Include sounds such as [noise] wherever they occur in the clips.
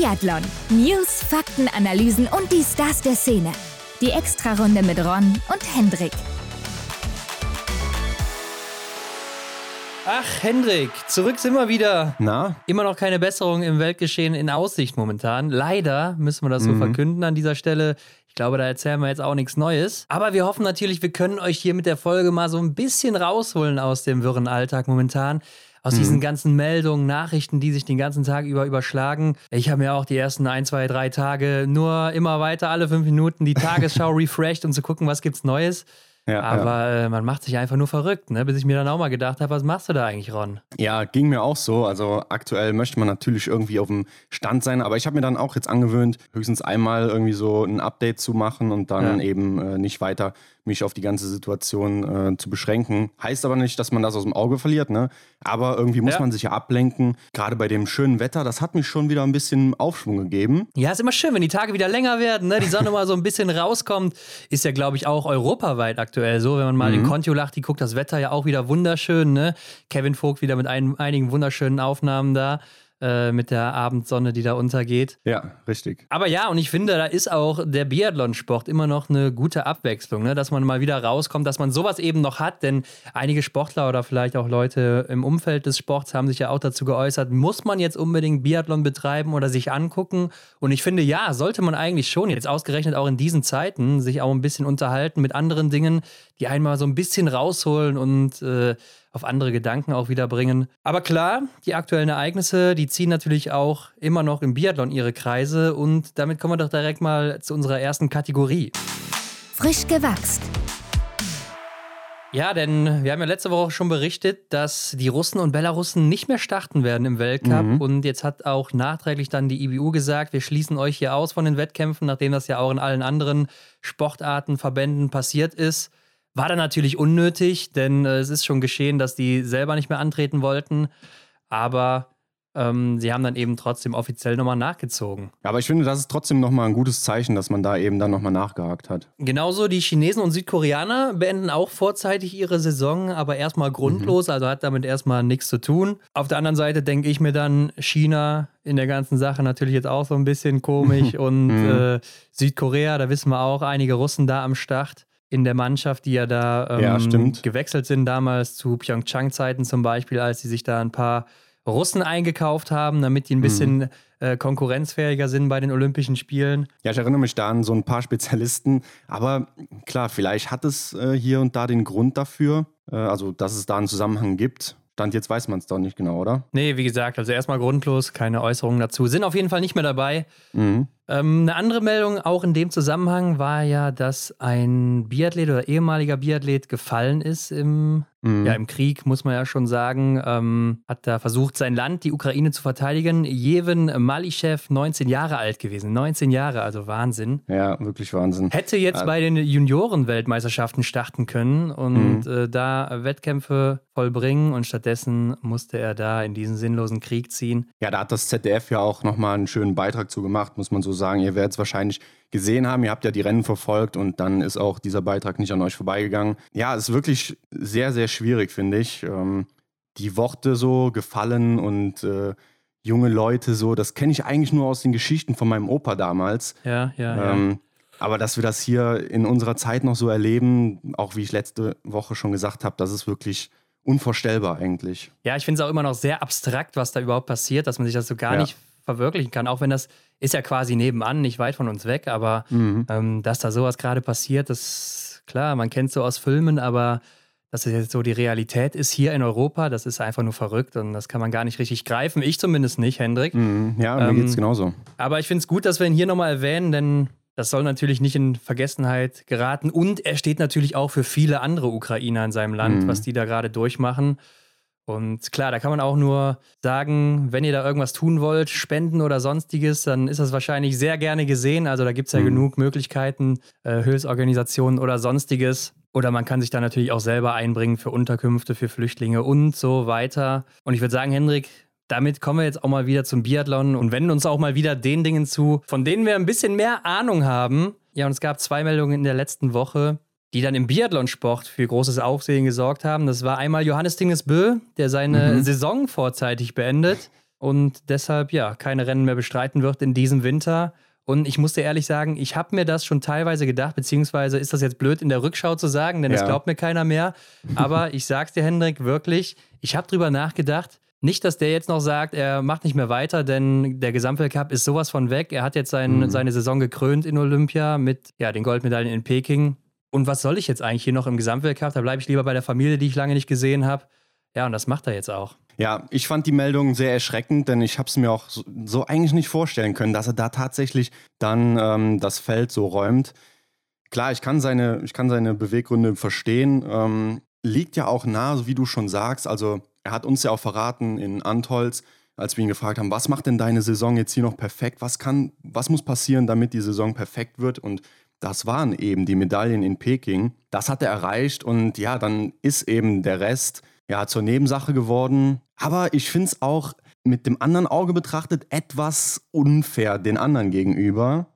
Biathlon. News, Fakten, Analysen und die Stars der Szene. Die Extrarunde mit Ron und Hendrik. Ach, Hendrik, zurück sind wir wieder. Na? Immer noch keine Besserung im Weltgeschehen in Aussicht momentan. Leider müssen wir das so verkünden an dieser Stelle. Ich glaube, da erzählen wir jetzt auch nichts Neues. Aber wir hoffen natürlich, wir können euch hier mit der Folge mal so ein bisschen rausholen aus dem wirren Alltag momentan. Aus diesen ganzen Meldungen, Nachrichten, die sich den ganzen Tag über überschlagen. Ich habe mir auch die ersten ein, zwei, drei Tage nur immer weiter alle fünf Minuten die Tagesschau [laughs] refreshed, um zu gucken, was gibt's Neues. Ja, Aber äh, man macht sich einfach nur verrückt, ne? bis ich mir dann auch mal gedacht habe, was machst du da eigentlich, Ron? Ja, ging mir auch so. Also aktuell möchte man natürlich irgendwie auf dem Stand sein, aber ich habe mir dann auch jetzt angewöhnt, höchstens einmal irgendwie so ein Update zu machen und dann Ja. eben äh, nicht weiter mich auf die ganze Situation äh, zu beschränken. Heißt aber nicht, dass man das aus dem Auge verliert, ne? Aber irgendwie muss Ja. man sich ja ablenken. Gerade bei dem schönen Wetter, das hat mich schon wieder ein bisschen Aufschwung gegeben. Ja, ist immer schön, wenn die Tage wieder länger werden, ne? die Sonne mal so ein bisschen rauskommt. Ist ja, glaube ich, auch europaweit aktuell so. Wenn man mal in Kontiolahti guckt, das Wetter ja auch wieder wunderschön. Ne? Kevin Vogt wieder mit ein, einigen wunderschönen Aufnahmen da. Äh, mit der Abendsonne, die da untergeht. Ja, richtig. Aber ja, und ich finde, da ist auch der Biathlonsport immer noch eine gute Abwechslung, ne? dass man mal wieder rauskommt, dass man sowas eben noch hat, denn einige Sportler oder vielleicht auch Leute im Umfeld des Sports haben sich ja auch dazu geäußert, muss man jetzt unbedingt Biathlon betreiben oder sich angucken? Und ich finde, ja, sollte man eigentlich schon, jetzt ausgerechnet auch in diesen Zeiten, sich auch ein bisschen unterhalten mit anderen Dingen, die einmal so ein bisschen rausholen und äh, auf andere Gedanken auch wieder bringen. Aber klar, die aktuellen Ereignisse, die ziehen natürlich auch immer noch im Biathlon ihre Kreise und damit kommen wir doch direkt mal zu unserer ersten Kategorie. Frisch gewachst. Ja, denn wir haben ja letzte Woche schon berichtet, dass die Russen und Belarussen nicht mehr starten werden im Weltcup. Und jetzt hat auch nachträglich dann die IBU gesagt, wir schließen euch hier aus von den Wettkämpfen, nachdem das ja auch in allen anderen Sportarten, Verbänden passiert ist. War dann natürlich unnötig, denn äh, es ist schon geschehen, dass die selber nicht mehr antreten wollten. Aber ähm, sie haben dann eben trotzdem offiziell nochmal nachgezogen. Ja, aber ich finde, das ist trotzdem nochmal ein gutes Zeichen, dass man da eben dann nochmal nachgehakt hat. Genauso die Chinesen und Südkoreaner beenden auch vorzeitig ihre Saison, aber erstmal grundlos, also hat damit erstmal nichts zu tun. Auf der anderen Seite denke ich mir dann, China in der ganzen Sache natürlich jetzt auch so ein bisschen komisch [laughs] und äh, Südkorea, da wissen wir auch, einige Russen da am Start in der Mannschaft, die ja da ähm, Ja, gewechselt sind damals zu Pyeongchang-Zeiten zum Beispiel, als sie sich da ein paar Russen eingekauft haben, damit die ein bisschen äh, konkurrenzfähiger sind bei den Olympischen Spielen. Ja, ich erinnere mich da an so ein paar Spezialisten. Aber klar, vielleicht hat es äh, hier und da den Grund dafür, äh, also dass es da einen Zusammenhang gibt. Stand jetzt weiß man es doch nicht genau, oder? Nee, wie gesagt, also erstmal grundlos, keine Äußerungen dazu. Sind auf jeden Fall nicht mehr dabei. Mhm. Ähm, eine andere Meldung auch in dem Zusammenhang war ja, dass ein Biathlet oder ehemaliger Biathlet gefallen ist im, Mhm. ja, im Krieg, muss man ja schon sagen. Ähm, hat da versucht, sein Land, die Ukraine, zu verteidigen. Jeven Malischew, 19 Jahre alt gewesen. 19 Jahre, also Wahnsinn. Ja, wirklich Wahnsinn. Hätte jetzt bei den Junioren-Weltmeisterschaften starten können und Mhm. äh, da Wettkämpfe vollbringen und stattdessen musste er da in diesen sinnlosen Krieg ziehen. Ja, da hat das ZDF ja auch nochmal einen schönen Beitrag zu gemacht, muss man so sagen. Ihr werdet es wahrscheinlich gesehen haben, ihr habt ja die Rennen verfolgt und dann ist auch dieser Beitrag nicht an euch vorbeigegangen. Ja, es ist wirklich sehr, sehr schwierig, finde ich. Ähm, die Worte so gefallen und äh, junge Leute so, das kenne ich eigentlich nur aus den Geschichten von meinem Opa damals. Ja, ja, ja. Ähm, aber dass wir das hier in unserer Zeit noch so erleben, auch wie ich letzte Woche schon gesagt habe, das ist wirklich unvorstellbar eigentlich. Ja, ich finde es auch immer noch sehr abstrakt, was da überhaupt passiert, dass man sich das so gar Ja. nicht verwirklichen kann. Auch wenn das ist ja quasi nebenan, nicht weit von uns weg, aber Mhm. ähm, dass da sowas gerade passiert, das klar, man kennt es so aus Filmen, aber dass es jetzt so die Realität ist hier in Europa, das ist einfach nur verrückt und das kann man gar nicht richtig greifen. Ich zumindest nicht, Hendrik. Mhm. Ja, mir Ähm, geht's genauso. Aber ich finde es gut, dass wir ihn hier nochmal erwähnen, denn das soll natürlich nicht in Vergessenheit geraten. Und er steht natürlich auch für viele andere Ukrainer in seinem Land, Mhm. was die da gerade durchmachen. Und klar, da kann man auch nur sagen, wenn ihr da irgendwas tun wollt, spenden oder sonstiges, dann ist das wahrscheinlich sehr gerne gesehen. Also da gibt es ja Mhm. genug Möglichkeiten, äh, Hilfsorganisationen oder sonstiges. Oder man kann sich da natürlich auch selber einbringen für Unterkünfte, für Flüchtlinge und so weiter. Und ich würde sagen, Hendrik, damit kommen wir jetzt auch mal wieder zum Biathlon und wenden uns auch mal wieder den Dingen zu, von denen wir ein bisschen mehr Ahnung haben. Ja, und es gab zwei Meldungen in der letzten Woche, die dann im Biathlonsport für großes Aufsehen gesorgt haben. Das war einmal Johannes Tingesbö, der seine Mhm. Saison vorzeitig beendet. und deshalb ja keine Rennen mehr bestreiten wird in diesem Winter. Und ich muss dir ehrlich sagen, ich habe mir das schon teilweise gedacht, beziehungsweise ist das jetzt blöd in der Rückschau zu sagen, denn es glaubt mir keiner mehr. Aber [laughs] ich sag's dir, Hendrik, wirklich, ich habe drüber nachgedacht. Nicht, dass der jetzt noch sagt, er macht nicht mehr weiter, denn der Gesamtweltcup ist sowas von weg. Er hat jetzt sein, mhm. seine Saison gekrönt in Olympia mit ja, den Goldmedaillen in Peking. Und was soll ich jetzt eigentlich hier noch im Gesamtweltcup? Da bleibe ich lieber bei der Familie, die ich lange nicht gesehen habe. Ja, und das macht er jetzt auch. Ja, ich fand die Meldung sehr erschreckend, denn ich habe es mir auch so, so, eigentlich nicht vorstellen können, dass er da tatsächlich dann ähm, das Feld so räumt. Klar, ich kann seine, ich kann seine Beweggründe verstehen. Ähm, liegt ja auch nah, so wie du schon sagst. Also er hat uns ja auch verraten in Antholz, als wir ihn gefragt haben, was macht denn deine Saison jetzt hier noch perfekt? Was kann, was muss passieren, damit die Saison perfekt wird? Und das waren eben die Medaillen in Peking. Das hat er erreicht und ja, dann ist eben der Rest ja zur Nebensache geworden. Aber ich finde es auch mit dem anderen Auge betrachtet etwas unfair den anderen gegenüber.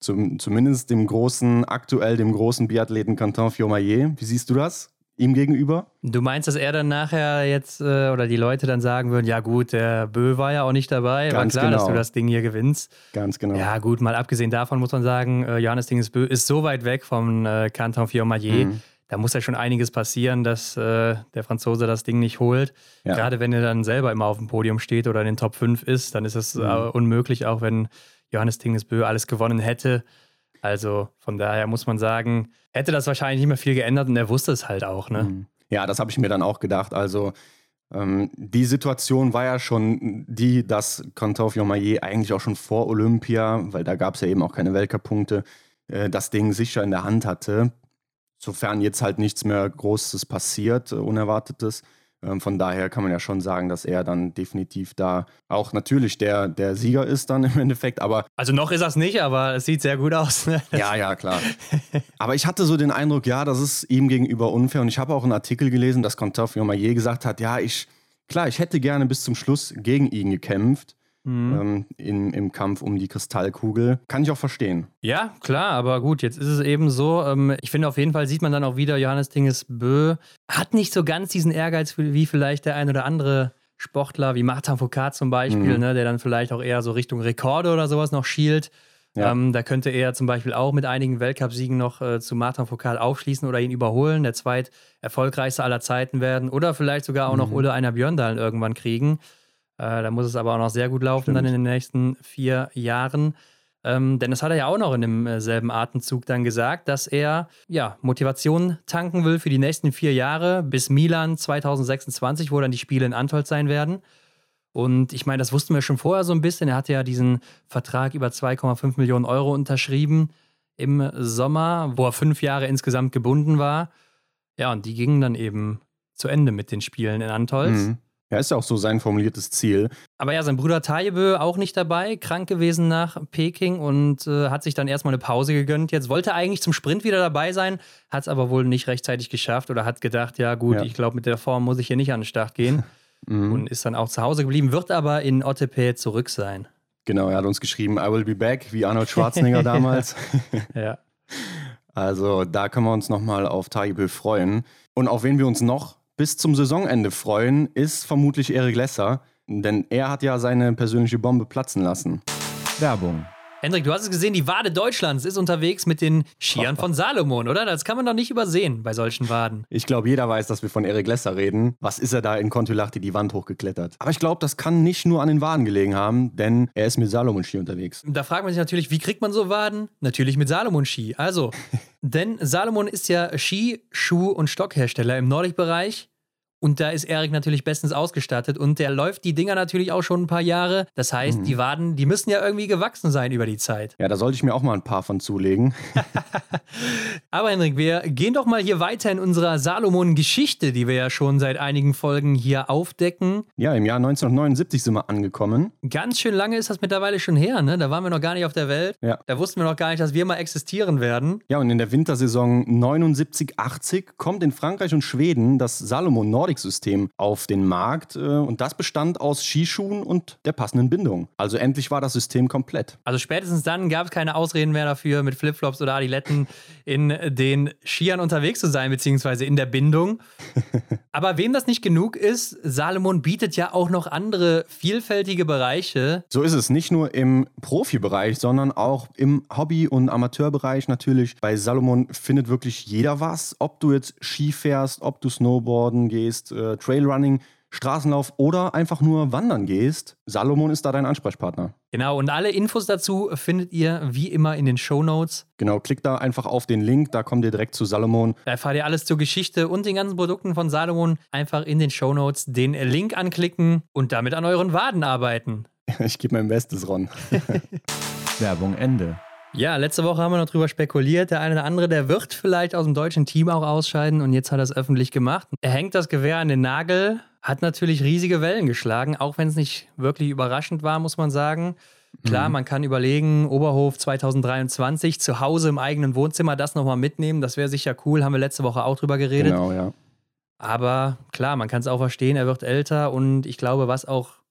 Zum, zumindest dem großen, aktuell dem großen Biathleten Quentin Fiormaillet. Wie siehst du das? Ihm gegenüber. Du meinst, dass er dann nachher jetzt äh, oder die Leute dann sagen würden, ja gut, der Bö war ja auch nicht dabei, Ganz war klar, genau. dass du das Ding hier gewinnst. Ganz genau. Ja gut, mal abgesehen davon muss man sagen, äh, Johannes Dingesbö ist so weit weg vom äh, Canton Fiormaillet, mhm. da muss ja schon einiges passieren, dass äh, der Franzose das Ding nicht holt. Ja. Gerade wenn er dann selber immer auf dem Podium steht oder in den Top 5 ist, dann ist es mhm. Unmöglich, auch wenn Johannes Dingesbö alles gewonnen hätte. Also von daher muss man sagen, hätte das wahrscheinlich nicht mehr viel geändert und er wusste es halt auch. Ne? Mhm. Ja, das habe ich mir dann auch gedacht. Also ähm, die Situation war ja schon die, dass Quentin Maillet eigentlich auch schon vor Olympia, weil da gab es ja eben auch keine Weltcup-Punkte, äh, das Ding sicher in der Hand hatte. Sofern jetzt halt nichts mehr Großes passiert, äh, Unerwartetes. Ähm, von daher kann man ja schon sagen, dass er dann definitiv da auch natürlich der, der Sieger ist dann [laughs] im Endeffekt. Aber also noch ist das nicht, aber es sieht sehr gut aus. Ne? [laughs] ja, ja, klar. aber ich hatte so den Eindruck, ja, das ist ihm gegenüber unfair. Und ich habe auch einen Artikel gelesen, dass Contoff je gesagt hat, ja, ich, klar, ich hätte gerne bis zum Schluss gegen ihn gekämpft mhm. ähm, in, im Kampf um die Kristallkugel. Kann ich auch verstehen. Ja, klar, aber gut, jetzt ist es eben so. Ähm, ich finde, auf jeden Fall sieht man dann auch wieder, Johannes Dinges Bö hat nicht so ganz diesen Ehrgeiz wie vielleicht der ein oder andere Sportler, wie Martin Foucault zum Beispiel, mhm. ne, der dann vielleicht auch eher so Richtung Rekorde oder sowas noch schielt. Ja. Ähm, da könnte er zum Beispiel auch mit einigen Weltcupsiegen noch äh, zu Martin Foucault aufschließen oder ihn überholen, der zweit erfolgreichste aller Zeiten werden oder vielleicht sogar auch mhm. noch Ulle einer Björndalen irgendwann kriegen. Äh, da muss es aber auch noch sehr gut laufen Stimmt. dann in den nächsten vier Jahren. Ähm, denn das hat er ja auch noch in demselben Atemzug dann gesagt, dass er ja Motivation tanken will für die nächsten vier Jahre bis Milan 2026, wo dann die Spiele in Antolz sein werden. Und ich meine, das wussten wir schon vorher so ein bisschen. Er hatte ja diesen Vertrag über 2,5 Millionen Euro unterschrieben im Sommer, wo er fünf Jahre insgesamt gebunden war. Ja, und die gingen dann eben zu Ende mit den Spielen in Antolz. Mhm. Ja, ist ja auch so sein formuliertes Ziel. Aber ja, sein Bruder Taibö auch nicht dabei, krank gewesen nach Peking und äh, hat sich dann erstmal eine Pause gegönnt. Jetzt wollte er eigentlich zum Sprint wieder dabei sein, hat es aber wohl nicht rechtzeitig geschafft oder hat gedacht, ja gut, ja. ich glaube, mit der Form muss ich hier nicht an den Start gehen. [laughs] mhm. Und ist dann auch zu Hause geblieben, wird aber in Ottepe zurück sein. Genau, er hat uns geschrieben, I will be back, wie Arnold Schwarzenegger [laughs] damals. [laughs] ja. Also da können wir uns nochmal auf Taibö freuen. Und auf wen wir uns noch bis zum Saisonende freuen, ist vermutlich Erik Lesser, denn er hat ja seine persönliche Bombe platzen lassen. Werbung. Hendrik, du hast es gesehen, die Wade Deutschlands ist unterwegs mit den Skiern von Salomon, oder? Das kann man doch nicht übersehen bei solchen Waden. Ich glaube, jeder weiß, dass wir von Erik Lesser reden. Was ist er da in Kontulachti die Wand hochgeklettert? Aber ich glaube, das kann nicht nur an den Waden gelegen haben, denn er ist mit Salomon-Ski unterwegs. Da fragt man sich natürlich, wie kriegt man so Waden? Natürlich mit Salomon-Ski. Also, [laughs] denn Salomon ist ja Ski-, Schuh- und Stockhersteller im Nordic-Bereich. Und da ist Erik natürlich bestens ausgestattet und der läuft die Dinger natürlich auch schon ein paar Jahre. Das heißt, mhm. die Waden, die müssen ja irgendwie gewachsen sein über die Zeit. Ja, da sollte ich mir auch mal ein paar von zulegen. [laughs] Aber Henrik, wir gehen doch mal hier weiter in unserer Salomon-Geschichte, die wir ja schon seit einigen Folgen hier aufdecken. Ja, im Jahr 1979 sind wir angekommen. Ganz schön lange ist das mittlerweile schon her, ne? Da waren wir noch gar nicht auf der Welt. Ja. Da wussten wir noch gar nicht, dass wir mal existieren werden. Ja, und in der Wintersaison 79-80 kommt in Frankreich und Schweden das Salomon Nordic Nordic-System auf den Markt. Äh, und das bestand aus Skischuhen und der passenden Bindung. Also endlich war das System komplett. Also spätestens dann gab es keine Ausreden mehr dafür, mit Flipflops oder Adiletten in den Skiern unterwegs zu sein, beziehungsweise in der Bindung. [laughs] Aber wem das nicht genug ist, Salomon bietet ja auch noch andere vielfältige Bereiche. So ist es, nicht nur im Profibereich, sondern auch im Hobby- und Amateurbereich natürlich. Bei Salomon findet wirklich jeder was, ob du jetzt Ski fährst, ob du Snowboarden gehst, äh, Trailrunning, Straßenlauf oder einfach nur wandern gehst. Salomon ist da dein Ansprechpartner. Genau, und alle Infos dazu findet ihr wie immer in den Show Notes. Genau, klickt da einfach auf den Link, da kommt ihr direkt zu Salomon. Da erfahrt ihr alles zur Geschichte und den ganzen Produkten von Salomon. Einfach in den Show Notes den Link anklicken und damit an euren Waden arbeiten. [laughs] Ich gebe mein Bestes, Ron. [laughs] [laughs] Werbung Ende. Ja, letzte Woche haben wir noch drüber spekuliert. Der eine oder andere, der wird vielleicht aus dem deutschen Team auch ausscheiden und jetzt hat er es öffentlich gemacht. Er hängt das Gewehr an den Nagel, hat natürlich riesige Wellen geschlagen, auch wenn es nicht wirklich überraschend war, muss man sagen. Klar, mhm. man kann überlegen, Oberhof 2023, zu Hause im eigenen Wohnzimmer das nochmal mitnehmen. Das wäre sicher cool, haben wir letzte Woche auch drüber geredet. Genau, ja. Aber klar, man kann es auch verstehen, er wird älter und ich glaube, was auch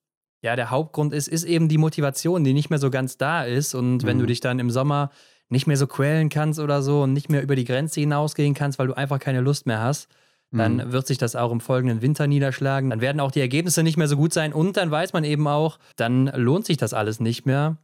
ja, der Hauptgrund ist, ist eben die Motivation, die nicht mehr so ganz da ist. Und mhm. wenn du mhm. dich dann im Sommer nicht mehr so quälen kannst oder so und nicht mehr über die Grenze hinausgehen kannst, weil du einfach keine Lust mehr hast, dann mhm. wird sich das auch im folgenden Winter niederschlagen. Dann werden auch die Ergebnisse nicht mehr so gut sein und dann weiß man eben auch, dann lohnt sich das alles nicht mehr.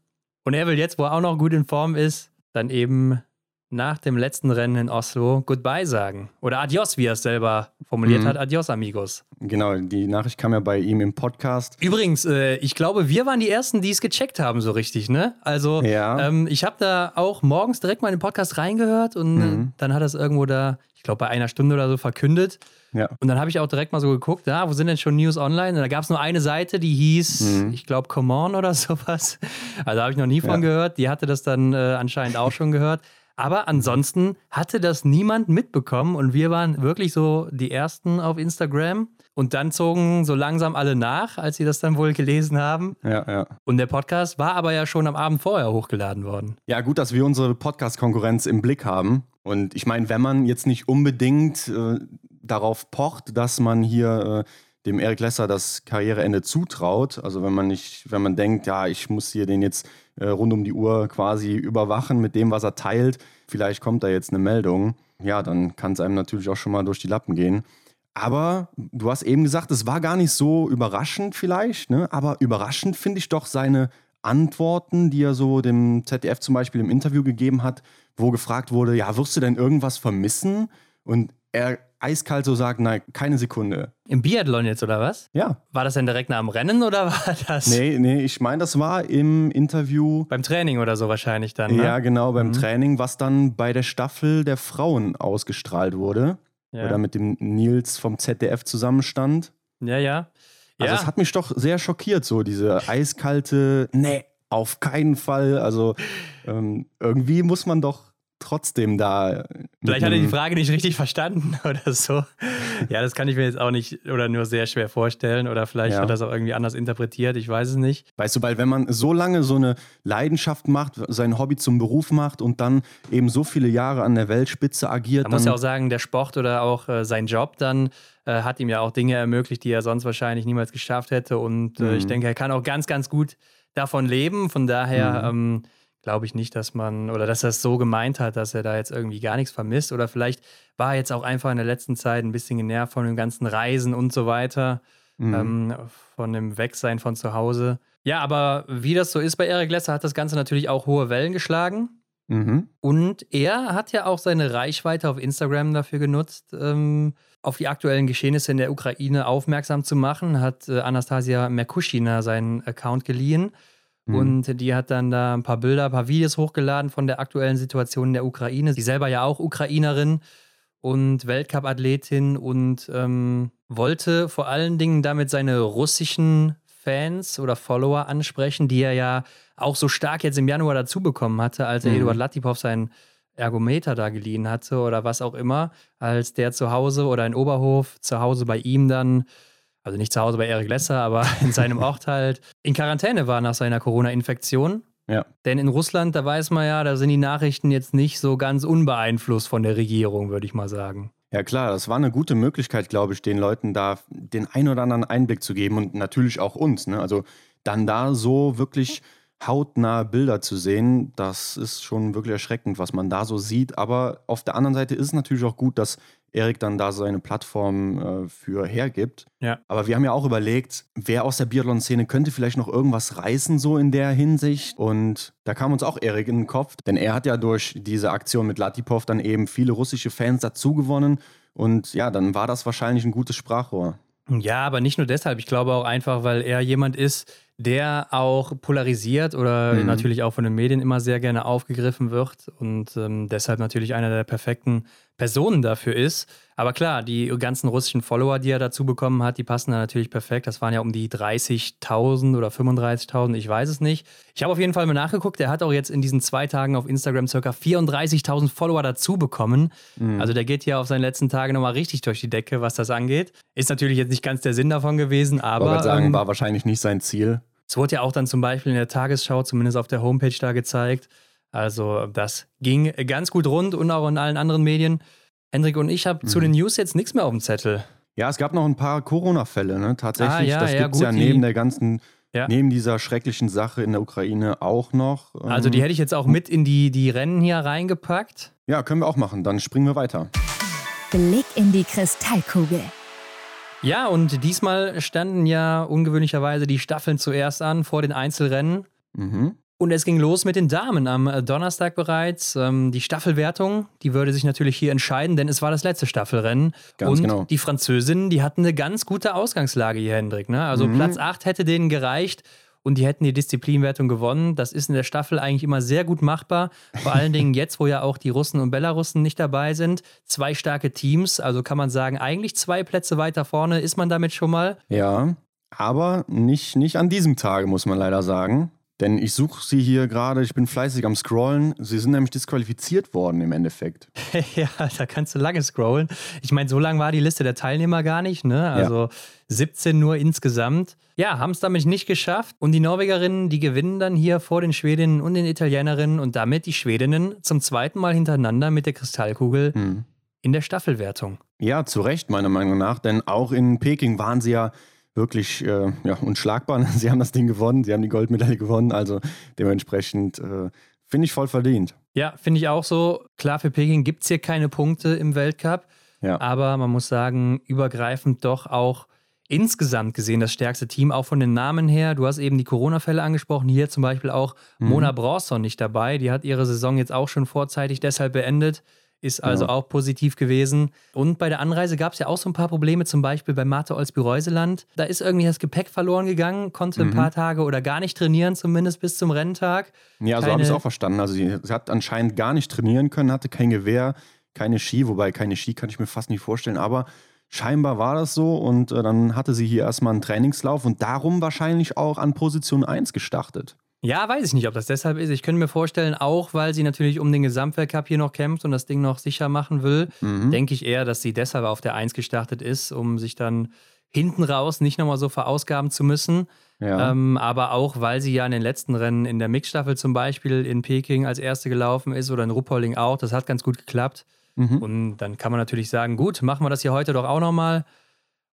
Und er will jetzt, wo er auch noch gut in Form ist, dann eben nach dem letzten Rennen in Oslo Goodbye sagen. Oder Adios, wie er es selber formuliert mhm. hat. Adios, amigos. Genau, die Nachricht kam ja bei ihm im Podcast. Übrigens, äh, ich glaube, wir waren die Ersten, die es gecheckt haben, so richtig, ne? Also, ja. ähm, ich habe da auch morgens direkt mal in den Podcast reingehört und äh, mhm. dann hat er es irgendwo da, ich glaube, bei einer Stunde oder so verkündet. Ja. Und dann habe ich auch direkt mal so geguckt, ja, wo sind denn schon News online? Und da gab es nur eine Seite, die hieß, mhm. ich glaube, Come On oder [laughs] sowas. Also habe ich noch nie von ja. gehört. Die hatte das dann äh, anscheinend auch schon gehört. Aber ansonsten hatte das niemand mitbekommen und wir waren wirklich so die Ersten auf Instagram. Und dann zogen so langsam alle nach, als sie das dann wohl gelesen haben. Ja, ja. Und der Podcast war aber ja schon am Abend vorher hochgeladen worden. Ja, gut, dass wir unsere Podcast-Konkurrenz im Blick haben. Und ich meine, wenn man jetzt nicht unbedingt äh, darauf pocht, dass man hier äh, dem Erik Lesser das Karriereende zutraut, also wenn man nicht, wenn man denkt, ja, ich muss hier den jetzt äh, rund um die Uhr quasi überwachen mit dem, was er teilt. Vielleicht kommt da jetzt eine Meldung. Ja, dann kann es einem natürlich auch schon mal durch die Lappen gehen. Aber du hast eben gesagt, es war gar nicht so überraschend vielleicht, ne? aber überraschend finde ich doch seine Antworten, die er so dem ZDF zum Beispiel im Interview gegeben hat, wo gefragt wurde, ja, wirst du denn irgendwas vermissen? Und er eiskalt so sagt, nein, keine Sekunde. Im Biathlon jetzt oder was? Ja. War das denn direkt nach dem Rennen oder [laughs] war das? Nee, nee, ich meine, das war im Interview. Beim Training oder so wahrscheinlich dann. Ne? Ja, genau, beim mhm. Training, was dann bei der Staffel der Frauen ausgestrahlt wurde. Ja. Oder mit dem Nils vom ZDF zusammenstand. Ja, ja. Also, es hat mich doch sehr schockiert, so diese eiskalte, nee, auf keinen Fall. Also, ähm, irgendwie muss man doch trotzdem da. Vielleicht hat er die Frage nicht richtig verstanden [laughs] oder so. Ja, das kann ich mir jetzt auch nicht oder nur sehr schwer vorstellen. Oder vielleicht ja. hat er es auch irgendwie anders interpretiert. Ich weiß es nicht. Weißt du, weil wenn man so lange so eine Leidenschaft macht, sein Hobby zum Beruf macht und dann eben so viele Jahre an der Weltspitze agiert. Man muss ja auch sagen, der Sport oder auch äh, sein Job dann äh, hat ihm ja auch Dinge ermöglicht, die er sonst wahrscheinlich niemals geschafft hätte. Und äh, mhm. ich denke, er kann auch ganz, ganz gut davon leben. Von daher. Mhm. Ähm, glaube ich nicht, dass man oder dass er es so gemeint hat, dass er da jetzt irgendwie gar nichts vermisst. Oder vielleicht war er jetzt auch einfach in der letzten Zeit ein bisschen genervt von den ganzen Reisen und so weiter, mhm. ähm, von dem Wegsein von zu Hause. Ja, aber wie das so ist bei Eric Lesser, hat das Ganze natürlich auch hohe Wellen geschlagen. Mhm. Und er hat ja auch seine Reichweite auf Instagram dafür genutzt, ähm, auf die aktuellen Geschehnisse in der Ukraine aufmerksam zu machen. Hat äh, Anastasia Merkushina seinen Account geliehen Mhm. Und die hat dann da ein paar Bilder, ein paar Videos hochgeladen von der aktuellen Situation in der Ukraine. Sie selber ja auch Ukrainerin und Weltcup-Athletin und ähm, wollte vor allen Dingen damit seine russischen Fans oder Follower ansprechen, die er ja auch so stark jetzt im Januar dazu bekommen hatte, als er mhm. Eduard Latipov sein Ergometer da geliehen hatte oder was auch immer, als der zu Hause oder in Oberhof zu Hause bei ihm dann also nicht zu Hause bei Eric Lesser, aber [laughs] in seinem Ort halt, in Quarantäne war nach seiner Corona-Infektion. Ja. Denn in Russland, da weiß man ja, da sind die Nachrichten jetzt nicht so ganz unbeeinflusst von der Regierung, würde ich mal sagen. Ja klar, das war eine gute Möglichkeit, glaube ich, den Leuten da den ein oder anderen Einblick zu geben und natürlich auch uns. Ne? Also dann da so wirklich hautnah Bilder zu sehen, das ist schon wirklich erschreckend, was man da so sieht. Aber auf der anderen Seite ist es natürlich auch gut, dass Erik dann da seine Plattform äh, für hergibt. Ja. Aber wir haben ja auch überlegt, wer aus der Biathlon-Szene könnte vielleicht noch irgendwas reißen, so in der Hinsicht. Und da kam uns auch Erik in den Kopf, denn er hat ja durch diese Aktion mit Latipov dann eben viele russische Fans dazu gewonnen. Und ja, dann war das wahrscheinlich ein gutes Sprachrohr. Ja, aber nicht nur deshalb. Ich glaube auch einfach, weil er jemand ist, der auch polarisiert oder mhm. natürlich auch von den Medien immer sehr gerne aufgegriffen wird und ähm, deshalb natürlich einer der perfekten Personen dafür ist. Aber klar, die ganzen russischen Follower, die er dazu bekommen hat, die passen da natürlich perfekt. Das waren ja um die 30.000 oder 35.000, ich weiß es nicht. Ich habe auf jeden Fall mal nachgeguckt. Er hat auch jetzt in diesen zwei Tagen auf Instagram circa 34.000 Follower dazu bekommen. Mhm. Also der geht hier auf seinen letzten Tagen nochmal richtig durch die Decke, was das angeht. Ist natürlich jetzt nicht ganz der Sinn davon gewesen, aber. Ich würde sagen, ähm, war wahrscheinlich nicht sein Ziel. Es wurde ja auch dann zum Beispiel in der Tagesschau, zumindest auf der Homepage da gezeigt. Also das ging ganz gut rund und auch in allen anderen Medien. Hendrik und ich haben mhm. zu den News jetzt nichts mehr auf dem Zettel. Ja, es gab noch ein paar Corona-Fälle, ne? Tatsächlich. Ah, ja, das ja, gibt es ja neben der ganzen, ja. neben dieser schrecklichen Sache in der Ukraine auch noch. Ähm, also die hätte ich jetzt auch mit in die, die Rennen hier reingepackt. Ja, können wir auch machen. Dann springen wir weiter. Blick in die Kristallkugel. Ja, und diesmal standen ja ungewöhnlicherweise die Staffeln zuerst an vor den Einzelrennen. Mhm. Und es ging los mit den Damen am äh, Donnerstag bereits. Ähm, die Staffelwertung, die würde sich natürlich hier entscheiden, denn es war das letzte Staffelrennen. Ganz und genau. die Französinnen, die hatten eine ganz gute Ausgangslage hier, Hendrik. Ne? Also mhm. Platz 8 hätte denen gereicht und die hätten die Disziplinwertung gewonnen. Das ist in der Staffel eigentlich immer sehr gut machbar. Vor allen [laughs] Dingen jetzt, wo ja auch die Russen und Belarussen nicht dabei sind. Zwei starke Teams, also kann man sagen, eigentlich zwei Plätze weiter vorne ist man damit schon mal. Ja, aber nicht, nicht an diesem Tage, muss man leider sagen. Denn ich suche sie hier gerade, ich bin fleißig am Scrollen. Sie sind nämlich disqualifiziert worden im Endeffekt. [laughs] ja, da kannst du lange scrollen. Ich meine, so lang war die Liste der Teilnehmer gar nicht, ne? Also ja. 17 nur insgesamt. Ja, haben es damit nicht geschafft. Und die Norwegerinnen, die gewinnen dann hier vor den Schwedinnen und den Italienerinnen und damit die Schwedinnen zum zweiten Mal hintereinander mit der Kristallkugel hm. in der Staffelwertung. Ja, zu Recht, meiner Meinung nach. Denn auch in Peking waren sie ja wirklich äh, ja, unschlagbar. [laughs] Sie haben das Ding gewonnen, sie haben die Goldmedaille gewonnen, also dementsprechend äh, finde ich voll verdient. Ja, finde ich auch so. Klar, für Peking gibt es hier keine Punkte im Weltcup, ja. aber man muss sagen, übergreifend doch auch insgesamt gesehen das stärkste Team, auch von den Namen her. Du hast eben die Corona-Fälle angesprochen, hier zum Beispiel auch mhm. Mona Bronson nicht dabei. Die hat ihre Saison jetzt auch schon vorzeitig deshalb beendet ist also ja. auch positiv gewesen. Und bei der Anreise gab es ja auch so ein paar Probleme, zum Beispiel bei Martha Olsby-Reuseland. Da ist irgendwie das Gepäck verloren gegangen, konnte mhm. ein paar Tage oder gar nicht trainieren, zumindest bis zum Renntag. Ja, so habe ich es auch verstanden. Also sie, sie, hat anscheinend gar nicht trainieren können, hatte kein Gewehr, keine Ski, wobei keine Ski kann ich mir fast nicht vorstellen, aber scheinbar war das so und äh, dann hatte sie hier erstmal einen Trainingslauf und darum wahrscheinlich auch an Position 1 gestartet. Ja, weiß ich nicht, ob das deshalb ist. Ich könnte mir vorstellen, auch weil sie natürlich um den Gesamtweltcup hier noch kämpft und das Ding noch sicher machen will, mhm. denke ich eher, dass sie deshalb auf der 1 gestartet ist, um sich dann hinten raus nicht nochmal so verausgaben zu müssen. Ja. Ähm, aber auch, weil sie ja in den letzten Rennen in der Mixstaffel zum Beispiel in Peking als Erste gelaufen ist oder in Ruppolding auch. Das hat ganz gut geklappt. Mhm. Und dann kann man natürlich sagen, gut, machen wir das hier heute doch auch nochmal.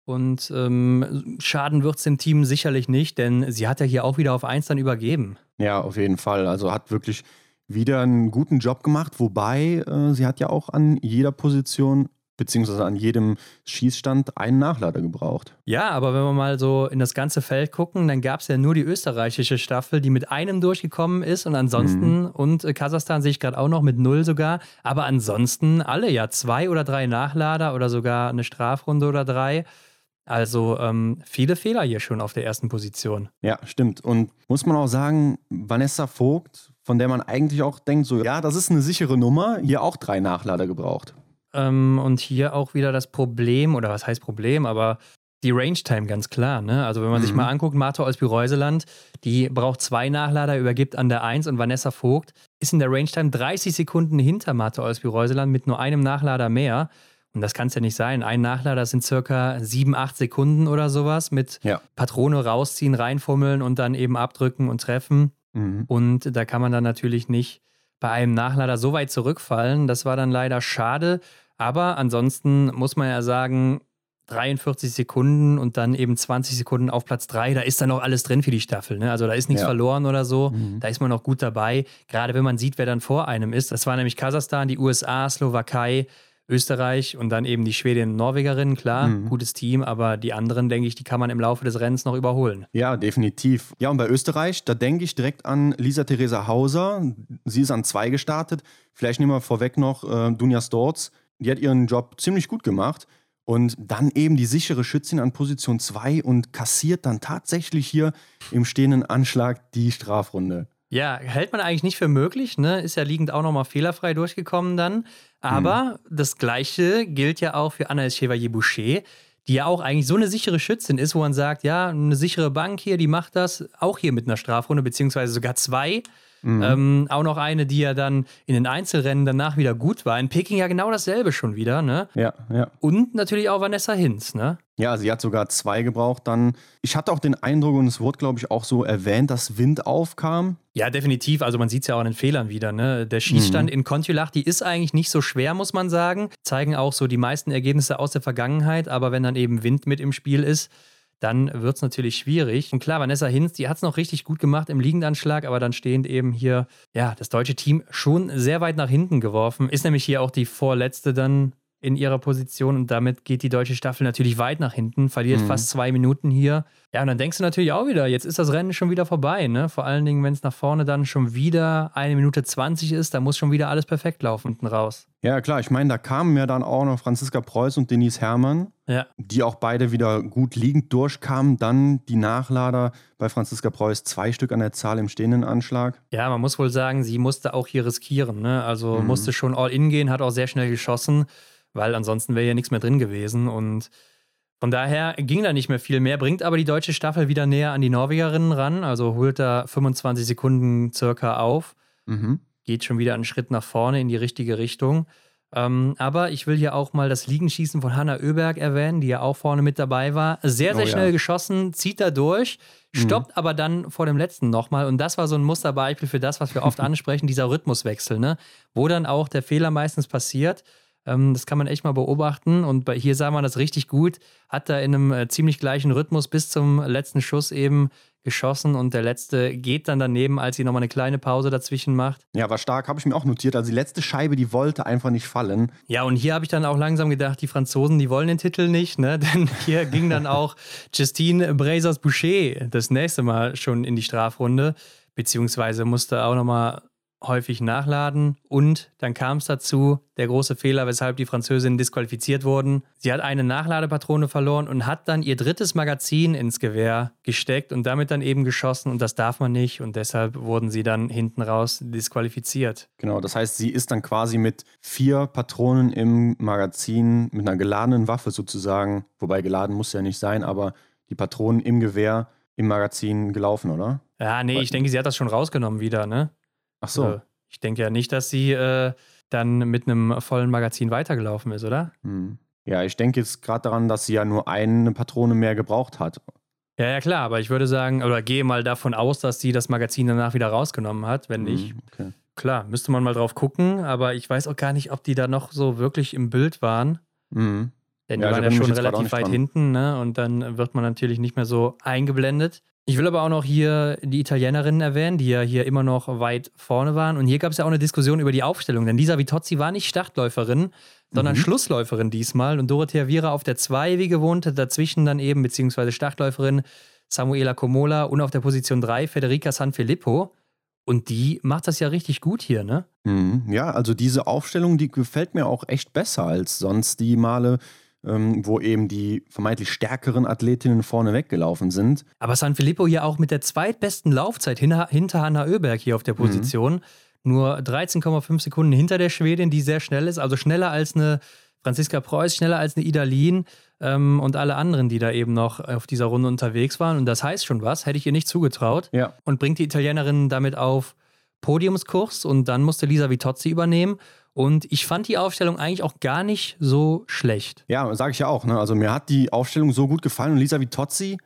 Und ähm, Schaden wird es dem Team sicherlich nicht, denn sie hat ja hier auch wieder auf 1 dann übergeben. Ja, auf jeden Fall. Also hat wirklich wieder einen guten Job gemacht, wobei äh, sie hat ja auch an jeder Position beziehungsweise an jedem Schießstand einen Nachlader gebraucht. Ja, aber wenn wir mal so in das ganze Feld gucken, dann gab es ja nur die österreichische Staffel, die mit einem durchgekommen ist und ansonsten, mhm. und äh, Kasachstan sehe ich gerade auch noch mit null sogar, aber ansonsten alle ja zwei oder drei Nachlader oder sogar eine Strafrunde oder drei. Also ähm, viele Fehler hier schon auf der ersten Position. Ja, stimmt. Und muss man auch sagen, Vanessa Vogt, von der man eigentlich auch denkt, so, ja, das ist eine sichere Nummer, hier auch drei Nachlader gebraucht. Ähm, und hier auch wieder das Problem, oder was heißt Problem, aber die Range-Time ganz klar. Ne? Also wenn man mhm. sich mal anguckt, Martha Olsby-Reuseland, die braucht zwei Nachlader, übergibt an der 1 und Vanessa Vogt ist in der Range-Time 30 Sekunden hinter Martha Olsby-Reuseland mit nur einem Nachlader mehr. Und das kann es ja nicht sein. Ein Nachlader sind circa sieben, acht Sekunden oder sowas mit ja. Patrone rausziehen, reinfummeln und dann eben abdrücken und treffen. Mhm. Und da kann man dann natürlich nicht bei einem Nachlader so weit zurückfallen. Das war dann leider schade. Aber ansonsten muss man ja sagen, 43 Sekunden und dann eben 20 Sekunden auf Platz 3, da ist dann noch alles drin für die Staffel. Ne? Also da ist nichts ja. verloren oder so. Mhm. Da ist man noch gut dabei. Gerade wenn man sieht, wer dann vor einem ist. Das war nämlich Kasachstan, die USA, Slowakei, Österreich und dann eben die Schwedin und Norwegerin, klar, mhm. gutes Team, aber die anderen, denke ich, die kann man im Laufe des Rennens noch überholen. Ja, definitiv. Ja, und bei Österreich, da denke ich direkt an Lisa Theresa Hauser. Sie ist an zwei gestartet. Vielleicht nehmen wir vorweg noch äh, Dunja Storz. Die hat ihren Job ziemlich gut gemacht. Und dann eben die sichere Schützin an Position 2 und kassiert dann tatsächlich hier im stehenden Anschlag die Strafrunde. Ja, hält man eigentlich nicht für möglich, ne? Ist ja liegend auch nochmal fehlerfrei durchgekommen dann. Aber mhm. das Gleiche gilt ja auch für Anna Chevalier-Boucher, die ja auch eigentlich so eine sichere Schützin ist, wo man sagt, ja, eine sichere Bank hier, die macht das auch hier mit einer Strafrunde, beziehungsweise sogar zwei. Mhm. Ähm, auch noch eine, die ja dann in den Einzelrennen danach wieder gut war. In Peking ja genau dasselbe schon wieder, ne? Ja, ja. Und natürlich auch Vanessa Hinz, ne? Ja, sie hat sogar zwei gebraucht dann. Ich hatte auch den Eindruck, und es wurde, glaube ich, auch so erwähnt, dass Wind aufkam. Ja, definitiv. Also man sieht es ja auch an den Fehlern wieder. Ne? Der Schießstand mhm. in Kontiolach, die ist eigentlich nicht so schwer, muss man sagen. Zeigen auch so die meisten Ergebnisse aus der Vergangenheit. Aber wenn dann eben Wind mit im Spiel ist, dann wird es natürlich schwierig. Und klar, Vanessa Hinz, die hat es noch richtig gut gemacht im Liegendanschlag, aber dann stehend eben hier, ja, das deutsche Team schon sehr weit nach hinten geworfen. Ist nämlich hier auch die vorletzte dann in ihrer Position und damit geht die deutsche Staffel natürlich weit nach hinten, verliert mhm. fast zwei Minuten hier. Ja, und dann denkst du natürlich auch wieder, jetzt ist das Rennen schon wieder vorbei, ne? Vor allen Dingen, wenn es nach vorne dann schon wieder eine Minute 20 ist, da muss schon wieder alles perfekt laufen unten raus. Ja, klar, ich meine, da kamen ja dann auch noch Franziska Preuß und Denise Herrmann, ja. die auch beide wieder gut liegend durchkamen. Dann die Nachlader bei Franziska Preuß, zwei Stück an der Zahl im stehenden Anschlag. Ja, man muss wohl sagen, sie musste auch hier riskieren, ne? Also mhm. musste schon all in gehen, hat auch sehr schnell geschossen weil ansonsten wäre ja nichts mehr drin gewesen. Und von daher ging da nicht mehr viel mehr, bringt aber die deutsche Staffel wieder näher an die Norwegerinnen ran, also holt da 25 Sekunden circa auf, mhm. geht schon wieder einen Schritt nach vorne in die richtige Richtung. Ähm, aber ich will hier auch mal das Liegenschießen von Hanna Oeberg erwähnen, die ja auch vorne mit dabei war. Sehr, sehr oh, schnell ja. geschossen, zieht da durch, mhm. stoppt mhm. aber dann vor dem letzten nochmal. Und das war so ein Musterbeispiel für das, was wir oft [laughs] ansprechen, dieser Rhythmuswechsel, ne? wo dann auch der Fehler meistens passiert. Ähm, das kann man echt mal beobachten. Und bei, hier sah man das richtig gut. Hat da in einem äh, ziemlich gleichen Rhythmus bis zum letzten Schuss eben geschossen und der letzte geht dann daneben, als sie nochmal eine kleine Pause dazwischen macht. Ja, war stark, habe ich mir auch notiert. Also die letzte Scheibe, die wollte einfach nicht fallen. Ja, und hier habe ich dann auch langsam gedacht, die Franzosen, die wollen den Titel nicht, ne? [laughs] Denn hier ging dann auch Justine Brazers-Boucher das nächste Mal schon in die Strafrunde, beziehungsweise musste auch nochmal häufig nachladen und dann kam es dazu, der große Fehler, weshalb die Französinnen disqualifiziert wurden. Sie hat eine Nachladepatrone verloren und hat dann ihr drittes Magazin ins Gewehr gesteckt und damit dann eben geschossen und das darf man nicht und deshalb wurden sie dann hinten raus disqualifiziert. Genau, das heißt, sie ist dann quasi mit vier Patronen im Magazin mit einer geladenen Waffe sozusagen, wobei geladen muss ja nicht sein, aber die Patronen im Gewehr im Magazin gelaufen, oder? Ja, nee, ich denke, sie hat das schon rausgenommen wieder, ne? Ach so. Also, ich denke ja nicht, dass sie äh, dann mit einem vollen Magazin weitergelaufen ist, oder? Hm. Ja, ich denke jetzt gerade daran, dass sie ja nur eine Patrone mehr gebraucht hat. Ja, ja, klar, aber ich würde sagen, oder gehe mal davon aus, dass sie das Magazin danach wieder rausgenommen hat, wenn hm, nicht. Okay. Klar, müsste man mal drauf gucken, aber ich weiß auch gar nicht, ob die da noch so wirklich im Bild waren. Mhm. Denn die ja, waren ja schon relativ weit dran. hinten, ne? Und dann wird man natürlich nicht mehr so eingeblendet. Ich will aber auch noch hier die Italienerinnen erwähnen, die ja hier immer noch weit vorne waren. Und hier gab es ja auch eine Diskussion über die Aufstellung, denn Lisa Vitozzi war nicht Startläuferin, sondern mhm. Schlussläuferin diesmal. Und Dorothea Viera auf der 2 wie gewohnt, dazwischen dann eben, beziehungsweise Startläuferin Samuela Comola und auf der Position 3 Federica Sanfilippo. Und die macht das ja richtig gut hier, ne? Mhm. Ja, also diese Aufstellung, die gefällt mir auch echt besser als sonst die Male, ähm, wo eben die vermeintlich stärkeren Athletinnen vorne weggelaufen sind. Aber San Filippo hier auch mit der zweitbesten Laufzeit hinter, hinter Hanna Oeberg hier auf der Position. Mhm. Nur 13,5 Sekunden hinter der Schwedin, die sehr schnell ist, also schneller als eine Franziska Preuß, schneller als eine Idalin ähm, und alle anderen, die da eben noch auf dieser Runde unterwegs waren. Und das heißt schon was, hätte ich ihr nicht zugetraut. Ja. Und bringt die Italienerin damit auf Podiumskurs und dann musste Lisa Vitozzi übernehmen. Und ich fand die Aufstellung eigentlich auch gar nicht so schlecht. Ja, sage ich ja auch. Ne? Also mir hat die Aufstellung so gut gefallen und Lisa Vitozzi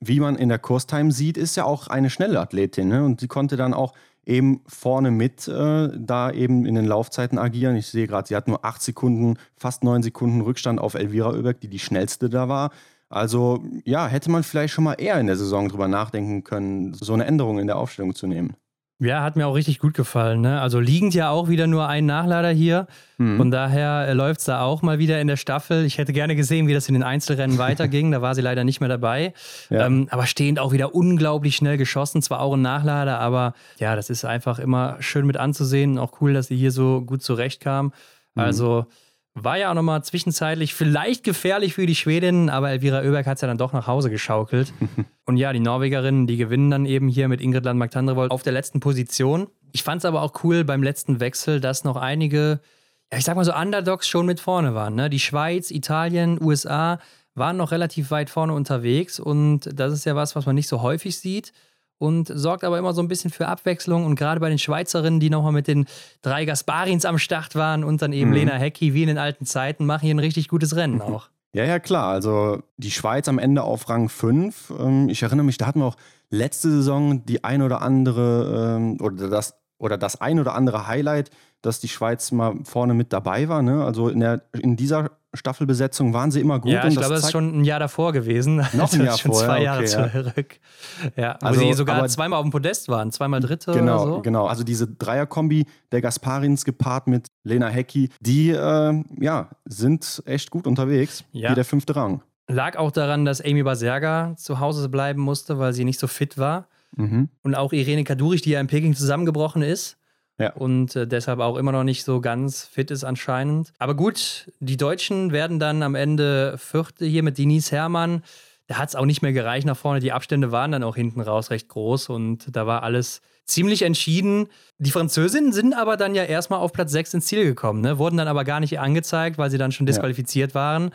wie man in der Kurstime sieht, ist ja auch eine schnelle Athletin. Ne? Und sie konnte dann auch eben vorne mit äh, da eben in den Laufzeiten agieren. Ich sehe gerade, sie hat nur acht Sekunden, fast neun Sekunden Rückstand auf Elvira Oeberg, die die schnellste da war. Also ja, hätte man vielleicht schon mal eher in der Saison drüber nachdenken können, so eine Änderung in der Aufstellung zu nehmen. Ja, hat mir auch richtig gut gefallen. Ne? Also liegend ja auch wieder nur ein Nachlader hier. Mhm. Von daher äh, läuft es da auch mal wieder in der Staffel. Ich hätte gerne gesehen, wie das in den Einzelrennen weiterging. Da war sie leider nicht mehr dabei. Ja. Ähm, aber stehend auch wieder unglaublich schnell geschossen. Zwar auch ein Nachlader, aber ja, das ist einfach immer schön mit anzusehen. Auch cool, dass sie hier so gut zurechtkam. Mhm. Also war ja auch nochmal zwischenzeitlich vielleicht gefährlich für die Schwedinnen, aber Elvira Oeberg hat es ja dann doch nach Hause geschaukelt. [laughs] Und ja, die Norwegerinnen, die gewinnen dann eben hier mit Ingrid Landmark-Tandrevold auf der letzten Position. Ich fand es aber auch cool beim letzten Wechsel, dass noch einige, ja, ich sag mal so Underdogs schon mit vorne waren. Ne? Die Schweiz, Italien, USA waren noch relativ weit vorne unterwegs und das ist ja was, was man nicht so häufig sieht und sorgt aber immer so ein bisschen für Abwechslung. Und gerade bei den Schweizerinnen, die nochmal mit den drei Gasparins am Start waren und dann eben mhm. Lena Hecki wie in den alten Zeiten, machen hier ein richtig gutes Rennen auch. Ja, ja, klar. Also die Schweiz am Ende auf Rang 5. Ähm, ich erinnere mich, da hatten wir auch letzte Saison die ein oder andere ähm, oder das oder das ein oder andere Highlight, dass die Schweiz mal vorne mit dabei war. Ne? Also in, der, in dieser Staffelbesetzung waren sie immer gut. Ja, ich glaube, das ist schon ein Jahr davor gewesen. Noch ein [laughs] Jahr schon vorher. Zwei Jahre okay, zurück. Ja, ja also, wo sie sogar zweimal auf dem Podest waren, zweimal Dritte genau, so. Genau, also diese Dreierkombi der Gasparins gepaart mit Lena Hecki, die äh, ja, sind echt gut unterwegs. Ja. Wie der fünfte Rang. Lag auch daran, dass Amy Baserga zu Hause bleiben musste, weil sie nicht so fit war. Mhm. Und auch Irene Kadurich, die ja in Peking zusammengebrochen ist. Ja. Und äh, deshalb auch immer noch nicht so ganz fit ist anscheinend. Aber gut, die Deutschen werden dann am Ende Vierte hier mit Denise Herrmann. Da hat es auch nicht mehr gereicht nach vorne. Die Abstände waren dann auch hinten raus recht groß und da war alles ziemlich entschieden. Die Französinnen sind aber dann ja erstmal auf Platz 6 ins Ziel gekommen, ne? wurden dann aber gar nicht angezeigt, weil sie dann schon disqualifiziert ja. waren.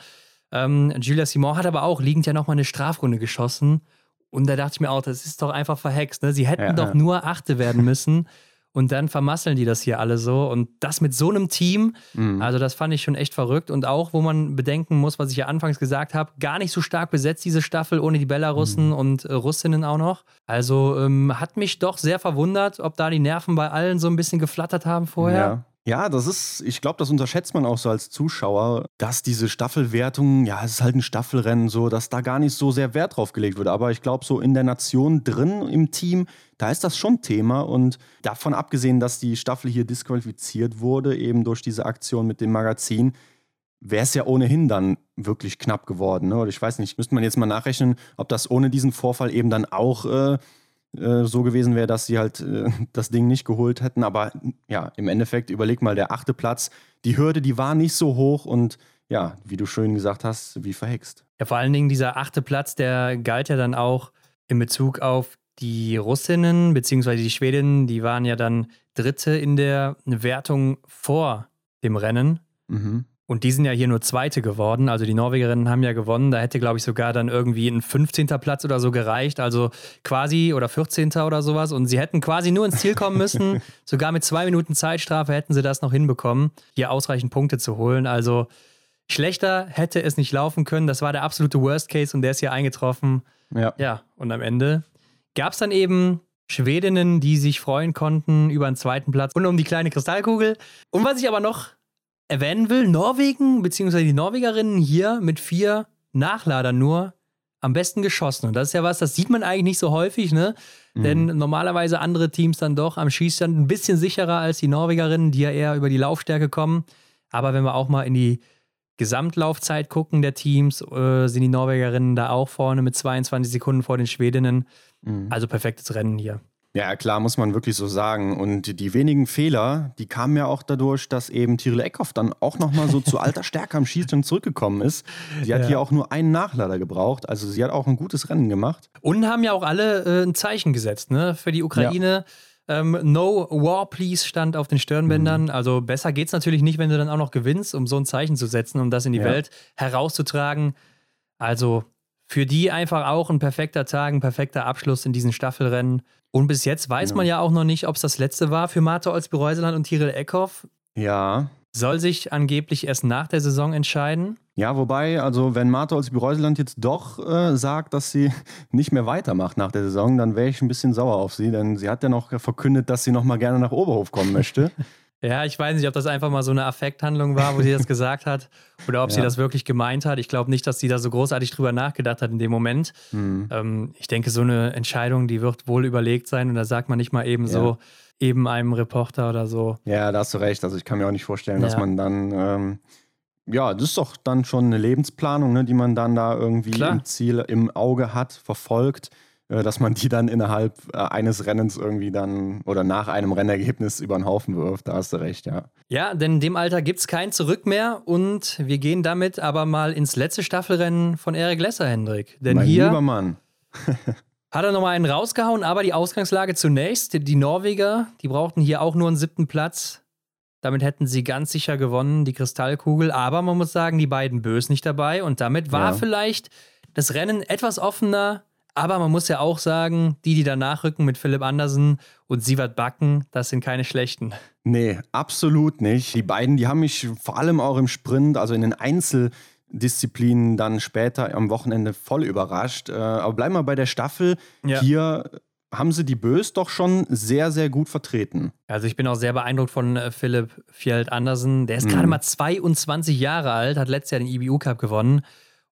Ähm, Julia Simon hat aber auch liegend ja nochmal eine Strafrunde geschossen. Und da dachte ich mir auch, das ist doch einfach verhext. Ne? Sie hätten ja, doch ja. nur Achte werden müssen. [laughs] Und dann vermasseln die das hier alle so. Und das mit so einem Team, mhm. also das fand ich schon echt verrückt. Und auch, wo man bedenken muss, was ich ja anfangs gesagt habe, gar nicht so stark besetzt, diese Staffel, ohne die Belarussen mhm. und äh, Russinnen auch noch. Also ähm, hat mich doch sehr verwundert, ob da die Nerven bei allen so ein bisschen geflattert haben vorher. Ja. Ja, das ist, ich glaube, das unterschätzt man auch so als Zuschauer, dass diese Staffelwertung, ja, es ist halt ein Staffelrennen, so, dass da gar nicht so sehr Wert drauf gelegt wird. Aber ich glaube, so in der Nation drin im Team, da ist das schon Thema. Und davon abgesehen, dass die Staffel hier disqualifiziert wurde, eben durch diese Aktion mit dem Magazin, wäre es ja ohnehin dann wirklich knapp geworden. Ne? Oder ich weiß nicht, müsste man jetzt mal nachrechnen, ob das ohne diesen Vorfall eben dann auch äh, äh, so gewesen wäre, dass sie halt äh, [laughs] das Ding nicht geholt hätten. Aber ja, im Endeffekt, überleg mal, der achte Platz, die Hürde, die war nicht so hoch und ja, wie du schön gesagt hast, wie verhext. Ja, vor allen Dingen dieser achte Platz, der galt ja dann auch in Bezug auf die Russinnen beziehungsweise die Schwedinnen, die waren ja dann Dritte in der Wertung vor dem Rennen. Mhm. Und die sind ja hier nur Zweite geworden. Also die Norwegerinnen haben ja gewonnen. Da hätte, glaube ich, sogar dann irgendwie ein 15. Platz oder so gereicht. Also quasi oder 14. oder sowas. Und sie hätten quasi nur ins Ziel kommen müssen. [laughs] sogar mit zwei Minuten Zeitstrafe hätten sie das noch hinbekommen, hier ausreichend Punkte zu holen. Also schlechter hätte es nicht laufen können. Das war der absolute Worst Case und der ist hier eingetroffen. Ja. Ja, und am Ende gab es dann eben Schwedinnen, die sich freuen konnten über einen zweiten Platz und um die kleine Kristallkugel. Und was ich aber noch erwähnen will, Norwegen, beziehungsweise die Norwegerinnen hier mit vier Nachladern nur am besten geschossen. Und das ist ja was, das sieht man eigentlich nicht so häufig, ne? Mhm. Denn normalerweise andere Teams dann doch am Schießstand ein bisschen sicherer als die Norwegerinnen, die ja eher über die Laufstärke kommen. Aber wenn wir auch mal in die Gesamtlaufzeit gucken der Teams, äh, sind die Norwegerinnen da auch vorne mit 22 Sekunden vor den Schwedinnen. Mhm. Also perfektes Rennen hier. Ja, klar, muss man wirklich so sagen. Und die wenigen Fehler, die kamen ja auch dadurch, dass eben Tyrell Eckhoff dann auch nochmal so zu [laughs] alter Stärke am Schießstand zurückgekommen ist. Sie hat ja. hier auch nur einen Nachlader gebraucht. Also sie hat auch ein gutes Rennen gemacht. Und haben ja auch alle äh, ein Zeichen gesetzt, ne? Für die Ukraine. Ja. Ähm, no War Please stand auf den Stirnbändern. Mhm. Also besser geht's natürlich nicht, wenn du dann auch noch gewinnst, um so ein Zeichen zu setzen, um das in die ja. Welt herauszutragen. Also für die einfach auch ein perfekter Tag, ein perfekter Abschluss in diesen Staffelrennen. Und bis jetzt weiß ja. man ja auch noch nicht, ob es das letzte war für Martha Olsby-Reuseland und Tiril Eckhoff. Ja. soll sich angeblich erst nach der Saison entscheiden. Ja, wobei, also wenn Marta Olsby-Reuseland jetzt doch äh, sagt, dass sie [laughs] nicht mehr weitermacht nach der Saison, dann wäre ich ein bisschen sauer auf sie, denn sie hat ja noch verkündet, dass sie noch mal gerne nach Oberhof kommen möchte. [laughs] ja, ich weiß nicht, ob das einfach mal so eine Affekthandlung war, wo sie das [laughs] gesagt hat, oder ob ja. sie das wirklich gemeint hat. Ich glaube nicht, dass sie da so großartig drüber nachgedacht hat in dem Moment. Mhm. Ähm, ich denke, so eine Entscheidung, die wird wohl überlegt sein und da sagt man nicht mal eben ja. so, eben einem Reporter oder so. Ja, da hast du recht. Also ich kann mir auch nicht vorstellen, ja. dass man dann, ähm, ja, das ist doch dann schon eine Lebensplanung, ne, die man dann da irgendwie Klar. im Ziel, im Auge hat, verfolgt, dass man die dann innerhalb äh, eines Rennens irgendwie dann oder nach einem Rennergebnis über den Haufen wirft. Da hast du recht, ja. Ja, denn in dem Alter gibt es kein Zurück mehr und wir gehen damit aber mal ins letzte Staffelrennen von Erik Lesser, Hendrik. Denn mein hier. Lieber Mann. [laughs] Hat er nochmal einen rausgehauen, aber die Ausgangslage zunächst. Die Norweger, die brauchten hier auch nur einen siebten Platz. Damit hätten sie ganz sicher gewonnen, die Kristallkugel. Aber man muss sagen, die beiden Bös nicht dabei. Und damit war ja. vielleicht das Rennen etwas offener. Aber man muss ja auch sagen, die, die danach rücken mit Philipp Andersen und Sievert Backen, das sind keine schlechten. Nee, absolut nicht. Die beiden, die haben mich vor allem auch im Sprint, also in den Einzel- Disziplinen dann später am Wochenende voll überrascht. Äh, aber bleiben wir bei der Staffel. Ja. Hier haben sie die Bös doch schon sehr, sehr gut vertreten. Also ich bin auch sehr beeindruckt von äh, Philipp Fjeld Andersen. Der ist mhm. gerade mal 22 Jahre alt, hat letztes Jahr den IBU Cup gewonnen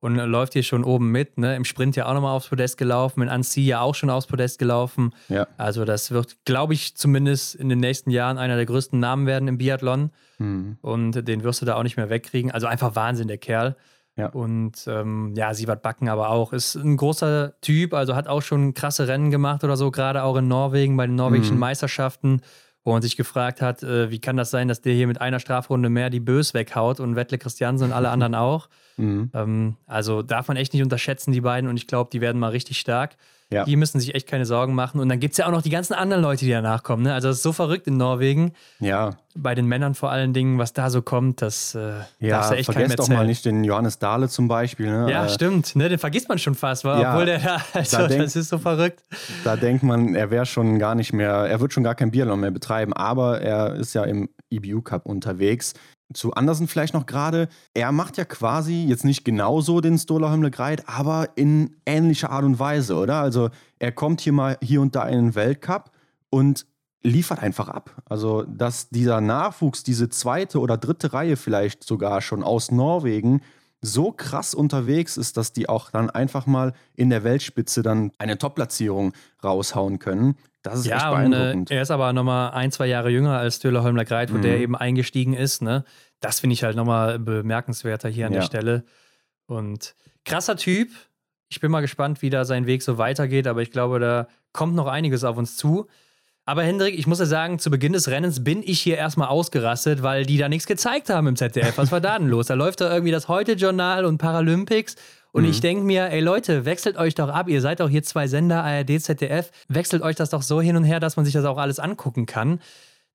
und läuft hier schon oben mit. Ne? Im Sprint ja auch nochmal aufs Podest gelaufen, in Annecy ja auch schon aufs Podest gelaufen. Ja. Also das wird, glaube ich, zumindest in den nächsten Jahren einer der größten Namen werden im Biathlon. Mhm. Und den wirst du da auch nicht mehr wegkriegen. Also einfach Wahnsinn, der Kerl. Ja. Und ähm, ja, Sievert Backen aber auch. Ist ein großer Typ, also hat auch schon krasse Rennen gemacht oder so, gerade auch in Norwegen bei den norwegischen mhm. Meisterschaften wo man sich gefragt hat, äh, wie kann das sein, dass der hier mit einer Strafrunde mehr die Bös weghaut und Wettle Christiansen und alle anderen [laughs] auch. Mhm. Ähm, also darf man echt nicht unterschätzen, die beiden, und ich glaube, die werden mal richtig stark. Ja. Die müssen sich echt keine Sorgen machen. Und dann gibt es ja auch noch die ganzen anderen Leute, die danach kommen. Ne? Also das ist so verrückt in Norwegen. Ja. Bei den Männern vor allen Dingen, was da so kommt, das äh, ja, darfst du echt vergesst doch mal nicht den Johannes Dahle zum Beispiel. Ne? Ja, äh, stimmt. Ne? Den vergisst man schon fast, ja, obwohl der da, also, da denk, das ist so verrückt. Da denkt man, er wäre schon gar nicht mehr, er wird schon gar kein Biathlon mehr betreiben, aber er ist ja im EBU Cup unterwegs zu Andersen vielleicht noch gerade. Er macht ja quasi jetzt nicht genauso den Stola Hömle Greit, aber in ähnlicher Art und Weise, oder? Also er kommt hier mal hier und da in den Weltcup und liefert einfach ab. Also, dass dieser Nachwuchs, diese zweite oder dritte Reihe vielleicht sogar schon aus Norwegen so krass unterwegs ist, dass die auch dann einfach mal in der Weltspitze dann eine Top-Platzierung raushauen können. Das ist ja, echt beeindruckend. Und, äh, er ist aber nochmal ein, zwei Jahre jünger als Döller Holmler Greit, wo mhm. der eben eingestiegen ist. Ne? Das finde ich halt nochmal bemerkenswerter hier an ja. der Stelle. Und krasser Typ. Ich bin mal gespannt, wie da sein Weg so weitergeht, aber ich glaube, da kommt noch einiges auf uns zu. Aber Hendrik, ich muss ja sagen, zu Beginn des Rennens bin ich hier erstmal ausgerastet, weil die da nichts gezeigt haben im ZDF. Was war da denn los? Da läuft da irgendwie das Heute-Journal und Paralympics. Und mhm. ich denke mir, ey Leute, wechselt euch doch ab. Ihr seid doch hier zwei Sender, ARD, ZDF. Wechselt euch das doch so hin und her, dass man sich das auch alles angucken kann.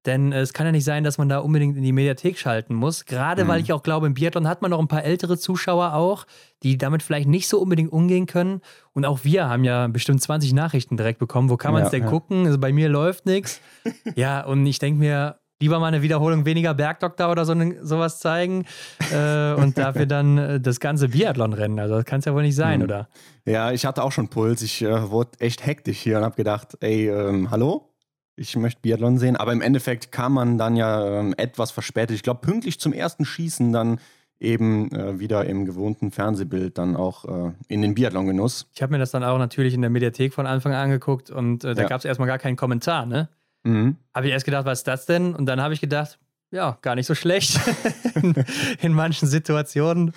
Denn es kann ja nicht sein, dass man da unbedingt in die Mediathek schalten muss. Gerade mhm. weil ich auch glaube, im Biathlon hat man noch ein paar ältere Zuschauer auch, die damit vielleicht nicht so unbedingt umgehen können. Und auch wir haben ja bestimmt 20 Nachrichten direkt bekommen. Wo kann man es ja, denn ja. gucken? Also bei mir läuft nichts. [laughs] ja, und ich denke mir, lieber mal eine Wiederholung weniger Bergdoktor oder so ne, sowas zeigen äh, und dafür dann äh, das ganze Biathlon-Rennen. Also das kann es ja wohl nicht sein, mhm. oder? Ja, ich hatte auch schon Puls. Ich äh, wurde echt hektisch hier und habe gedacht, ey, ähm, hallo? ich möchte Biathlon sehen. Aber im Endeffekt kam man dann ja ähm, etwas verspätet. Ich glaube, pünktlich zum ersten Schießen dann eben äh, wieder im gewohnten Fernsehbild dann auch äh, in den Biathlon-Genuss. Ich habe mir das dann auch natürlich in der Mediathek von Anfang an angeguckt und äh, da ja. gab es erstmal gar keinen Kommentar, ne? Mhm. Habe ich erst gedacht, was ist das denn? Und dann habe ich gedacht, ja, gar nicht so schlecht [laughs] in, in manchen Situationen.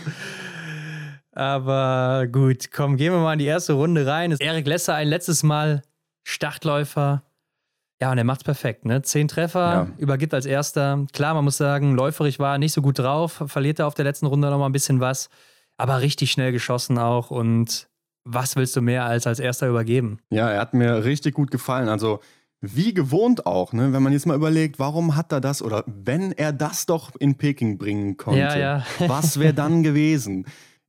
Aber gut, komm, gehen wir mal in die erste Runde rein. Erik Lesser ein letztes Mal Startläufer ja, und er macht's perfekt, ne? Zehn Treffer, ja. übergibt als erster. Klar, man muss sagen, läuferig war nicht so gut drauf, verliert er auf der letzten Runde nochmal ein bisschen was, aber richtig schnell geschossen auch und was willst du mehr als als erster übergeben? Ja, er hat mir richtig gut gefallen. Also wie gewohnt auch, ne? wenn man jetzt mal überlegt, warum hat er das oder wenn er das doch in Peking bringen konnte, ja, ja. [laughs] was wäre dann gewesen?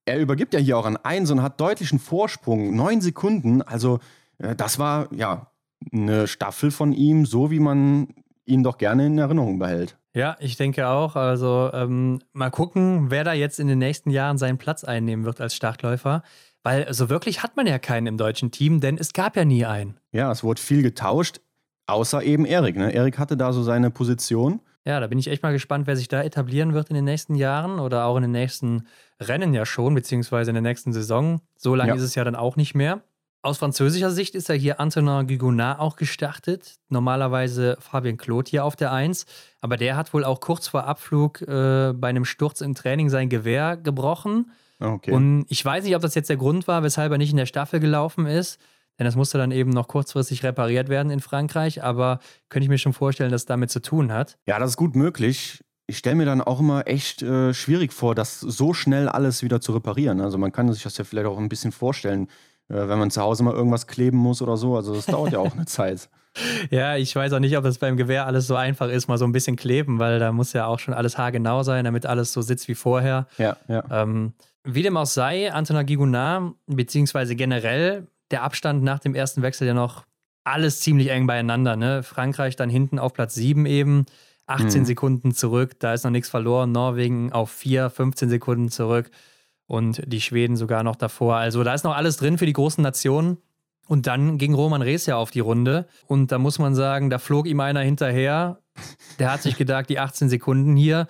Er übergibt ja hier auch an eins und hat deutlichen Vorsprung, neun Sekunden. Also äh, das war ja eine Staffel von ihm, so wie man ihn doch gerne in Erinnerung behält. Ja, ich denke auch. Also ähm, mal gucken, wer da jetzt in den nächsten Jahren seinen Platz einnehmen wird als Startläufer. Weil so wirklich hat man ja keinen im deutschen Team, denn es gab ja nie einen. Ja, es wurde viel getauscht, außer eben Erik. Ne? Erik hatte da so seine Position. Ja, da bin ich echt mal gespannt, wer sich da etablieren wird in den nächsten Jahren oder auch in den nächsten Rennen ja schon, beziehungsweise in der nächsten Saison. So lange ja. ist es ja dann auch nicht mehr. Aus französischer Sicht ist ja hier Antonin Guigonard auch gestartet. Normalerweise Fabien Claude hier auf der 1. Aber der hat wohl auch kurz vor Abflug äh, bei einem Sturz im Training sein Gewehr gebrochen. Okay. Und ich weiß nicht, ob das jetzt der Grund war, weshalb er nicht in der Staffel gelaufen ist. Denn das musste dann eben noch kurzfristig repariert werden in Frankreich. Aber könnte ich mir schon vorstellen, dass es damit zu tun hat. Ja, das ist gut möglich. Ich stelle mir dann auch immer echt äh, schwierig vor, das so schnell alles wieder zu reparieren. Also man kann sich das ja vielleicht auch ein bisschen vorstellen äh, wenn man zu Hause mal irgendwas kleben muss oder so. Also das dauert ja auch eine [laughs] Zeit. Ja, ich weiß auch nicht, ob das beim Gewehr alles so einfach ist, mal so ein bisschen kleben, weil da muss ja auch schon alles haargenau sein, damit alles so sitzt wie vorher. Ja, ja. Ähm, wie dem auch sei, Antonin Gigounard, beziehungsweise generell der Abstand nach dem ersten Wechsel ja noch alles ziemlich eng beieinander. Ne? Frankreich dann hinten auf Platz 7 eben, 18 mhm. Sekunden zurück, da ist noch nichts verloren. Norwegen auf 4, 15 Sekunden zurück und die Schweden sogar noch davor. Also da ist noch alles drin für die großen Nationen. Und dann ging Roman Rees ja auf die Runde. Und da muss man sagen, da flog ihm einer hinterher. Der hat sich gedacht, die 18 Sekunden hier,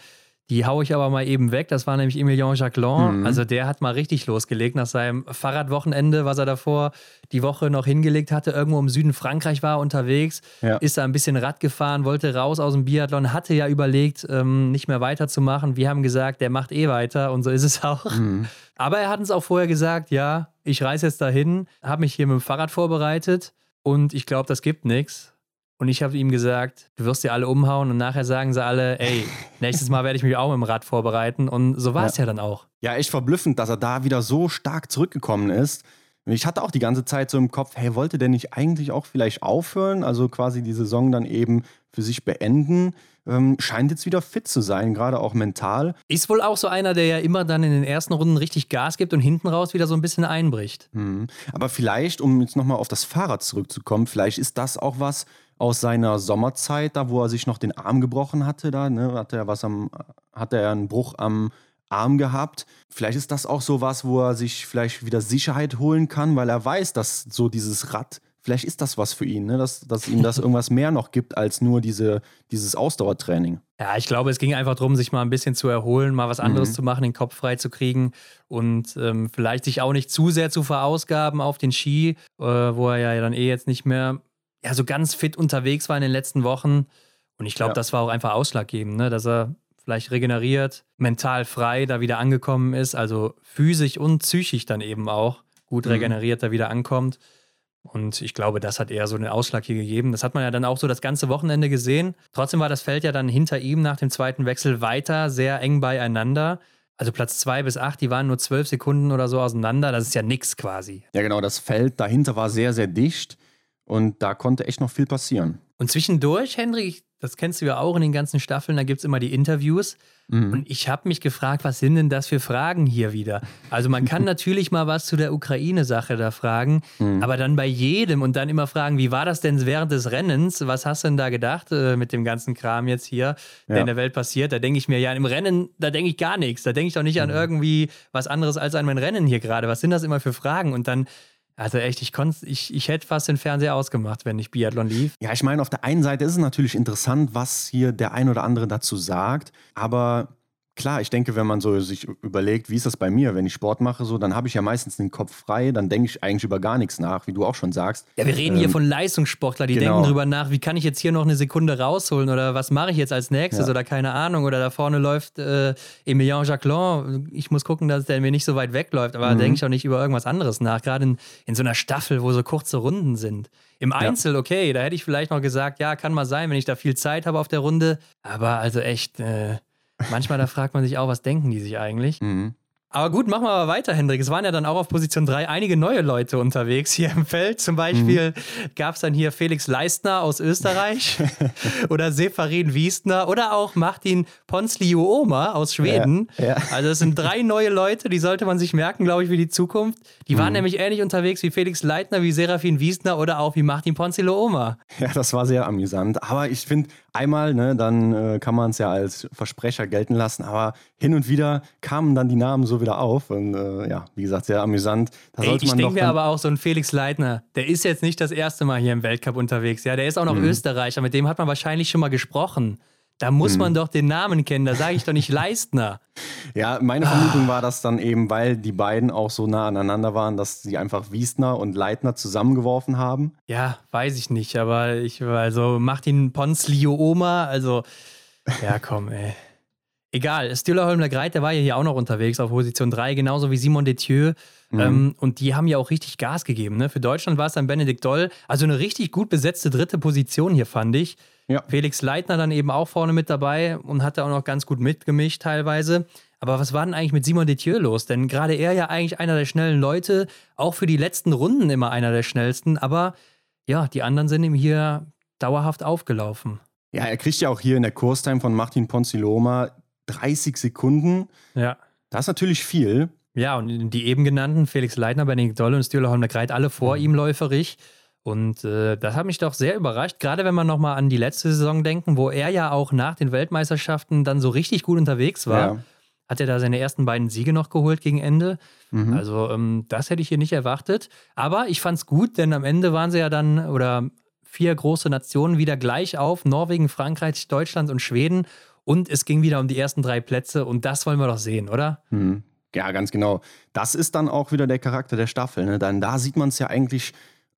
die haue ich aber mal eben weg. Das war nämlich Emilien Jacquelin. Mhm. Also der hat mal richtig losgelegt nach seinem Fahrradwochenende, was er davor die Woche noch hingelegt hatte. Irgendwo im Süden Frankreich war er unterwegs, ja. ist da ein bisschen Rad gefahren, wollte raus aus dem Biathlon, hatte ja überlegt, ähm, nicht mehr weiterzumachen. Wir haben gesagt, der macht eh weiter und so ist es auch. Mhm. Aber er hat uns auch vorher gesagt, ja, ich reise jetzt dahin, habe mich hier mit dem Fahrrad vorbereitet und ich glaube, das gibt nichts. Und ich habe ihm gesagt, du wirst dir alle umhauen und nachher sagen sie alle, ey, [laughs] nächstes Mal werde ich mich auch mit dem Rad vorbereiten. Und so war es ja. ja dann auch. Ja, echt verblüffend, dass er da wieder so stark zurückgekommen ist. Ich hatte auch die ganze Zeit so im Kopf, hey, wollte der nicht eigentlich auch vielleicht aufhören? Also quasi die Saison dann eben für sich beenden. Ähm, scheint jetzt wieder fit zu sein, gerade auch mental. Ist wohl auch so einer, der ja immer dann in den ersten Runden richtig Gas gibt und hinten raus wieder so ein bisschen einbricht. Mhm. Aber vielleicht, um jetzt nochmal auf das Fahrrad zurückzukommen, vielleicht ist das auch was, aus seiner Sommerzeit, da wo er sich noch den Arm gebrochen hatte, da ne, hat er was am, hat er einen Bruch am Arm gehabt. Vielleicht ist das auch so was, wo er sich vielleicht wieder Sicherheit holen kann, weil er weiß, dass so dieses Rad, vielleicht ist das was für ihn, ne? dass, dass ihm das irgendwas [laughs] mehr noch gibt als nur diese, dieses Ausdauertraining. Ja, ich glaube, es ging einfach darum, sich mal ein bisschen zu erholen, mal was anderes mhm. zu machen, den Kopf frei zu kriegen und ähm, vielleicht sich auch nicht zu sehr zu verausgaben auf den Ski, äh, wo er ja dann eh jetzt nicht mehr ja, so ganz fit unterwegs war in den letzten Wochen. Und ich glaube, ja. das war auch einfach ausschlaggebend, ne? dass er vielleicht regeneriert, mental frei da wieder angekommen ist, also physisch und psychisch dann eben auch gut mhm. regeneriert da wieder ankommt. Und ich glaube, das hat eher so einen Ausschlag hier gegeben. Das hat man ja dann auch so das ganze Wochenende gesehen. Trotzdem war das Feld ja dann hinter ihm nach dem zweiten Wechsel weiter sehr eng beieinander. Also Platz zwei bis acht, die waren nur zwölf Sekunden oder so auseinander. Das ist ja nichts quasi. Ja, genau. Das Feld dahinter war sehr, sehr dicht. Und da konnte echt noch viel passieren. Und zwischendurch, Henry, das kennst du ja auch in den ganzen Staffeln, da gibt es immer die Interviews. Mhm. Und ich habe mich gefragt, was sind denn das für Fragen hier wieder? Also man kann [laughs] natürlich mal was zu der Ukraine-Sache da fragen, mhm. aber dann bei jedem und dann immer fragen, wie war das denn während des Rennens? Was hast du denn da gedacht äh, mit dem ganzen Kram jetzt hier, der ja. in der Welt passiert? Da denke ich mir, ja, im Rennen, da denke ich gar nichts. Da denke ich doch nicht mhm. an irgendwie was anderes als an mein Rennen hier gerade. Was sind das immer für Fragen? Und dann also echt, ich, ich, ich hätte fast den Fernseher ausgemacht, wenn ich Biathlon lief. Ja, ich meine, auf der einen Seite ist es natürlich interessant, was hier der ein oder andere dazu sagt, aber klar, ich denke, wenn man so sich überlegt, wie ist das bei mir, wenn ich Sport mache, so, dann habe ich ja meistens den Kopf frei, dann denke ich eigentlich über gar nichts nach, wie du auch schon sagst. Ja, wir reden ähm, hier von Leistungssportlern, die genau. denken darüber nach, wie kann ich jetzt hier noch eine Sekunde rausholen oder was mache ich jetzt als nächstes ja. oder keine Ahnung oder da vorne läuft äh, Emilien Jacquelin, ich muss gucken, dass der mir nicht so weit wegläuft, aber mhm. da denke ich auch nicht über irgendwas anderes nach, gerade in, in so einer Staffel, wo so kurze Runden sind. Im Einzel, ja. okay, da hätte ich vielleicht noch gesagt, ja, kann mal sein, wenn ich da viel Zeit habe auf der Runde, aber also echt, äh, Manchmal da fragt man sich auch, was denken die sich eigentlich? Mhm. Aber gut, machen wir mal weiter, Hendrik. Es waren ja dann auch auf Position 3 einige neue Leute unterwegs hier im Feld. Zum Beispiel mhm. gab es dann hier Felix Leistner aus Österreich [laughs] oder Sefarin Wiesner oder auch Martin Ponsliuoma aus Schweden. Ja, ja. Also es sind drei neue Leute, die sollte man sich merken, glaube ich, für die Zukunft. Die waren mhm. nämlich ähnlich unterwegs wie Felix Leitner, wie Serafin Wiesner oder auch wie Martin Ponsliuoma. Ja, das war sehr amüsant. Aber ich finde, einmal, ne, dann äh, kann man es ja als Versprecher gelten lassen. Aber hin und wieder kamen dann die Namen so wieder auf. Und äh, ja, wie gesagt, sehr amüsant. Da Ey, ich denke mir aber auch so ein Felix Leitner, der ist jetzt nicht das erste Mal hier im Weltcup unterwegs. Ja, der ist auch noch mhm. Österreicher, mit dem hat man wahrscheinlich schon mal gesprochen. Da muss mhm. man doch den Namen kennen, da sage ich doch nicht [laughs] Leistner. Ja, meine Vermutung ah. war das dann eben, weil die beiden auch so nah aneinander waren, dass sie einfach Wiesner und Leitner zusammengeworfen haben. Ja, weiß ich nicht, aber ich, also Martin Ponslio Oma, also, ja komm, ey. Egal, Stühler Holmler Greit, der war ja hier auch noch unterwegs auf Position 3, genauso wie Simon Detieu. Mhm. Ähm, und die haben ja auch richtig Gas gegeben. Ne? Für Deutschland war es dann Benedikt Doll. Also eine richtig gut besetzte dritte Position hier, fand ich. Ja. Felix Leitner dann eben auch vorne mit dabei und hat da auch noch ganz gut mitgemischt teilweise. Aber was war denn eigentlich mit Simon Detieu los? Denn gerade er ja eigentlich einer der schnellen Leute, auch für die letzten Runden immer einer der schnellsten. Aber ja, die anderen sind ihm hier dauerhaft aufgelaufen. Ja, er kriegt ja auch hier in der Kurstime von Martin Ponziloma 30 Sekunden. Ja. Das ist natürlich viel. Ja, und die eben genannten, Felix Leitner, Benedikt Dolle und Stühler Holmler Greit, alle vor mhm. ihm läuferig. Und äh, das hat mich doch sehr überrascht, gerade wenn man nochmal an die letzte Saison denken, wo er ja auch nach den Weltmeisterschaften dann so richtig gut unterwegs war. Ja. Hat er da seine ersten beiden Siege noch geholt gegen Ende? Mhm. Also, ähm, das hätte ich hier nicht erwartet. Aber ich fand es gut, denn am Ende waren sie ja dann, oder vier große Nationen wieder gleich auf: Norwegen, Frankreich, Deutschland und Schweden. Und es ging wieder um die ersten drei Plätze und das wollen wir doch sehen, oder? Mhm. Ja, ganz genau. Das ist dann auch wieder der Charakter der Staffel. Ne? Dann da sieht man es ja eigentlich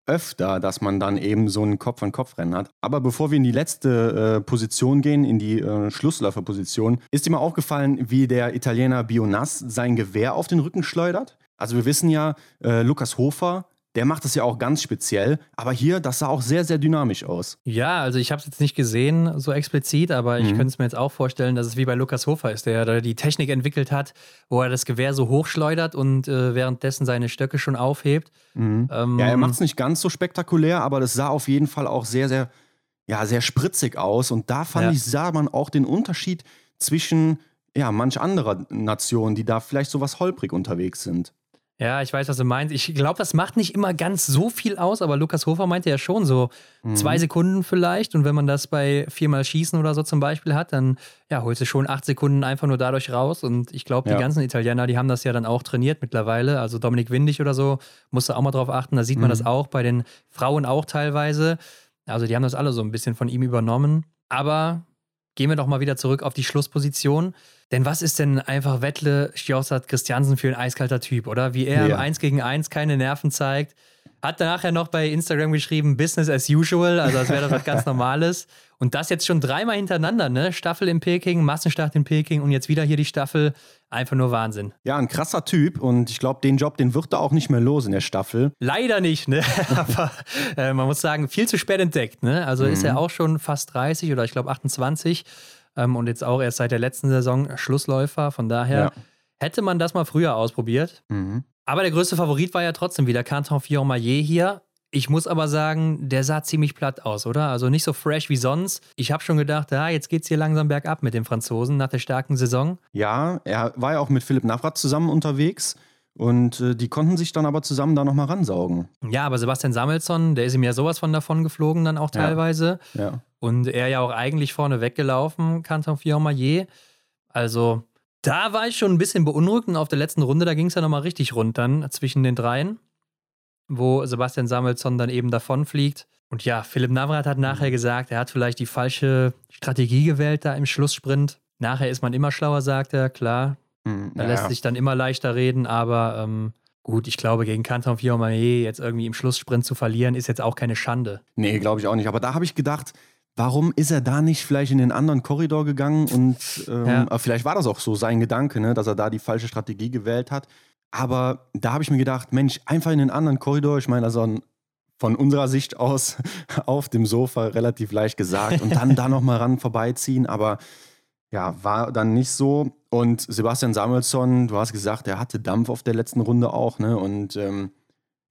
öfter, dass man dann eben so ein Kopf-an-Kopf-Rennen hat. Aber bevor wir in die letzte äh, Position gehen, in die äh, Schlussläuferposition, ist dir mal aufgefallen, wie der Italiener Bionas sein Gewehr auf den Rücken schleudert? Also wir wissen ja, äh, Lukas Hofer der macht das ja auch ganz speziell. Aber hier, das sah auch sehr, sehr dynamisch aus. Ja, also ich habe es jetzt nicht gesehen, so explizit, aber mhm. ich könnte es mir jetzt auch vorstellen, dass es wie bei Lukas Hofer ist, der da die Technik entwickelt hat, wo er das Gewehr so hochschleudert und äh, währenddessen seine Stöcke schon aufhebt. Mhm. Ähm, ja, er macht es nicht ganz so spektakulär, aber das sah auf jeden Fall auch sehr, sehr, ja, sehr spritzig aus. Und da fand ja. ich, sah man auch den Unterschied zwischen ja, manch anderer Nationen, die da vielleicht so was holprig unterwegs sind. Ja, ich weiß, was du meinst. Ich glaube, das macht nicht immer ganz so viel aus, aber Lukas Hofer meinte ja schon so mhm. zwei Sekunden vielleicht. Und wenn man das bei viermal Schießen oder so zum Beispiel hat, dann ja, holst du schon acht Sekunden einfach nur dadurch raus. Und ich glaube, die ja. ganzen Italiener, die haben das ja dann auch trainiert mittlerweile. Also Dominik Windig oder so, musst du auch mal drauf achten. Da sieht man mhm. das auch bei den Frauen auch teilweise. Also die haben das alle so ein bisschen von ihm übernommen. Aber gehen wir doch mal wieder zurück auf die Schlussposition. Denn was ist denn einfach Wettle Stjossat Christiansen für ein eiskalter Typ, oder? Wie er ja. im 1 gegen 1 keine Nerven zeigt. Hat danach ja noch bei Instagram geschrieben, Business as usual, also als wäre das was ganz [laughs] Normales. Und das jetzt schon dreimal hintereinander, ne? Staffel in Peking, Massenstart in Peking und jetzt wieder hier die Staffel. Einfach nur Wahnsinn. Ja, ein krasser Typ und ich glaube, den Job, den wird er auch nicht mehr los in der Staffel. Leider nicht, ne? [laughs] Aber äh, man muss sagen, viel zu spät entdeckt, ne? Also mhm. ist er auch schon fast 30 oder ich glaube 28 ähm, und jetzt auch erst seit der letzten Saison Schlussläufer. Von daher ja. hätte man das mal früher ausprobiert. Mhm. Aber der größte Favorit war ja trotzdem wieder Canton Fillon-Maillet hier. Ich muss aber sagen, der sah ziemlich platt aus, oder? Also nicht so fresh wie sonst. Ich habe schon gedacht, ja, jetzt geht's hier langsam bergab mit den Franzosen nach der starken Saison. Ja, er war ja auch mit Philipp Navrat zusammen unterwegs. Und äh, die konnten sich dann aber zusammen da nochmal ransaugen. Ja, aber Sebastian Samuelsson, der ist ihm ja sowas von davon geflogen dann auch teilweise. Ja. ja. Und er ja auch eigentlich vorne weggelaufen, Canton Fiormaillet. Also da war ich schon ein bisschen beunruhigt und auf der letzten Runde, da ging es ja nochmal richtig rund dann zwischen den dreien, wo Sebastian Samuelsson dann eben davonfliegt. Und ja, Philipp Navrat hat nachher gesagt, er hat vielleicht die falsche Strategie gewählt da im Schlusssprint. Nachher ist man immer schlauer, sagt er, klar. Mhm, da ja. lässt sich dann immer leichter reden, aber ähm, gut, ich glaube, gegen Canton Fiormaillet jetzt irgendwie im Schlusssprint zu verlieren, ist jetzt auch keine Schande. Nee, glaube ich auch nicht. Aber da habe ich gedacht, warum ist er da nicht vielleicht in den anderen Korridor gegangen? Und ähm, ja. vielleicht war das auch so sein Gedanke, ne, dass er da die falsche Strategie gewählt hat. Aber da habe ich mir gedacht, Mensch, einfach in den anderen Korridor. Ich meine, also von unserer Sicht aus [laughs] auf dem Sofa relativ leicht gesagt und dann da nochmal ran vorbeiziehen. Aber Ja, war dann nicht so. Und Sebastian Samuelsson, du hast gesagt, er hatte Dampf auf der letzten Runde auch, ne? Und ähm,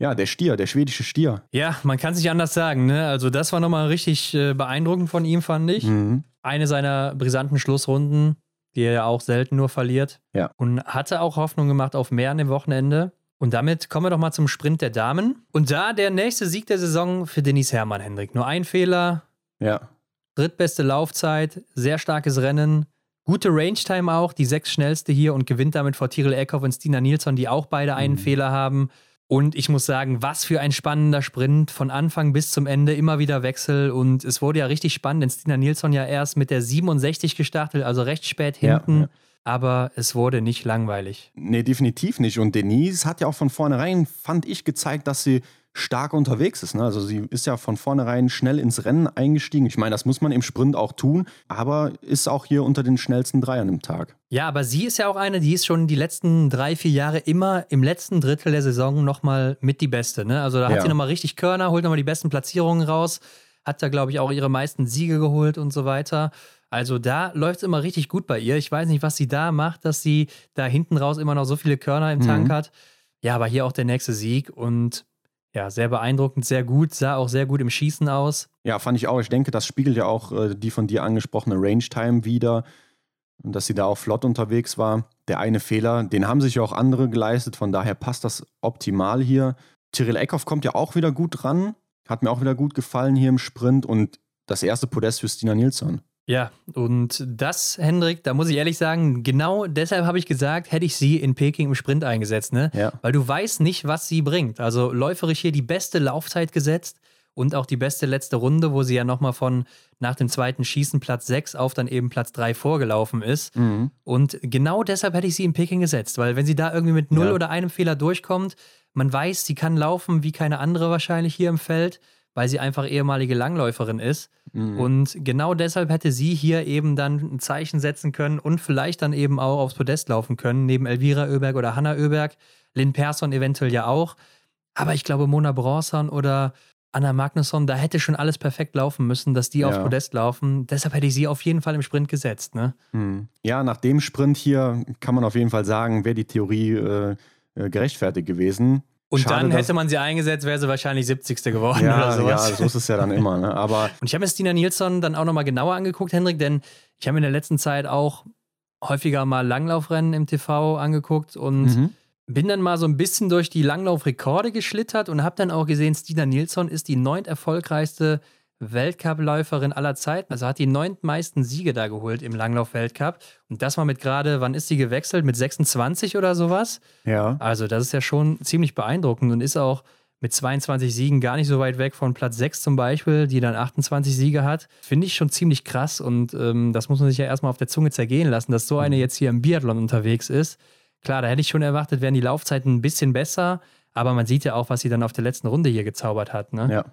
ja, der Stier, der schwedische Stier. Ja, man kann es nicht anders sagen, ne? Also, das war nochmal richtig äh, beeindruckend von ihm, fand ich. Mhm. Eine seiner brisanten Schlussrunden, die er ja auch selten nur verliert. Ja. Und hatte auch Hoffnung gemacht auf mehr an dem Wochenende. Und damit kommen wir doch mal zum Sprint der Damen. Und da der nächste Sieg der Saison für Denise Herrmann, Hendrik. Nur ein Fehler, Ja. drittbeste Laufzeit, sehr starkes Rennen, gute Range-Time auch, die sechs schnellste hier und gewinnt damit vor Tyrell Eckhoff und Stina Nilsson, die auch beide einen Mhm. Fehler haben. Und ich muss sagen, was für ein spannender Sprint von Anfang bis zum Ende, immer wieder Wechsel. Und es wurde ja richtig spannend, denn Stina Nilsson ja erst mit der 67 gestartet, also recht spät Ja, hinten. ja. Aber es wurde nicht langweilig. Nee, definitiv nicht. Und Denise hat ja auch von vornherein, fand ich, gezeigt, dass sie stark unterwegs ist. Ne? Also sie ist ja von vornherein schnell ins Rennen eingestiegen. Ich meine, das muss man im Sprint auch tun, aber ist auch hier unter den schnellsten Dreiern im Tag. Ja, aber sie ist ja auch eine, die ist schon die letzten drei, vier Jahre immer im letzten Drittel der Saison nochmal mit die Beste. Ne? Also da hat Ja. sie nochmal richtig Körner, holt nochmal die besten Platzierungen raus, hat da, glaube ich, auch ihre meisten Siege geholt und so weiter. Also da läuft es immer richtig gut bei ihr. Ich weiß nicht, was sie da macht, dass sie da hinten raus immer noch so viele Körner im Mhm. Tank hat. Ja, aber hier auch der nächste Sieg und ja, sehr beeindruckend, sehr gut, sah auch sehr gut im Schießen aus. Ja, fand ich auch. Ich denke, das spiegelt ja auch äh, die von dir angesprochene Range-Time wieder. Und dass sie da auch flott unterwegs war. Der eine Fehler, den haben sich ja auch andere geleistet. Von daher passt das optimal hier. Tyrell Eckhoff kommt ja auch wieder gut ran. Hat mir auch wieder gut gefallen hier im Sprint. Und das erste Podest für Stina Nilsson. Ja, und das, Hendrik, da muss ich ehrlich sagen, genau deshalb habe ich gesagt, hätte ich sie in Peking im Sprint eingesetzt, ne? Ja. Weil du weißt nicht, was sie bringt. Also läuferisch hier die beste Laufzeit gesetzt und auch die beste letzte Runde, wo sie ja nochmal von nach dem zweiten Schießen Platz 6 auf dann eben Platz 3 vorgelaufen ist. Mhm. Und genau deshalb hätte ich sie in Peking gesetzt, weil wenn sie da irgendwie mit null Ja. oder einem Fehler durchkommt, man weiß, sie kann laufen wie keine andere wahrscheinlich hier im Feld, weil sie einfach ehemalige Langläuferin ist. Mhm. Und genau deshalb hätte sie hier eben dann ein Zeichen setzen können und vielleicht dann eben auch aufs Podest laufen können, neben Elvira Oeberg oder Hanna Oeberg, Lynn Persson eventuell ja auch. Aber ich glaube, Mona Bronson oder Anna Magnusson, da hätte schon alles perfekt laufen müssen, dass die aufs Ja. Podest laufen. Deshalb hätte ich sie auf jeden Fall im Sprint gesetzt. Ne? Mhm. Ja, nach dem Sprint hier kann man auf jeden Fall sagen, wäre die Theorie äh, äh, gerechtfertigt gewesen. Und Schade, dann hätte man sie eingesetzt, wäre sie wahrscheinlich 70. geworden ja, oder ja, sowas. so ist es ja dann immer. Ne? Aber [laughs] Und ich habe mir Stina Nilsson dann auch nochmal genauer angeguckt, Hendrik, denn ich habe mir in der letzten Zeit auch häufiger mal Langlaufrennen im TV angeguckt und Mhm. bin dann mal so ein bisschen durch die Langlaufrekorde geschlittert und habe dann auch gesehen, Stina Nilsson ist die neunt erfolgreichste Weltcup-Läuferin aller Zeiten. Also hat die neuntmeisten Siege da geholt im Langlauf-Weltcup. Und das mal mit gerade, wann ist sie gewechselt? Mit 26 oder sowas? ja. Also, das ist ja schon ziemlich beeindruckend und ist auch mit 22 Siegen gar nicht so weit weg von Platz 6 zum Beispiel, die dann 28 Siege hat. Finde ich schon ziemlich krass und ähm, das muss man sich ja erstmal auf der Zunge zergehen lassen, dass so eine jetzt hier im Biathlon unterwegs ist. Klar, da hätte ich schon erwartet, wären die Laufzeiten ein bisschen besser, aber man sieht ja auch, was sie dann auf der letzten Runde hier gezaubert hat. Ne? Ja.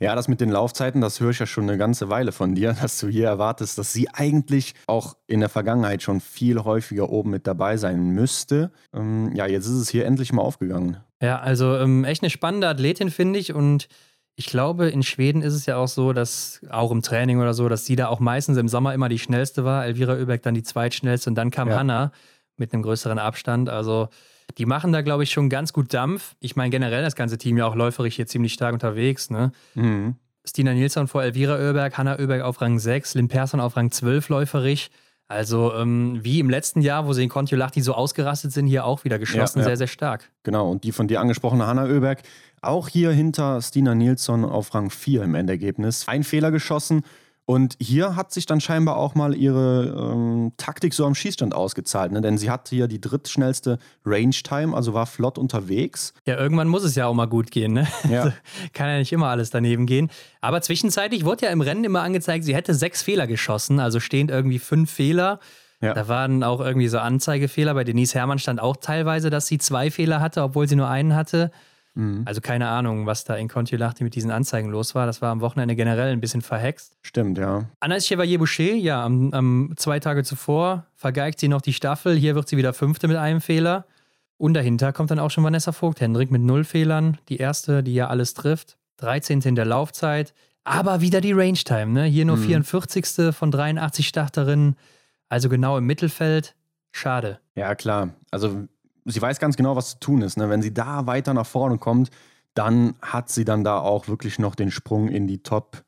ja, das mit den Laufzeiten, das höre ich ja schon eine ganze Weile von dir, [laughs] dass du hier erwartest, dass sie eigentlich auch in der Vergangenheit schon viel häufiger oben mit dabei sein müsste. Ähm, ja, jetzt ist es hier endlich mal aufgegangen. Ja, also ähm, echt eine spannende Athletin, finde ich. Und ich glaube, in Schweden ist es ja auch so, dass auch im Training oder so, dass sie da auch meistens im Sommer immer die schnellste war. Elvira Oeberg dann die zweitschnellste und dann kam Ja. Hanna mit einem größeren Abstand. Also die machen da, glaube ich, schon ganz gut Dampf. Ich meine, generell das ganze Team ja auch läuferisch hier ziemlich stark unterwegs. Ne? Mhm. Stina Nilsson vor Elvira Oeberg, Hanna Oeberg auf Rang 6, Lynn Persson auf Rang 12 läuferisch. Also ähm, wie im letzten Jahr, wo sie in Kontiolahti so ausgerastet sind, hier auch wieder geschlossen, Ja, ja. sehr, sehr stark. Genau, und die von dir angesprochene Hanna Oeberg, auch hier hinter Stina Nilsson auf Rang 4 im Endergebnis. Ein Fehler geschossen. Und hier hat sich dann scheinbar auch mal ihre ähm, Taktik so am Schießstand ausgezahlt, ne? denn sie hat hier die drittschnellste Range-Time, also war flott unterwegs. Ja, irgendwann muss es ja auch mal gut gehen, ne? Ja. [laughs] Kann ja nicht immer alles daneben gehen. Aber zwischenzeitlich wurde ja im Rennen immer angezeigt, sie hätte sechs Fehler geschossen, also stehend irgendwie fünf Fehler. Ja. Da waren auch irgendwie so Anzeigefehler. Bei Denise Herrmann stand auch teilweise, dass sie zwei Fehler hatte, obwohl sie nur einen hatte. Mhm. Also keine Ahnung, was da in Kontiolahti mit diesen Anzeigen los war. Das war am Wochenende generell ein bisschen verhext. Stimmt, ja. Anas Chevalier-Boucher, ja, am, am zwei Tage zuvor vergeigt sie noch die Staffel. Hier wird sie wieder Fünfte mit einem Fehler. Und dahinter kommt dann auch schon Vanessa Vogt-Hendrik mit null Fehlern. Die erste, die ja alles trifft. 13. in der Laufzeit. Aber wieder die Range-Time, ne? Hier nur Mhm. 44. von 83 Starterinnen. Also genau im Mittelfeld. Schade. Ja, klar. Also sie weiß ganz genau, was zu tun ist. Ne? Wenn sie da weiter nach vorne kommt, dann hat sie dann da auch wirklich noch den Sprung in die Top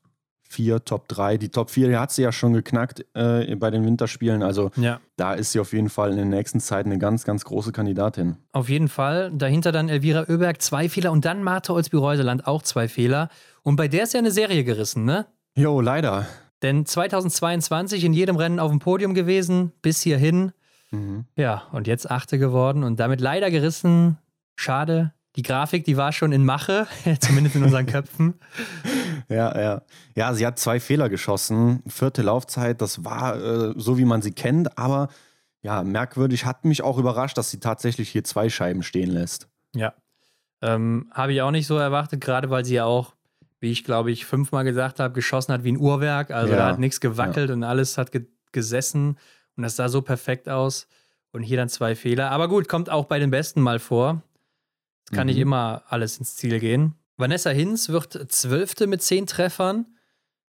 4, Top 3. Die Top 4 hat sie ja schon geknackt äh, bei den Winterspielen. Also Ja. da ist sie auf jeden Fall in der nächsten Zeit eine ganz, ganz große Kandidatin. Auf jeden Fall. Dahinter dann Elvira Oeberg, zwei Fehler und dann Martha Olsby-Reuseland auch zwei Fehler. Und bei der ist ja eine Serie gerissen, ne? Jo, leider. Denn 2022 in jedem Rennen auf dem Podium gewesen, bis hierhin. Mhm. Ja, und jetzt Achte geworden und damit leider gerissen. Schade. Die Grafik, die war schon in Mache, [laughs] zumindest in unseren Köpfen. [laughs] Ja, ja. Ja, sie hat zwei Fehler geschossen. Vierte Laufzeit, das war äh, so, wie man sie kennt, aber ja, merkwürdig hat mich auch überrascht, dass sie tatsächlich hier zwei Scheiben stehen lässt. Ja. Ähm, habe ich auch nicht so erwartet, gerade weil sie ja auch, wie ich glaube ich fünfmal gesagt habe, geschossen hat wie ein Uhrwerk. Also Ja, da hat nichts gewackelt und alles hat ge gesessen und das sah so perfekt aus. Und hier dann zwei Fehler. Aber gut, kommt auch bei den Besten mal vor. Es kann nicht Mhm. immer alles ins Ziel gehen. Vanessa Hinz wird Zwölfte mit zehn Treffern.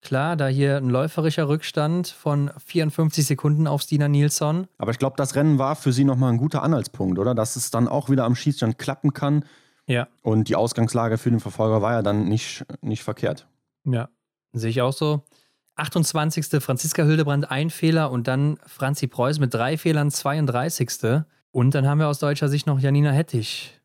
Klar, da hier ein läuferischer Rückstand von 54 Sekunden auf Stina Nilsson. Aber ich glaube, das Rennen war für sie nochmal ein guter Anhaltspunkt, oder? Dass es dann auch wieder am Schießstand klappen kann. Ja. Und die Ausgangslage für den Verfolger war ja dann nicht, nicht verkehrt. Ja, sehe ich auch so. 28. Franziska Hildebrand ein Fehler und dann Franzi Preuß mit drei Fehlern 32. Und dann haben wir aus deutscher Sicht noch Janina Hettich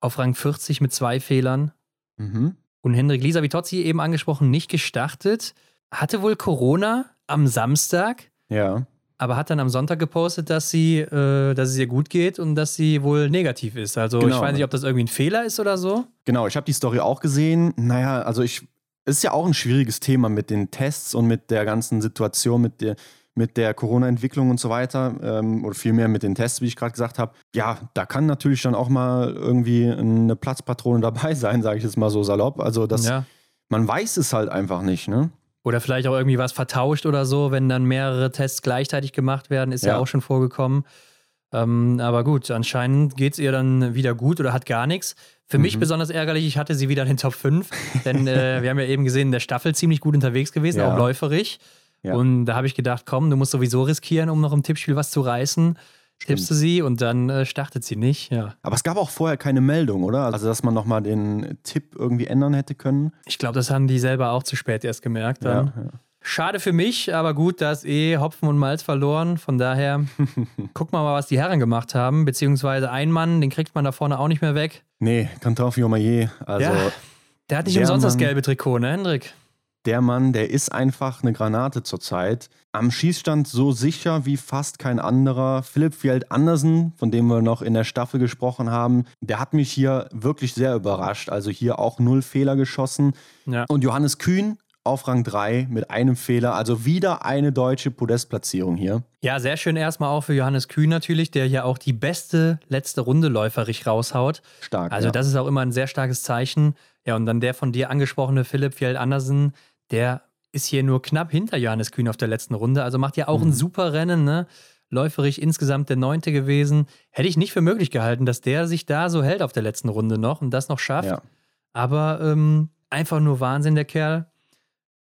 auf Rang 40 mit zwei Fehlern. Mhm. Und Hendrik Lisa Vitozzi, eben angesprochen, nicht gestartet. Hatte wohl Corona am Samstag, Ja. aber hat dann am Sonntag gepostet, dass, sie, äh, dass es ihr gut geht und dass sie wohl negativ ist. Also ich Genau. weiß nicht, ob das irgendwie ein Fehler ist oder so. Genau, ich habe die Story auch gesehen. Naja, also ich, es ist ja auch ein schwieriges Thema mit den Tests und mit der ganzen Situation, mit der, mit der Corona-Entwicklung und so weiter. Ähm, oder vielmehr mit den Tests, wie ich gerade gesagt habe. Ja, da kann natürlich dann auch mal irgendwie eine Platzpatrone [laughs] dabei sein, sage ich jetzt mal so salopp. Also das, Ja. man weiß es halt einfach nicht, ne? Oder vielleicht auch irgendwie was vertauscht oder so, wenn dann mehrere Tests gleichzeitig gemacht werden, ist ja, Ja. auch schon vorgekommen. Ähm, aber gut, anscheinend geht es ihr dann wieder gut oder hat gar nichts. Für mich Mhm. besonders ärgerlich, ich hatte sie wieder in den Top 5, [laughs] denn äh, wir haben ja eben gesehen, in der Staffel ziemlich gut unterwegs gewesen, Ja. auch läuferig. Ja. Und da habe ich gedacht, komm, du musst sowieso riskieren, um noch im Tippspiel was zu reißen. Tippst du sie und dann äh, startet sie nicht. Ja. Aber es gab auch vorher keine Meldung, oder? Also, dass man nochmal den Tipp irgendwie ändern hätte können. Ich glaube, das haben die selber auch zu spät erst gemerkt. Dann. Ja, ja. Schade für mich, aber gut, da ist eh Hopfen und Malz verloren. Von daher [laughs] gucken wir mal, was die Herren gemacht haben. Beziehungsweise ein Mann, den kriegt man da vorne auch nicht mehr weg. Nee, Canton Fiomayer. Also, Ja. Der hat nicht Der umsonst das Mann- gelbe Trikot, ne, Hendrik? der Mann, der ist einfach eine Granate zurzeit. Am Schießstand so sicher wie fast kein anderer. Philipp Fjeld Andersen, von dem wir noch in der Staffel gesprochen haben, der hat mich hier wirklich sehr überrascht. Also hier auch null Fehler geschossen. Ja. Und Johannes Kühn auf Rang 3 mit einem Fehler. Also wieder eine deutsche Podestplatzierung hier. Ja, sehr schön erstmal auch für Johannes Kühn natürlich, der ja auch die beste letzte Runde läuferig raushaut. Stark. Also ja. das ist auch immer ein sehr starkes Zeichen. Ja, und dann der von dir angesprochene Philipp Fjell Andersen, der ist hier nur knapp hinter Johannes Kühn auf der letzten Runde. Also macht ja auch ein Mhm. super Rennen, ne? Läuferig insgesamt der Neunte gewesen. Hätte ich nicht für möglich gehalten, dass der sich da so hält auf der letzten Runde noch und das noch schafft. Ja. Aber ähm, einfach nur Wahnsinn, der Kerl.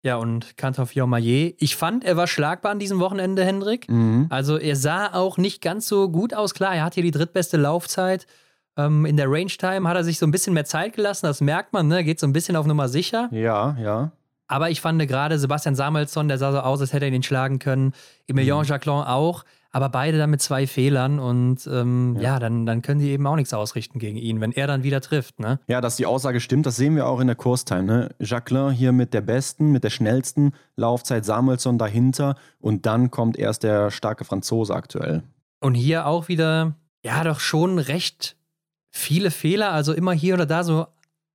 Ja, und Kantor Fiormaillet. Ich fand, er war schlagbar an diesem Wochenende, Hendrik. Mhm. Also er sah auch nicht ganz so gut aus. Klar, er hat hier die drittbeste Laufzeit. Ähm, in der Range Time hat er sich so ein bisschen mehr Zeit gelassen. Das merkt man, ne? Geht so ein bisschen auf Nummer sicher. Ja, ja. Aber ich fand gerade Sebastian Samuelsson, der sah so aus, als hätte er ihn schlagen können. Emilien Mhm. Jacquelin auch. Aber beide dann mit zwei Fehlern. Und ähm, ja, Ja. dann, dann können die eben auch nichts ausrichten gegen ihn, wenn er dann wieder trifft, ne? Ja, dass die Aussage stimmt, das sehen wir auch in der Kurstime. Ne? Jacqueline hier mit der besten, mit der schnellsten Laufzeit, Samuelsson dahinter und dann kommt erst der starke Franzose aktuell. Und hier auch wieder, ja, doch schon recht viele Fehler. Also immer hier oder da so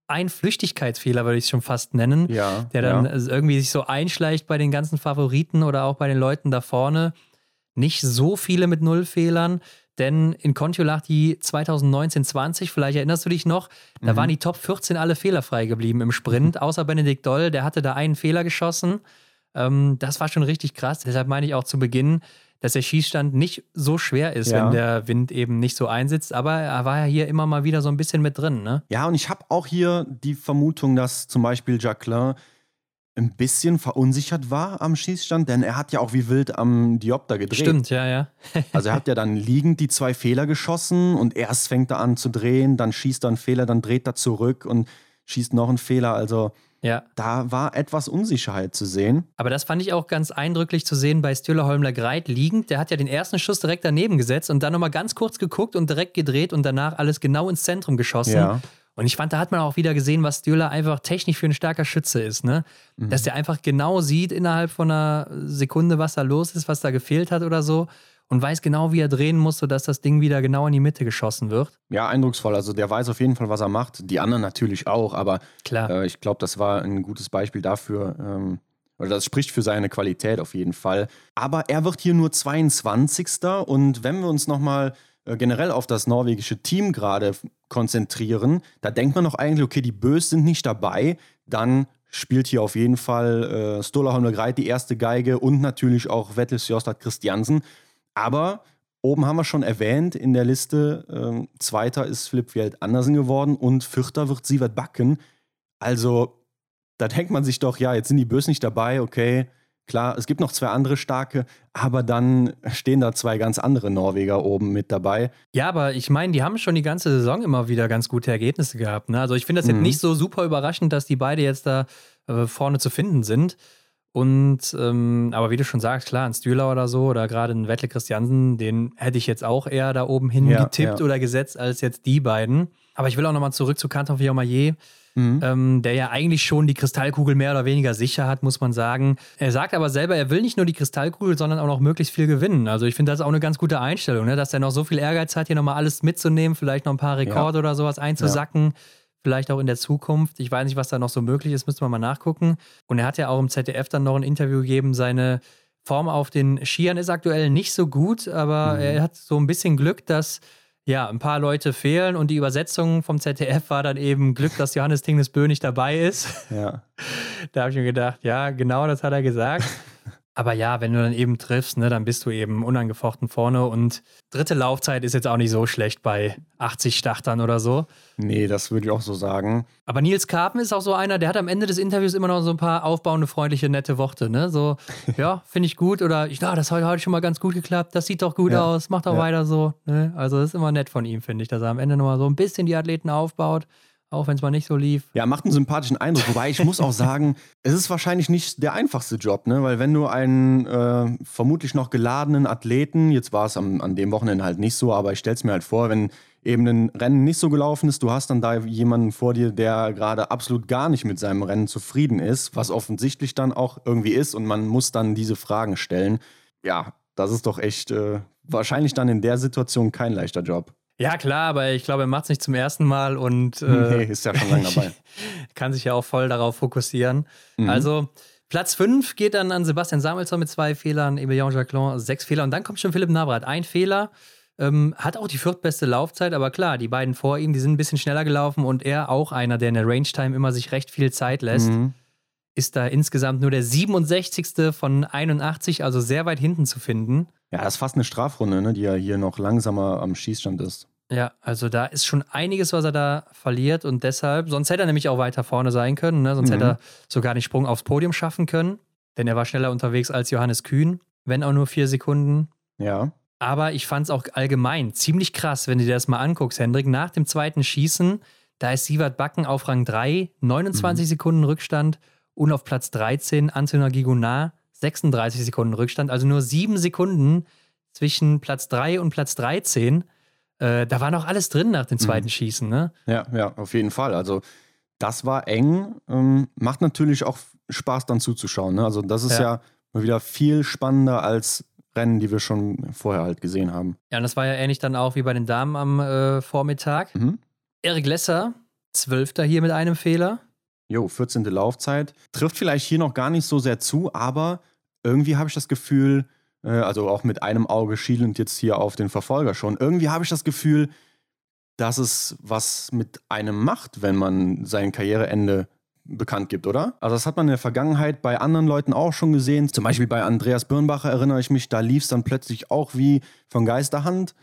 ein Flüchtigkeitsfehler, würde ich es schon fast nennen. Ja. der dann ja. irgendwie sich so einschleicht bei den ganzen Favoriten oder auch bei den Leuten da vorne. Nicht so viele mit Nullfehlern, denn in Kontiolach die 2019-20, vielleicht erinnerst du dich noch, da Mhm. waren die Top 14 alle fehlerfrei geblieben im Sprint, außer Benedikt Doll, der hatte da einen Fehler geschossen. Ähm, das war schon richtig krass. Deshalb meine ich auch zu Beginn, dass der Schießstand nicht so schwer ist, Ja. wenn der Wind eben nicht so einsitzt. Aber er war ja hier immer mal wieder so ein bisschen mit drin, ne? Ja, und ich habe auch hier die Vermutung, dass zum Beispiel Jacqueline ein bisschen verunsichert war am Schießstand, denn er hat ja auch wie wild am Diopter gedreht. Stimmt, ja, ja. [laughs] also er hat ja dann liegend die zwei Fehler geschossen und erst fängt er an zu drehen, dann schießt er einen Fehler, dann dreht er zurück und schießt noch einen Fehler. Also ja. da war etwas Unsicherheit zu sehen. Aber das fand ich auch ganz eindrücklich zu sehen bei Stühler Holmler Greit liegend. Der hat ja den ersten Schuss direkt daneben gesetzt und dann nochmal ganz kurz geguckt und direkt gedreht und danach alles genau ins Zentrum geschossen. Ja. Und ich fand, da hat man auch wieder gesehen, was Stühler einfach technisch für ein starker Schütze ist. Ne? Mhm. Dass der einfach genau sieht innerhalb von einer Sekunde, was da los ist, was da gefehlt hat oder so. Und weiß genau, wie er drehen muss, sodass das Ding wieder genau in die Mitte geschossen wird. Ja, eindrucksvoll. Also der weiß auf jeden Fall, was er macht. Die anderen natürlich auch, aber Klar. Äh, ich glaube, das war ein gutes Beispiel dafür. Ähm, oder das spricht für seine Qualität auf jeden Fall. Aber er wird hier nur 22. Und wenn wir uns nochmal äh, generell auf das norwegische Team gerade konzentrieren, da denkt man doch eigentlich, okay, die Bös sind nicht dabei, dann spielt hier auf jeden Fall äh, Stola Holmgreit die erste Geige und natürlich auch Vettel Sjostad Christiansen. Aber oben haben wir schon erwähnt in der Liste, äh, zweiter ist Philipp Fjeld Andersen geworden und vierter wird Sievert Backen. Also da denkt man sich doch, ja, jetzt sind die Bös nicht dabei, okay, Klar, es gibt noch zwei andere starke, aber dann stehen da zwei ganz andere Norweger oben mit dabei. Ja, aber ich meine, die haben schon die ganze Saison immer wieder ganz gute Ergebnisse gehabt. Ne? Also ich finde das mhm. jetzt nicht so super überraschend, dass die beide jetzt da äh, vorne zu finden sind. Und ähm, aber wie du schon sagst, klar, ein Stühler oder so oder gerade ein Wettle Christiansen, den hätte ich jetzt auch eher da oben hin ja, getippt ja. oder gesetzt als jetzt die beiden. Aber ich will auch nochmal zurück zu Kanton Villamayer mhm. ähm, der ja eigentlich schon die Kristallkugel mehr oder weniger sicher hat, muss man sagen. Er sagt aber selber, er will nicht nur die Kristallkugel, sondern auch noch möglichst viel gewinnen. Also ich finde das auch eine ganz gute Einstellung, ne? dass er noch so viel Ehrgeiz hat, hier nochmal alles mitzunehmen, vielleicht noch ein paar Rekorde ja. oder sowas einzusacken. Ja. Vielleicht auch in der Zukunft. Ich weiß nicht, was da noch so möglich ist, müsste man mal nachgucken. Und er hat ja auch im ZDF dann noch ein Interview gegeben, seine Form auf den Skiern ist aktuell nicht so gut, aber mhm. er hat so ein bisschen Glück, dass ja, ein paar Leute fehlen und die Übersetzung vom ZDF war dann eben Glück, dass Johannes Tingnesbö nicht dabei ist. Ja. [laughs] Da habe ich mir gedacht, ja, genau das hat er gesagt. [laughs] Aber ja, wenn du dann eben triffst, ne, dann bist du eben unangefochten vorne. Und dritte Laufzeit ist jetzt auch nicht so schlecht bei 80 Startern oder so. Nee, das würde ich auch so sagen. Aber Nils Karpen ist auch so einer, der hat am Ende des Interviews immer noch so ein paar aufbauende, freundliche, nette Worte. Ne? So, [laughs] ja, finde ich gut. Oder ja, das hat heute schon mal ganz gut geklappt. Das sieht doch gut ja. aus. Macht doch ja. weiter so. Ne? Also, das ist immer nett von ihm, finde ich, dass er am Ende nochmal so ein bisschen die Athleten aufbaut auch wenn es mal nicht so lief. Ja, macht einen sympathischen Eindruck. Wobei ich muss auch sagen, [laughs] es ist wahrscheinlich nicht der einfachste Job, ne? Weil wenn du einen äh, vermutlich noch geladenen Athleten, jetzt war es an dem Wochenende halt nicht so, aber ich stelle es mir halt vor, wenn eben ein Rennen nicht so gelaufen ist, du hast dann da jemanden vor dir, der gerade absolut gar nicht mit seinem Rennen zufrieden ist, was offensichtlich dann auch irgendwie ist und man muss dann diese Fragen stellen. Ja, das ist doch echt äh, wahrscheinlich dann in der Situation kein leichter Job. Ja, klar, aber ich glaube, er macht es nicht zum ersten Mal und [laughs] äh, nee, ist ja schon lange dabei. [laughs] kann sich ja auch voll darauf fokussieren. Mhm. Also Platz 5 geht dann an Sebastian Samuelsson mit zwei Fehlern, Emilien Jacquelin sechs Fehler und dann kommt schon Philipp Navrat. Ein Fehler, ähm, hat auch die viertbeste Laufzeit, aber klar, die beiden vor ihm, die sind ein bisschen schneller gelaufen und er auch einer, der in der Range-Time immer sich recht viel Zeit lässt. Mhm. Ist da insgesamt nur der 67. von 81, also sehr weit hinten zu finden. Ja, das ist fast eine Strafrunde, ne, die ja hier noch langsamer am Schießstand ist. Ja, also da ist schon einiges, was er da verliert und deshalb, sonst hätte er nämlich auch weiter vorne sein können, ne? sonst mhm. hätte er sogar den Sprung aufs Podium schaffen können, denn er war schneller unterwegs als Johannes Kühn, wenn auch nur vier Sekunden. Ja. Aber ich fand es auch allgemein ziemlich krass, wenn du dir das mal anguckst, Hendrik. Nach dem zweiten Schießen, da ist Sievert Backen auf Rang 3, 29 mhm. Sekunden Rückstand und auf Platz 13 Antonin Gigonard 36 Sekunden Rückstand, also nur sieben Sekunden zwischen Platz 3 und Platz 13. Äh, da war noch alles drin nach dem mhm. zweiten mhm. Schießen, ne? Ja, ja, auf jeden Fall. Also das war eng. Ähm, macht natürlich auch Spaß dann zuzuschauen. Ne? Also das ist ja. ja mal wieder viel spannender als Rennen, die wir schon vorher halt gesehen haben. Ja, und das war ja ähnlich dann auch wie bei den Damen am äh, Vormittag. Mhm. Erik Lesser, Zwölfter hier mit einem Fehler. Jo, 14. Laufzeit. Trifft vielleicht hier noch gar nicht so sehr zu, aber irgendwie habe ich das Gefühl, äh, also auch mit einem Auge schielend jetzt hier auf den Verfolger schon, irgendwie habe ich das Gefühl, dass es was mit einem macht, wenn man sein Karriereende bekannt gibt, oder? Also das hat man in der Vergangenheit bei anderen Leuten auch schon gesehen. Zum Beispiel bei Andreas Birnbacher erinnere ich mich, da lief es dann plötzlich auch wie von Geisterhand,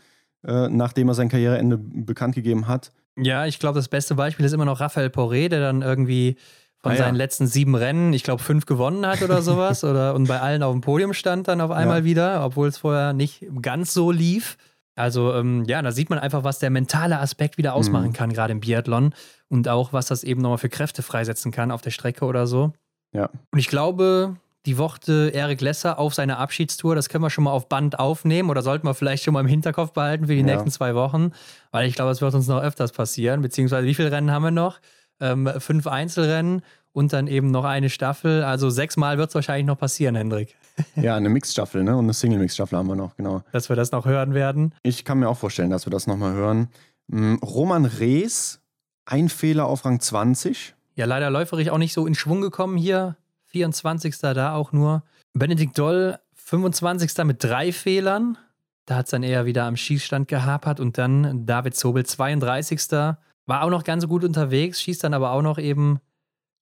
äh, nachdem er sein Karriereende bekannt gegeben hat. Ja, ich glaube, das beste Beispiel ist immer noch Raphael Poré, der dann irgendwie von Ah, ja. seinen letzten sieben Rennen, ich glaube, fünf gewonnen hat oder sowas. [laughs] oder, und bei allen auf dem Podium stand dann auf einmal Ja. wieder, obwohl es vorher nicht ganz so lief. Also, ähm, ja, da sieht man einfach, was der mentale Aspekt wieder ausmachen Mhm. kann, gerade im Biathlon. Und auch, was das eben nochmal für Kräfte freisetzen kann auf der Strecke oder so. Ja. Und ich glaube, die Worte Erik Lesser auf seiner Abschiedstour, das können wir schon mal auf Band aufnehmen oder sollten wir vielleicht schon mal im Hinterkopf behalten für die Ja. nächsten zwei Wochen, weil ich glaube, es wird uns noch öfters passieren. Beziehungsweise, wie viele Rennen haben wir noch? Ähm, fünf Einzelrennen und dann eben noch eine Staffel. Also sechsmal wird es wahrscheinlich noch passieren, Hendrik, [laughs] Ja, eine Mixstaffel, ne? Und eine Single-Mix-Staffel haben wir noch, genau. dass wir das noch hören werden. Ich kann mir auch vorstellen, dass wir das nochmal hören. Mm, Roman Rees, ein Fehler auf Rang 20. Ja, leider läuferig auch nicht so in Schwung gekommen hier. 24. da auch nur. Benedikt Doll, 25. mit drei Fehlern. Da hat es dann eher wieder am Schießstand gehapert. Und dann David Zobel, 32. War auch noch ganz gut unterwegs, schießt dann aber auch noch eben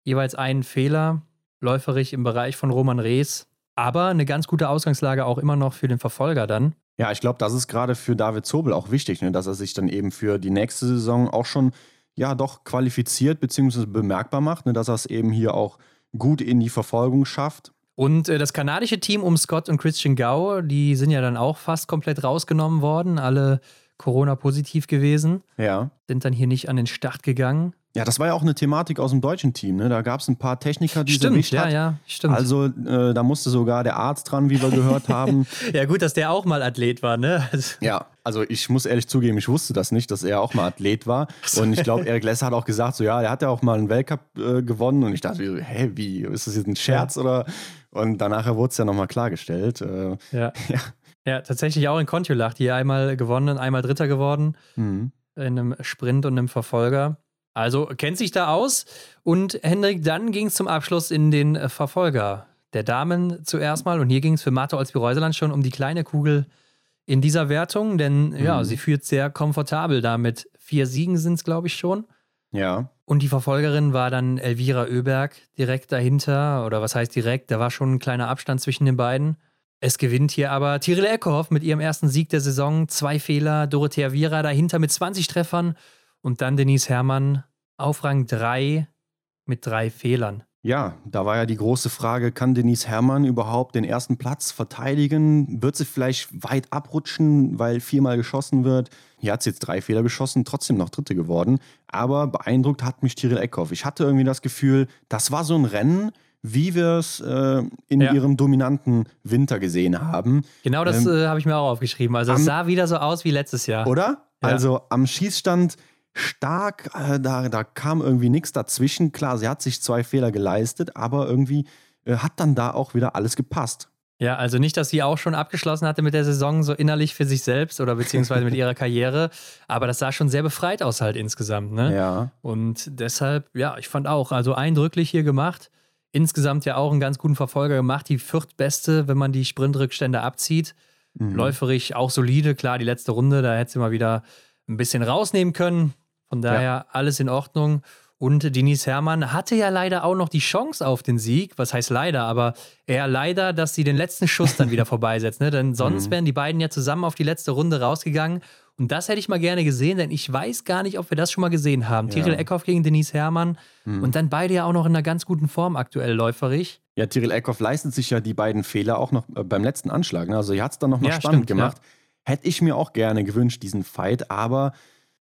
jeweils einen Fehler. Läuferig im Bereich von Roman Rees. Aber eine ganz gute Ausgangslage auch immer noch für den Verfolger dann. Ja, ich glaube, das ist gerade für David Zobel auch wichtig, ne? dass er sich dann eben für die nächste Saison auch schon ja doch qualifiziert bzw. bemerkbar macht, ne? dass er es eben hier auch gut in die Verfolgung schafft. Und äh, das kanadische Team um Scott und Christian Gau, die sind ja dann auch fast komplett rausgenommen worden, alle Corona-positiv gewesen, Ja. sind dann hier nicht an den Start gegangen. Ja, das war ja auch eine Thematik aus dem deutschen Team. Ne? Da gab es ein paar Techniker, die stimmt, erwischt ja, hat. ja, stimmt. Also äh, da musste sogar der Arzt dran, wie wir gehört haben. [laughs] ja, gut, dass der auch mal Athlet war, ne? Also, Ja, also ich muss ehrlich zugeben, ich wusste das nicht, dass er auch mal Athlet war. Und ich glaube, [laughs] Erik Lesser hat auch gesagt, so ja, der hat ja auch mal einen Weltcup äh, gewonnen. Und ich dachte, so, hä, wie, ist das jetzt ein Scherz oder? Und danach wurde es ja nochmal klargestellt. Äh, ja. [laughs] ja. ja, tatsächlich auch in Kontiolach, hier einmal gewonnen, einmal Dritter geworden Mhm. in einem Sprint und einem Verfolger. Also kennt sich da aus. Und Hendrik, dann ging es zum Abschluss in den äh, Verfolger der Damen zuerst mal. Und hier ging es für Marta Olsby-Reuseland schon um die kleine Kugel in dieser Wertung, denn ja, Mhm. sie führt sehr komfortabel damit. Vier Siegen sind es, glaube ich, schon. Ja, Und die Verfolgerin war dann Elvira Oeberg direkt dahinter. Oder was heißt direkt? Da war schon ein kleiner Abstand zwischen den beiden. Es gewinnt hier aber Tiril Eckhoff mit ihrem ersten Sieg der Saison. Zwei Fehler. Dorothea Viera dahinter mit 20 Treffern. Und dann Denise Herrmann auf Rang 3 mit drei Fehlern. Ja, da war ja die große Frage, kann Denise Herrmann überhaupt den ersten Platz verteidigen? Wird sie vielleicht weit abrutschen, weil viermal geschossen wird? Hier hat sie jetzt drei Fehler geschossen, trotzdem noch Dritte geworden. Aber beeindruckt hat mich Tyrell Eckhoff. Ich hatte irgendwie das Gefühl, das war so ein Rennen, wie wir es äh, in Ja. ihrem dominanten Winter gesehen haben. Genau das Ähm, äh, habe ich mir auch aufgeschrieben. Also es sah wieder so aus wie letztes Jahr. Oder? Ja. Also am Schießstand stark, äh, da, da kam irgendwie nichts dazwischen. Klar, sie hat sich zwei Fehler geleistet, aber irgendwie äh, hat dann da auch wieder alles gepasst. Ja, also nicht, dass sie auch schon abgeschlossen hatte mit der Saison, so innerlich für sich selbst oder beziehungsweise mit [laughs] ihrer Karriere, aber das sah schon sehr befreit aus halt insgesamt, ne? Ja. Und deshalb, ja, ich fand auch, also eindrücklich hier gemacht. Insgesamt ja auch einen ganz guten Verfolger gemacht, die viertbeste, wenn man die Sprintrückstände abzieht. Mhm. Läuferig auch solide, klar, die letzte Runde, da hätte sie mal wieder ein bisschen rausnehmen können. Von daher alles in Ordnung. Und Denise Herrmann hatte ja leider auch noch die Chance auf den Sieg. Was heißt leider? Aber eher leider, dass sie den letzten Schuss dann wieder [laughs] vorbeisetzt. Ne? Denn sonst Mhm. wären die beiden ja zusammen auf die letzte Runde rausgegangen. Und das hätte ich mal gerne gesehen, denn ich weiß gar nicht, ob wir das schon mal gesehen haben. Ja. Tyrell Eckhoff gegen Denise Herrmann. Mhm. Und dann beide ja auch noch in einer ganz guten Form aktuell läuferig. Ja, Tyrell Eckhoff leistet sich ja die beiden Fehler auch noch äh, beim letzten Anschlag. Ne? Also, sie hat es dann nochmal Ja, spannend stimmt, gemacht. Hätte ich mir auch gerne gewünscht, diesen Fight, aber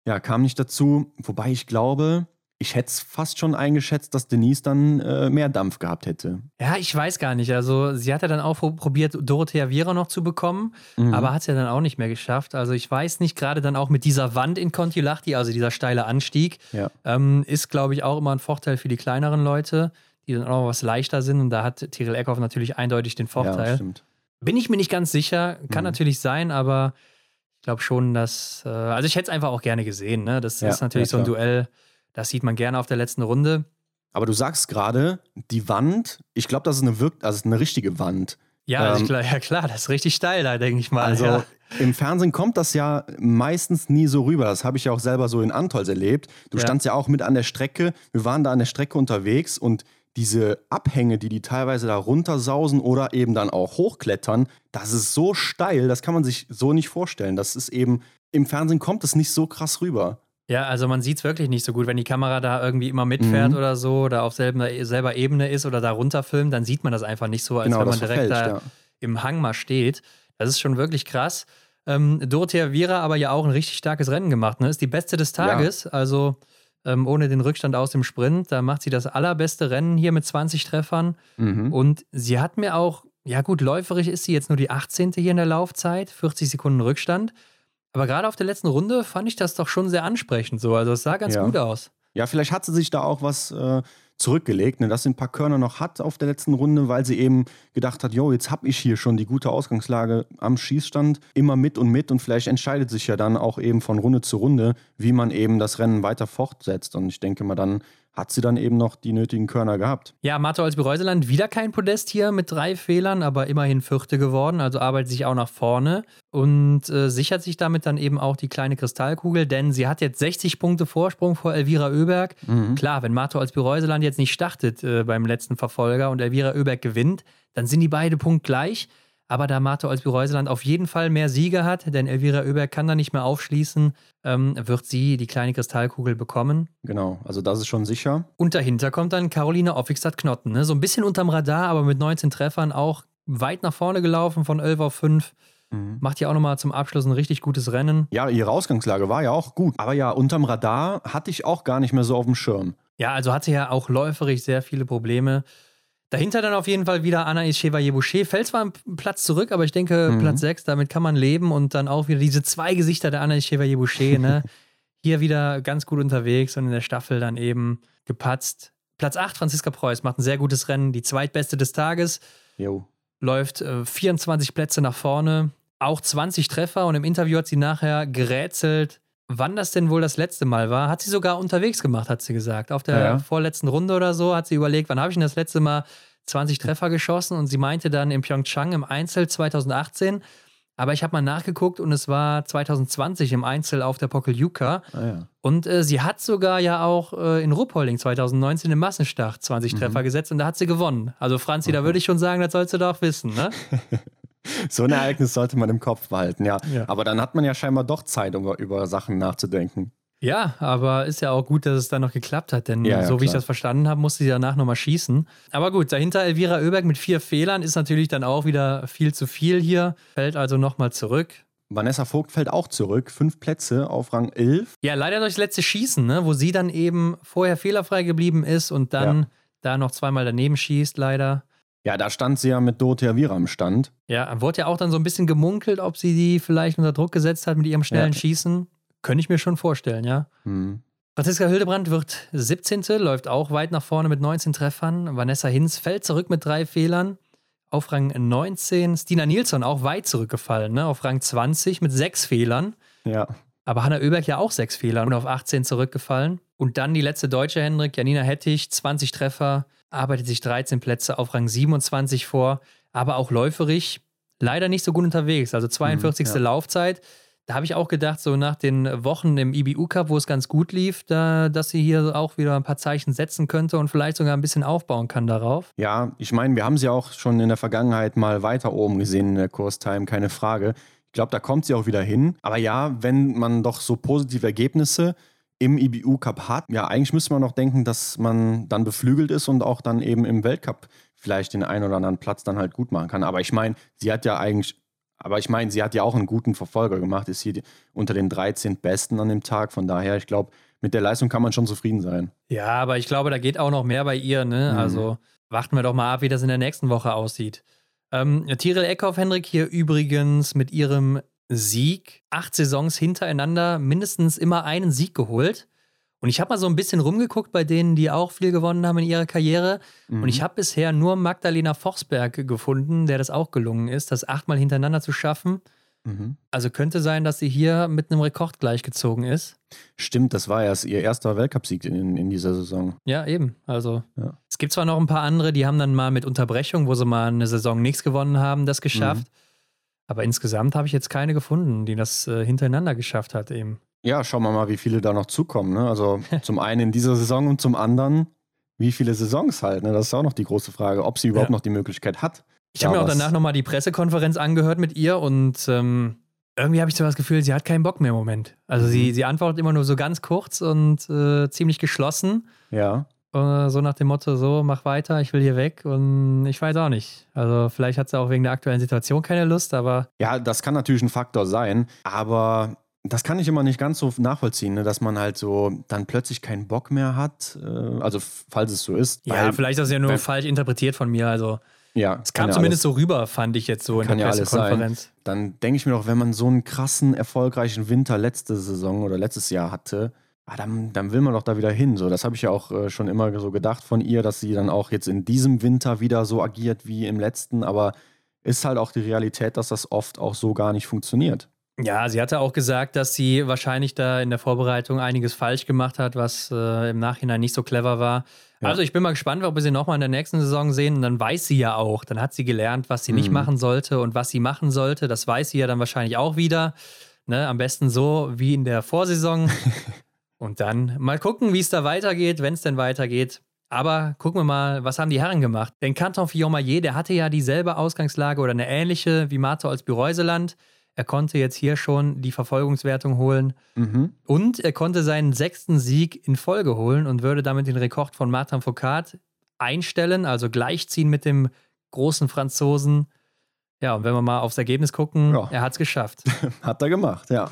ja, kam nicht dazu. Wobei ich glaube, ich hätte es fast schon eingeschätzt, dass Denise dann äh, mehr Dampf gehabt hätte. Ja, ich weiß gar nicht. Also, sie hat ja dann auch pro- probiert, Dorothea Viera noch zu bekommen, Mhm. aber hat es ja dann auch nicht mehr geschafft. Also, ich weiß nicht, gerade dann auch mit dieser Wand in Contilachti, also dieser steile Anstieg, Ja. ähm, ist, glaube ich, auch immer ein Vorteil für die kleineren Leute, die dann auch was leichter sind. Und da hat Tyrell Eckhoff natürlich eindeutig den Ja, Vorteil. stimmt. Bin ich mir nicht ganz sicher, kann Mhm. natürlich sein, aber ich glaube schon, dass. Äh, also, ich hätte es einfach auch gerne gesehen. Ne? Das Ja, ist natürlich ja, so ein. Duell, das sieht man gerne auf der letzten Runde. Aber du sagst gerade, die Wand, ich glaube, das ist eine, wirk also eine richtige Wand. Ja, also Ähm, klar, ja klar, das ist richtig steil da, denke ich mal. Also ja. im Fernsehen kommt das ja meistens nie so rüber. Das habe ich ja auch selber so in Antolz erlebt. Du Ja. standst ja auch mit an der Strecke. Wir waren da an der Strecke unterwegs und diese Abhänge, die die teilweise da runtersausen oder eben dann auch hochklettern, das ist so steil, das kann man sich so nicht vorstellen. Das ist eben, im Fernsehen kommt es nicht so krass rüber. Ja, also man sieht es wirklich nicht so gut, wenn die Kamera da irgendwie immer mitfährt Mhm. oder so, oder auf selber, selber Ebene ist oder da runterfilmt, dann sieht man das einfach nicht so, als Genau, wenn man direkt da ja. im Hang mal steht. Das ist schon wirklich krass. Ähm, Dorothea Viera aber ja auch ein richtig starkes Rennen gemacht. Ne? Ist die beste des Tages. Also ähm, ohne den Rückstand aus dem Sprint. Da macht sie das allerbeste Rennen hier mit 20 Treffern. Mhm. Und sie hat mir auch, ja gut, läuferig ist sie jetzt nur die 18. hier in der Laufzeit, 40 Sekunden Rückstand. Aber gerade auf der letzten Runde fand ich das doch schon sehr ansprechend so. Also es sah ganz Ja. gut aus. Ja, vielleicht hat sie sich da auch was äh, zurückgelegt, ne, dass sie ein paar Körner noch hat auf der letzten Runde, weil sie eben gedacht hat, jo, jetzt habe ich hier schon die gute Ausgangslage am Schießstand, immer mit und mit und vielleicht entscheidet sich ja dann auch eben von Runde zu Runde, wie man eben das Rennen weiter fortsetzt. Und ich denke mal, dann hat sie dann eben noch die nötigen Körner gehabt. Ja, Martha Olsby-Reuseland wieder kein Podest hier mit drei Fehlern, aber immerhin Vierte geworden, also arbeitet sich auch nach vorne und äh, sichert sich damit dann eben auch die kleine Kristallkugel, denn sie hat jetzt 60 Punkte Vorsprung vor Elvira Oeberg. Klar, wenn Martha Olsby-Reuseland jetzt nicht startet äh, beim letzten Verfolger und Elvira Oeberg gewinnt, dann sind die beide punktgleich. Aber da Martha Olsby-Reuseland auf jeden Fall mehr Siege hat, denn Elvira Oeberg kann da nicht mehr aufschließen, ähm, wird sie die kleine Kristallkugel bekommen. Genau, also das ist schon sicher. Und dahinter kommt dann Caroline Offigstadt-Knotten. Ne? So ein bisschen unterm Radar, aber mit 19 Treffern auch weit nach vorne gelaufen von 11 auf 5. Macht ja auch nochmal zum Abschluss ein richtig gutes Rennen. Ja, ihre Ausgangslage war ja auch gut. Aber ja, unterm Radar hatte ich auch gar nicht mehr so auf dem Schirm. Ja, also hatte ja auch läuferig sehr viele Probleme. Dahinter dann auf jeden Fall wieder Anaïs Chevalier-Boucher. Fällt zwar einen Platz zurück, aber ich denke, Mhm. Platz 6, damit kann man leben. Und dann auch wieder diese zwei Gesichter der Anaïs Chevalier-Boucher. Ne? [laughs] Hier wieder ganz gut unterwegs und in der Staffel dann eben gepatzt. Platz 8, Franziska Preuß, macht ein sehr gutes Rennen. Die zweitbeste des Tages. Jo. läuft äh, 24 Plätze nach vorne, auch 20 Treffer und im Interview hat sie nachher gerätselt, wann das denn wohl das letzte Mal war. Hat sie sogar unterwegs gemacht, hat sie gesagt. Auf der Ja, vorletzten Runde oder so hat sie überlegt, wann habe ich denn das letzte Mal 20 Treffer geschossen und sie meinte dann in Pyeongchang im Einzel 2018. Aber ich habe mal nachgeguckt und es war 2020 im Einzel auf der Pokeljuka. Ah, ja. Und äh, sie hat sogar ja auch äh, in Ruppolding 2019 im Massenstart 20 Mhm. Treffer gesetzt und da hat sie gewonnen. Also Franzi, da würde ich schon sagen, das sollst du doch wissen, ne? [laughs] So ein Ereignis sollte man im Kopf behalten, ja. Ja. Aber dann hat man ja scheinbar doch Zeit, um über Sachen nachzudenken. Ja, aber ist ja auch gut, dass es dann noch geklappt hat, denn Ja, ja, so wie ich klar. das verstanden habe, musste sie danach nochmal schießen. Aber gut, dahinter Elvira Oeberg mit vier Fehlern ist natürlich dann auch wieder viel zu viel hier, fällt also nochmal zurück. Vanessa Vogt fällt auch zurück, fünf Plätze auf Rang 11. Ja, leider durchs letzte Schießen, ne, wo sie dann eben vorher fehlerfrei geblieben ist und dann Ja. da noch zweimal daneben schießt, leider. Ja, da stand sie ja mit Dorothea Viera im Stand. Ja, wurde ja auch dann so ein bisschen gemunkelt, ob sie die vielleicht unter Druck gesetzt hat mit ihrem schnellen Ja. Schießen. Könnte ich mir schon vorstellen, ja. Hm. Franziska Hildebrand wird 17. läuft auch weit nach vorne mit 19 Treffern. Vanessa Hinz fällt zurück mit drei Fehlern. Auf Rang 19. Stina Nilsson auch weit zurückgefallen, ne? auf Rang 20 mit sechs Fehlern. Ja. Aber Hanna Oeberg ja auch sechs Fehler und auf 18 zurückgefallen. Und dann die letzte deutsche Hendrik, Janina Hettich, 20 Treffer, arbeitet sich 13 Plätze auf Rang 27 vor, aber auch läuferig leider nicht so gut unterwegs. Also 42. ja. Laufzeit. Da habe ich auch gedacht, so nach den Wochen im IBU Cup, wo es ganz gut lief, da, dass sie hier auch wieder ein paar Zeichen setzen könnte und vielleicht sogar ein bisschen aufbauen kann darauf. Ja, ich meine, wir haben sie auch schon in der Vergangenheit mal weiter oben gesehen in der Kurstime, keine Frage. Ich glaube, da kommt sie auch wieder hin. Aber ja, wenn man doch so positive Ergebnisse im IBU Cup hat, ja, eigentlich müsste man noch denken, dass man dann beflügelt ist und auch dann eben im Weltcup vielleicht den einen oder anderen Platz dann halt gut machen kann. Aber ich meine, sie hat ja eigentlich, aber ich meine, sie hat ja auch einen guten Verfolger gemacht, ist hier unter den 13 Besten an dem Tag. Von daher, ich glaube, mit der Leistung kann man schon zufrieden sein. Ja, aber ich glaube, da geht auch noch mehr bei ihr. Ne? Mhm. Also warten wir doch mal ab, wie das in der nächsten Woche aussieht. Ähm, Tiril Eckhoff, Henrik, hier übrigens mit ihrem Sieg acht Saisons hintereinander mindestens immer einen Sieg geholt. Und ich habe mal so ein bisschen rumgeguckt bei denen, die auch viel gewonnen haben in ihrer Karriere. Und ich habe bisher nur Magdalena Forsberg gefunden, der das auch gelungen ist, das achtmal hintereinander zu schaffen. Mhm. Also könnte sein, dass sie hier mit einem Rekord gleichgezogen ist. Stimmt, das war erst ihr erster Weltcupsieg in, in dieser Saison. Ja, eben. Also Ja. es gibt zwar noch ein paar andere, die haben dann mal mit Unterbrechung, wo sie mal eine Saison nichts gewonnen haben, das geschafft. Aber insgesamt habe ich jetzt keine gefunden, die das äh, hintereinander geschafft hat eben. Ja, schauen wir mal, wie viele da noch zukommen. Ne? Also [laughs] zum einen in dieser Saison und zum anderen, wie viele Saisons halt. Ne? Das ist auch noch die große Frage, ob sie überhaupt Ja. noch die Möglichkeit hat. Ich habe mir auch danach nochmal die Pressekonferenz angehört mit ihr und ähm, irgendwie habe ich so das Gefühl, sie hat keinen Bock mehr im Moment. Also mhm. sie, sie antwortet immer nur so ganz kurz und äh, ziemlich geschlossen. Ja. Äh, so nach dem Motto, so, mach weiter, ich will hier weg und ich weiß auch nicht. Also vielleicht hat sie auch wegen der aktuellen Situation keine Lust, aber. Ja, das kann natürlich ein Faktor sein, aber das kann ich immer nicht ganz so nachvollziehen, ne? dass man halt so dann plötzlich keinen Bock mehr hat. Äh, also, falls es so ist. Ja, vielleicht ist das ja nur falsch interpretiert von mir. Also, ja, es kam ja zumindest alles, so rüber, fand ich jetzt so in der ja Pressekonferenz. Dann denke ich mir doch, wenn man so einen krassen, erfolgreichen Winter letzte Saison oder letztes Jahr hatte, ah, dann, dann will man doch da wieder hin. So, das habe ich ja auch äh, schon immer so gedacht von ihr, dass sie dann auch jetzt in diesem Winter wieder so agiert wie im letzten. Aber ist halt auch die Realität, dass das oft auch so gar nicht funktioniert. Ja, sie hatte auch gesagt, dass sie wahrscheinlich da in der Vorbereitung einiges falsch gemacht hat, was äh, im Nachhinein nicht so clever war. Ja. Also ich bin mal gespannt, ob wir sie nochmal in der nächsten Saison sehen. Und dann weiß sie ja auch, dann hat sie gelernt, was sie mhm. nicht machen sollte und was sie machen sollte. Das weiß sie ja dann wahrscheinlich auch wieder. Ne? Am besten so wie in der Vorsaison. [laughs] und dann mal gucken, wie es da weitergeht, wenn es denn weitergeht. Aber gucken wir mal, was haben die Herren gemacht? Denn Canton Fillon-Maillet, der hatte ja dieselbe Ausgangslage oder eine ähnliche wie Martha als Reuseland. Er konnte jetzt hier schon die Verfolgungswertung holen. Mhm. Und er konnte seinen sechsten Sieg in Folge holen und würde damit den Rekord von Martin Foucault einstellen, also gleichziehen mit dem großen Franzosen. Ja, und wenn wir mal aufs Ergebnis gucken, ja. er hat es geschafft. [laughs] hat er gemacht, ja.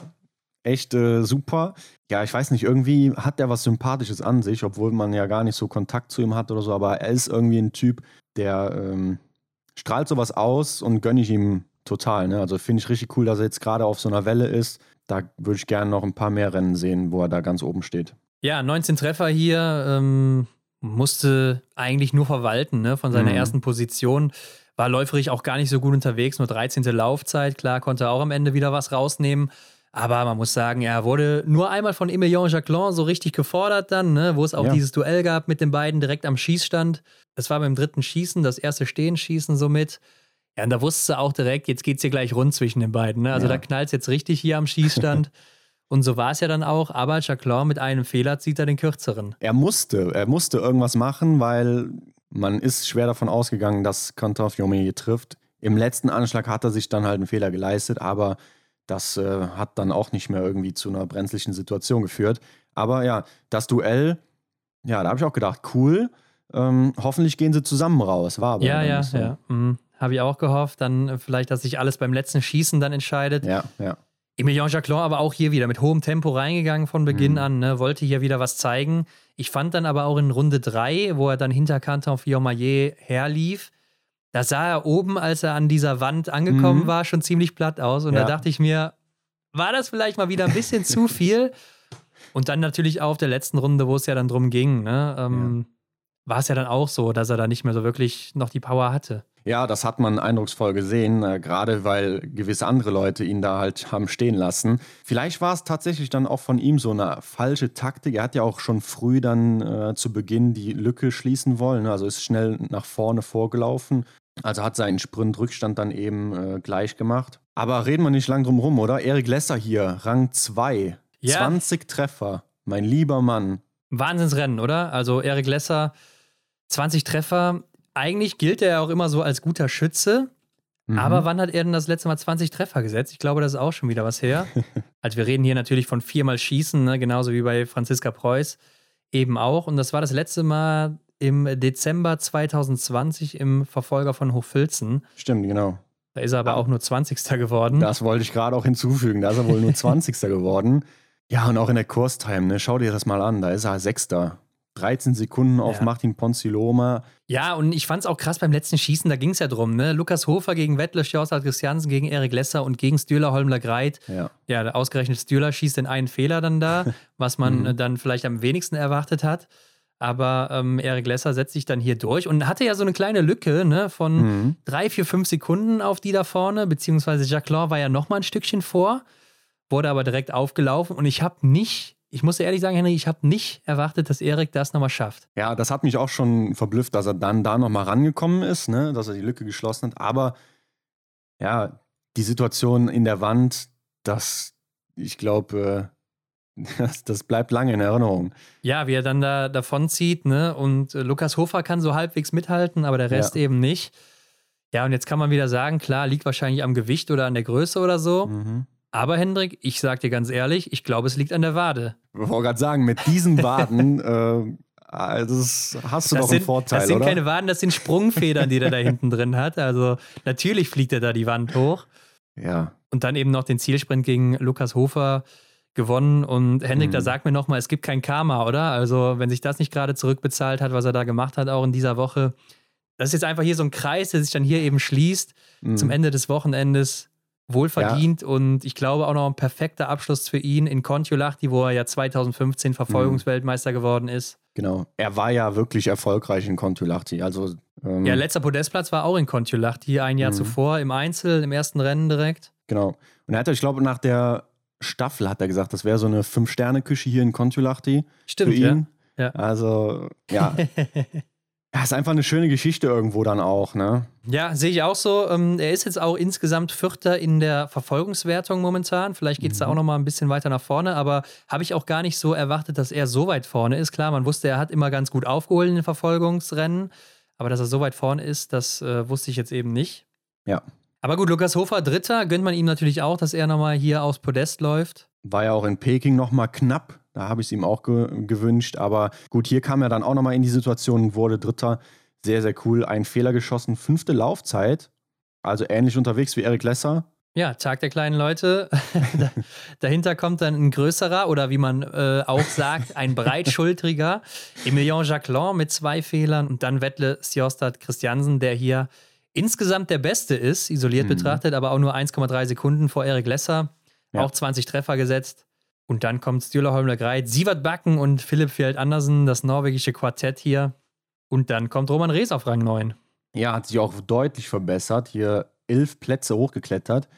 Echt äh, super. Ja, ich weiß nicht, irgendwie hat er was Sympathisches an sich, obwohl man ja gar nicht so Kontakt zu ihm hat oder so, aber er ist irgendwie ein Typ, der ähm, strahlt sowas aus und gönne ich ihm total. Ne? Also finde ich richtig cool, dass er jetzt gerade auf so einer Welle ist. Da würde ich gerne noch ein paar mehr Rennen sehen, wo er da ganz oben steht. Ja, 19 Treffer hier. Ähm, musste eigentlich nur verwalten ne? von seiner mhm. ersten Position. War läuferig auch gar nicht so gut unterwegs, nur 13. Laufzeit. Klar, konnte er auch am Ende wieder was rausnehmen. Aber man muss sagen, er wurde nur einmal von Emilien Jacquelin so richtig gefordert dann, ne? wo es auch ja. dieses Duell gab mit den beiden direkt am Schießstand. Das war beim dritten Schießen, das erste Stehenschießen somit. Ja, und da wusste sie auch direkt, jetzt geht es hier gleich rund zwischen den beiden. Ne? Also ja. da knallt es jetzt richtig hier am Schießstand. [laughs] und so war es ja dann auch, aber Jacquelin mit einem Fehler zieht er den kürzeren. Er musste, er musste irgendwas machen, weil man ist schwer davon ausgegangen, dass Kantor Fiume trifft. Im letzten Anschlag hat er sich dann halt einen Fehler geleistet, aber das äh, hat dann auch nicht mehr irgendwie zu einer brenzlichen Situation geführt. Aber ja, das Duell, ja, da habe ich auch gedacht, cool. Ähm, hoffentlich gehen sie zusammen raus. War aber ja, ja, so. ja. Mhm. Habe ich auch gehofft. Dann äh, vielleicht, dass sich alles beim letzten Schießen dann entscheidet. Ja, ja. Emilien Jacquelin aber auch hier wieder mit hohem Tempo reingegangen von Beginn mhm. an, ne? wollte hier wieder was zeigen. Ich fand dann aber auch in Runde 3, wo er dann hinter Canton Fiormaillet herlief, da sah er oben, als er an dieser Wand angekommen mhm. war, schon ziemlich platt aus. Und ja. da dachte ich mir, war das vielleicht mal wieder ein bisschen zu [laughs] viel? Und dann natürlich auch auf der letzten Runde, wo es ja dann drum ging, ne? ähm, ja. war es ja dann auch so, dass er da nicht mehr so wirklich noch die Power hatte. Ja, das hat man eindrucksvoll gesehen, äh, gerade weil gewisse andere Leute ihn da halt haben stehen lassen. Vielleicht war es tatsächlich dann auch von ihm so eine falsche Taktik. Er hat ja auch schon früh dann äh, zu Beginn die Lücke schließen wollen, also ist schnell nach vorne vorgelaufen. Also hat seinen Sprintrückstand dann eben äh, gleich gemacht. Aber reden wir nicht lang drum rum, oder? Erik Lesser hier, Rang 2, ja. 20 Treffer, mein lieber Mann. Wahnsinnsrennen, oder? Also Erik Lesser, 20 Treffer, eigentlich gilt er ja auch immer so als guter Schütze. Mhm. Aber wann hat er denn das letzte Mal 20 Treffer gesetzt? Ich glaube, das ist auch schon wieder was her. [laughs] also wir reden hier natürlich von viermal Schießen, ne? genauso wie bei Franziska Preuß eben auch. Und das war das letzte Mal im Dezember 2020 im Verfolger von Hochfilzen. Stimmt, genau. Da ist er aber auch nur 20. geworden. Das wollte ich gerade auch hinzufügen. Da ist er wohl nur [laughs] 20. geworden. Ja, und auch in der Kurstime, ne? Schau dir das mal an. Da ist er Sechster. 13 Sekunden auf ja. Martin Ponziloma. Ja, und ich fand es auch krass beim letzten Schießen, da ging es ja drum, ne? Lukas Hofer gegen Wettle, Stjaussard Christiansen gegen Erik Lesser und gegen Stühler Holmler Greit. Ja. ja, ausgerechnet Stühler schießt den einen Fehler dann da, [laughs] was man mhm. dann vielleicht am wenigsten erwartet hat. Aber ähm, Erik Lesser setzt sich dann hier durch und hatte ja so eine kleine Lücke ne, von mhm. drei, vier, fünf Sekunden auf die da vorne, beziehungsweise Jacques war ja noch mal ein Stückchen vor, wurde aber direkt aufgelaufen und ich habe nicht ich muss ehrlich sagen, Henry, ich habe nicht erwartet, dass Erik das nochmal schafft. Ja, das hat mich auch schon verblüfft, dass er dann da nochmal rangekommen ist, ne? dass er die Lücke geschlossen hat. Aber ja, die Situation in der Wand, das, ich glaube, äh, [laughs] das, das, bleibt lange in Erinnerung. Ja, wie er dann da davonzieht, ne? Und äh, Lukas Hofer kann so halbwegs mithalten, aber der Rest ja. eben nicht. Ja, und jetzt kann man wieder sagen, klar, liegt wahrscheinlich am Gewicht oder an der Größe oder so. Mhm. Aber Hendrik, ich sag dir ganz ehrlich, ich glaube, es liegt an der Wade. Ich wollte gerade sagen, mit diesen Waden, [laughs] äh, das hast du das doch sind, einen Vorteil, Das sind oder? keine Waden, das sind Sprungfedern, die der da hinten drin hat. Also natürlich fliegt er da die Wand hoch. ja, Und dann eben noch den Zielsprint gegen Lukas Hofer gewonnen. Und Hendrik, Mhm. da sag mir nochmal, es gibt kein Karma, oder? Also wenn sich das nicht gerade zurückbezahlt hat, was er da gemacht hat, auch in dieser Woche. Das ist jetzt einfach hier so ein Kreis, der sich dann hier eben schließt mhm. zum Ende des Wochenendes. Wohlverdient und ich glaube auch noch ein perfekter Abschluss für ihn in Kontiolahti, wo er ja 2015 Verfolgungsweltmeister geworden ist. Genau. Er war ja wirklich erfolgreich in Kontulachti. Also, ähm, Ja, letzter Podestplatz war auch in Kontiolahti ein Jahr Mhm. zuvor im Einzel, im ersten Rennen direkt. genau. Und er hat, ich glaube, nach der Staffel hat er gesagt, das wäre so eine Fünf-Sterne-Küche hier in Kontulachti Stimmt, für ihn. Ja. Also, ja. [laughs] ja, ist einfach eine schöne Geschichte irgendwo dann auch, ne? Ja, sehe ich auch so. Ähm, er ist jetzt auch insgesamt Vierter in der Verfolgungswertung momentan. Vielleicht geht es da Mhm. auch noch mal ein bisschen weiter nach vorne, aber habe ich auch gar nicht so erwartet, dass er so weit vorne ist. Klar, man wusste, er hat immer ganz gut aufgeholt in den Verfolgungsrennen, aber dass er so weit vorne ist, das äh, wusste ich jetzt eben nicht. Ja. Aber gut, Lukas Hofer, Dritter, gönnt man ihm natürlich auch, dass er nochmal hier aufs Podest läuft. War ja auch in Peking nochmal knapp. Da habe ich es ihm auch ge gewünscht. Aber gut, hier kam er dann auch nochmal in die Situation und wurde Dritter. Sehr, sehr cool. Ein Fehler geschossen. Fünfte Laufzeit. Also ähnlich unterwegs wie Erik Lesser. Ja, Tag der kleinen Leute. [laughs] Da- Dahinter kommt dann ein größerer oder wie man äh, auch sagt, ein breitschultriger [laughs] Emilien Jacquelin mit zwei Fehlern und dann Wettle Sjostad Christiansen, der hier insgesamt der Beste ist, isoliert Mhm. betrachtet, aber auch nur 1,3 Sekunden vor Erik Lesser. Ja. Auch 20 Treffer gesetzt. Und dann kommt Stühler Holmler Greit, Sievert Backen und Philipp Fjeld Andersen, das norwegische Quartett hier. Und dann kommt Roman Rees auf Rang 9. Ja, hat sich auch deutlich verbessert. Hier elf Plätze hochgeklettert.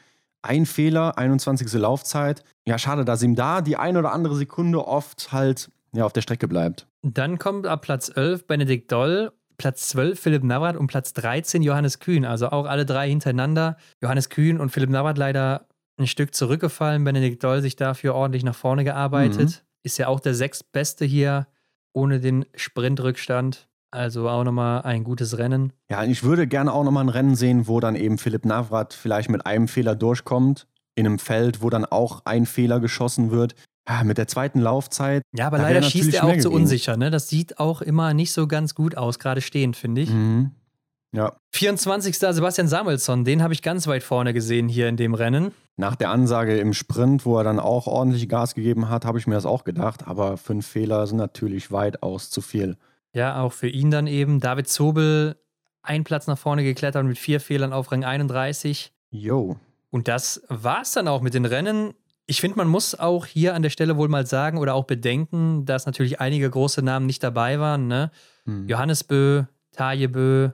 Ein Fehler, 21. Laufzeit. Ja, schade, dass ihm da die ein oder andere Sekunde oft halt ja, auf der Strecke bleibt. Dann kommt ab Platz 11 Benedikt Doll, Platz 12 Philipp Navrat und Platz 13 Johannes Kühn. Also auch alle drei hintereinander. Johannes Kühn und Philipp Navrat leider ein Stück zurückgefallen. Benedikt Doll sich dafür ordentlich nach vorne gearbeitet. Mhm. Ist ja auch der sechstbeste hier ohne den Sprintrückstand. Also auch nochmal ein gutes Rennen. Ja, ich würde gerne auch nochmal ein Rennen sehen, wo dann eben Philipp Navrat vielleicht mit einem Fehler durchkommt. In einem Feld, wo dann auch ein Fehler geschossen wird. Ja, mit der zweiten Laufzeit. Ja, aber leider schießt er auch zu gewesen. unsicher. Ne? Das sieht auch immer nicht so ganz gut aus, gerade stehend, finde ich. Mhm. Ja, 24. Sebastian Samuelsson, den habe ich ganz weit vorne gesehen hier in dem Rennen. nach der Ansage im Sprint, wo er dann auch ordentlich Gas gegeben hat, habe ich mir das auch gedacht. Aber fünf Fehler sind natürlich weitaus zu viel. Ja, auch für ihn dann eben. David Zobel, ein Platz nach vorne geklettert mit vier Fehlern auf Rang 31. Jo. Und das war es dann auch mit den Rennen. Ich finde, man muss auch hier an der Stelle wohl mal sagen oder auch bedenken, dass natürlich einige große Namen nicht dabei waren. Ne? Mhm. Johannes Bö, Taje Bö,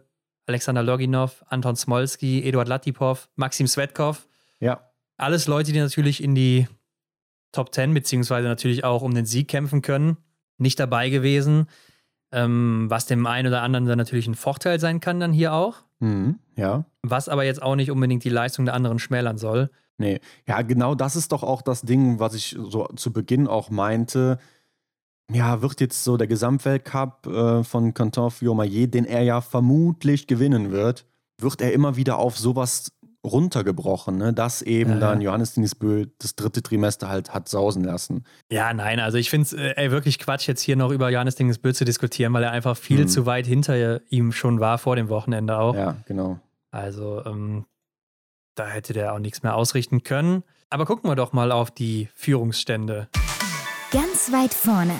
Alexander Loginov, Anton Smolski, Eduard Latipov, Maxim Svetkov. Ja. Alles Leute, die natürlich in die Top 10 beziehungsweise natürlich auch um den Sieg kämpfen können, nicht dabei gewesen. Ähm, was dem einen oder anderen dann natürlich ein Vorteil sein kann, dann hier auch. Mhm. Ja. Was aber jetzt auch nicht unbedingt die Leistung der anderen schmälern soll. Nee, ja, genau das ist doch auch das Ding, was ich so zu Beginn auch meinte. Ja, wird jetzt so der Gesamtweltcup äh, von Quentin Fillon-Maillet, den er ja vermutlich gewinnen wird, wird er immer wieder auf sowas runtergebrochen, ne? dass eben Ja. dann Johannes Dinisbö das dritte Trimester halt hat sausen lassen. Ja, nein, also ich finde es äh, wirklich Quatsch, jetzt hier noch über Johannes Dingesbö zu diskutieren, weil er einfach viel Mhm. zu weit hinter ihm schon war vor dem Wochenende auch. Ja, genau. Also ähm, da hätte der auch nichts mehr ausrichten können. Aber gucken wir doch mal auf die Führungsstände. Ganz weit vorne.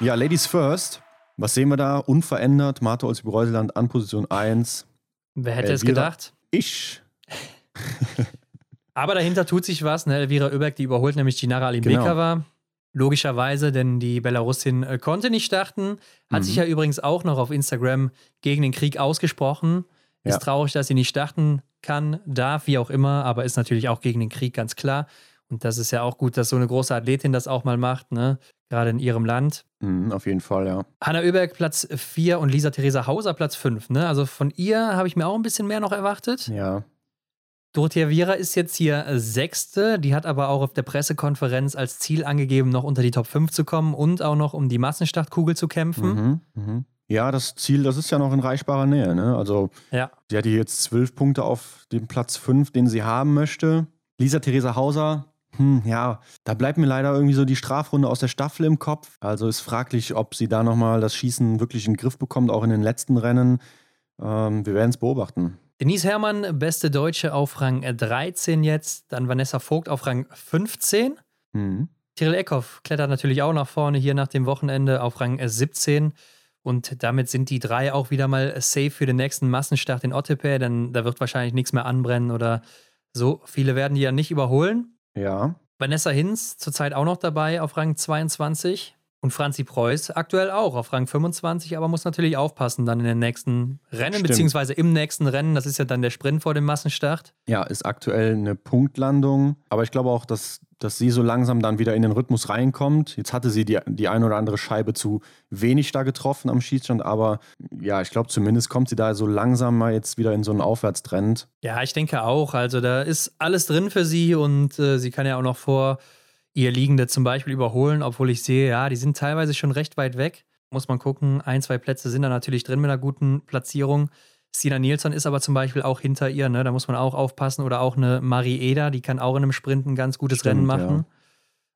Ja, Ladies First. Was sehen wir da? Unverändert. Martha Olsby-Reuseland an Position 1. Wer hätte Elvira- es gedacht? Ich. [laughs] Aber dahinter tut sich was. Ne? Elvira Oeberg, die überholt nämlich Ginara Alimbekova. Genau. Logischerweise, denn die Belarusin äh, konnte nicht starten. Hat Mhm. sich ja übrigens auch noch auf Instagram gegen den Krieg ausgesprochen. Ist Ja. traurig, dass sie nicht starten kann, darf, wie auch immer, aber ist natürlich auch gegen den Krieg ganz klar. Und das ist ja auch gut, dass so eine große Athletin das auch mal macht, ne? Gerade in ihrem Land. Mhm, auf jeden Fall, ja. Hanna Oeberg Platz 4 und Lisa Theresa Hauser Platz 5. Ne? Also von ihr habe ich mir auch ein bisschen mehr noch erwartet. Ja. Dorothea Viera ist jetzt hier äh, Sechste. Die hat aber auch auf der Pressekonferenz als Ziel angegeben, noch unter die Top 5 zu kommen und auch noch um die Massenstartkugel zu kämpfen. Mhm, mhm. Ja, das Ziel, das ist ja noch in reichbarer Nähe. Ne? Also, Ja. sie hatte jetzt zwölf Punkte auf dem Platz fünf, den sie haben möchte. Lisa Theresa Hauser, hm, ja, da bleibt mir leider irgendwie so die Strafrunde aus der Staffel im Kopf. Also ist fraglich, ob sie da nochmal das Schießen wirklich in den Griff bekommt, auch in den letzten Rennen. Ähm, wir werden es beobachten. Denise Herrmann, beste Deutsche auf Rang 13 jetzt. Dann Vanessa Vogt auf Rang 15. Mhm. Tyrell Eckhoff klettert natürlich auch nach vorne hier nach dem Wochenende auf Rang 17. Und damit sind die drei auch wieder mal safe für den nächsten Massenstart in Ottepe, denn da wird wahrscheinlich nichts mehr anbrennen oder so. Viele werden die ja nicht überholen. Ja. Vanessa Hinz zurzeit auch noch dabei auf Rang 22. Und Franzi Preuß aktuell auch auf Rang 25, aber muss natürlich aufpassen dann in den nächsten Rennen, Stimmt. beziehungsweise im nächsten Rennen. Das ist ja dann der Sprint vor dem Massenstart. Ja, ist aktuell eine Punktlandung. Aber ich glaube auch, dass dass sie so langsam dann wieder in den Rhythmus reinkommt. Jetzt hatte sie die, die ein oder andere Scheibe zu wenig da getroffen am Schießstand, aber ja, ich glaube, zumindest kommt sie da so langsam mal jetzt wieder in so einen Aufwärtstrend. Ja, ich denke auch. Also da ist alles drin für sie und äh, sie kann ja auch noch vor ihr Liegende zum Beispiel überholen, obwohl ich sehe, ja, die sind teilweise schon recht weit weg. Muss man gucken. Ein, zwei Plätze sind da natürlich drin mit einer guten Platzierung. Sina Nilsson ist aber zum Beispiel auch hinter ihr, ne? da muss man auch aufpassen. Oder auch eine Marie Eder, die kann auch in einem Sprint ein ganz gutes Stimmt, Rennen machen.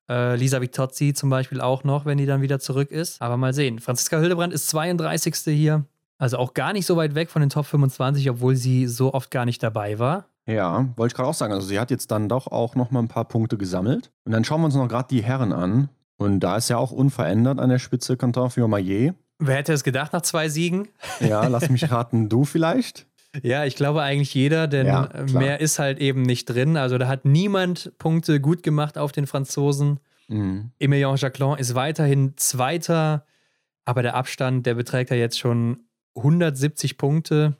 Ja. Äh, Lisa Vitozzi zum Beispiel auch noch, wenn die dann wieder zurück ist. Aber mal sehen. Franziska Hildebrand ist 32. hier. Also auch gar nicht so weit weg von den Top 25, obwohl sie so oft gar nicht dabei war. Ja, wollte ich gerade auch sagen. Also sie hat jetzt dann doch auch noch mal ein paar Punkte gesammelt. Und dann schauen wir uns noch gerade die Herren an. Und da ist ja auch unverändert an der Spitze Quentin Fiormaillet. Wer hätte es gedacht nach zwei Siegen? [laughs] Ja, lass mich raten, du vielleicht? Ja, ich glaube eigentlich jeder, denn ja, mehr ist halt eben nicht drin. Also da hat niemand Punkte gut gemacht auf den Franzosen. Mhm. Emilien Jacquelin ist weiterhin Zweiter, aber der Abstand, der beträgt ja jetzt schon 170 Punkte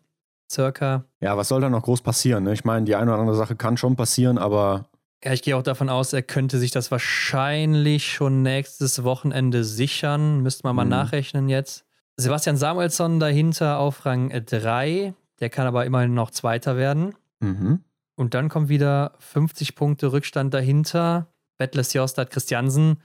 circa. Ja, was soll da noch groß passieren? Ne? Ich meine, die eine oder andere Sache kann schon passieren, aber ja, ich gehe auch davon aus, er könnte sich das wahrscheinlich schon nächstes Wochenende sichern. Müsste man mal mhm. nachrechnen jetzt. Sebastian Samuelsson dahinter auf Rang 3. Der kann aber immerhin noch Zweiter werden. Mhm. Und dann kommt wieder 50 Punkte Rückstand dahinter. Bettles Jostad Christiansen.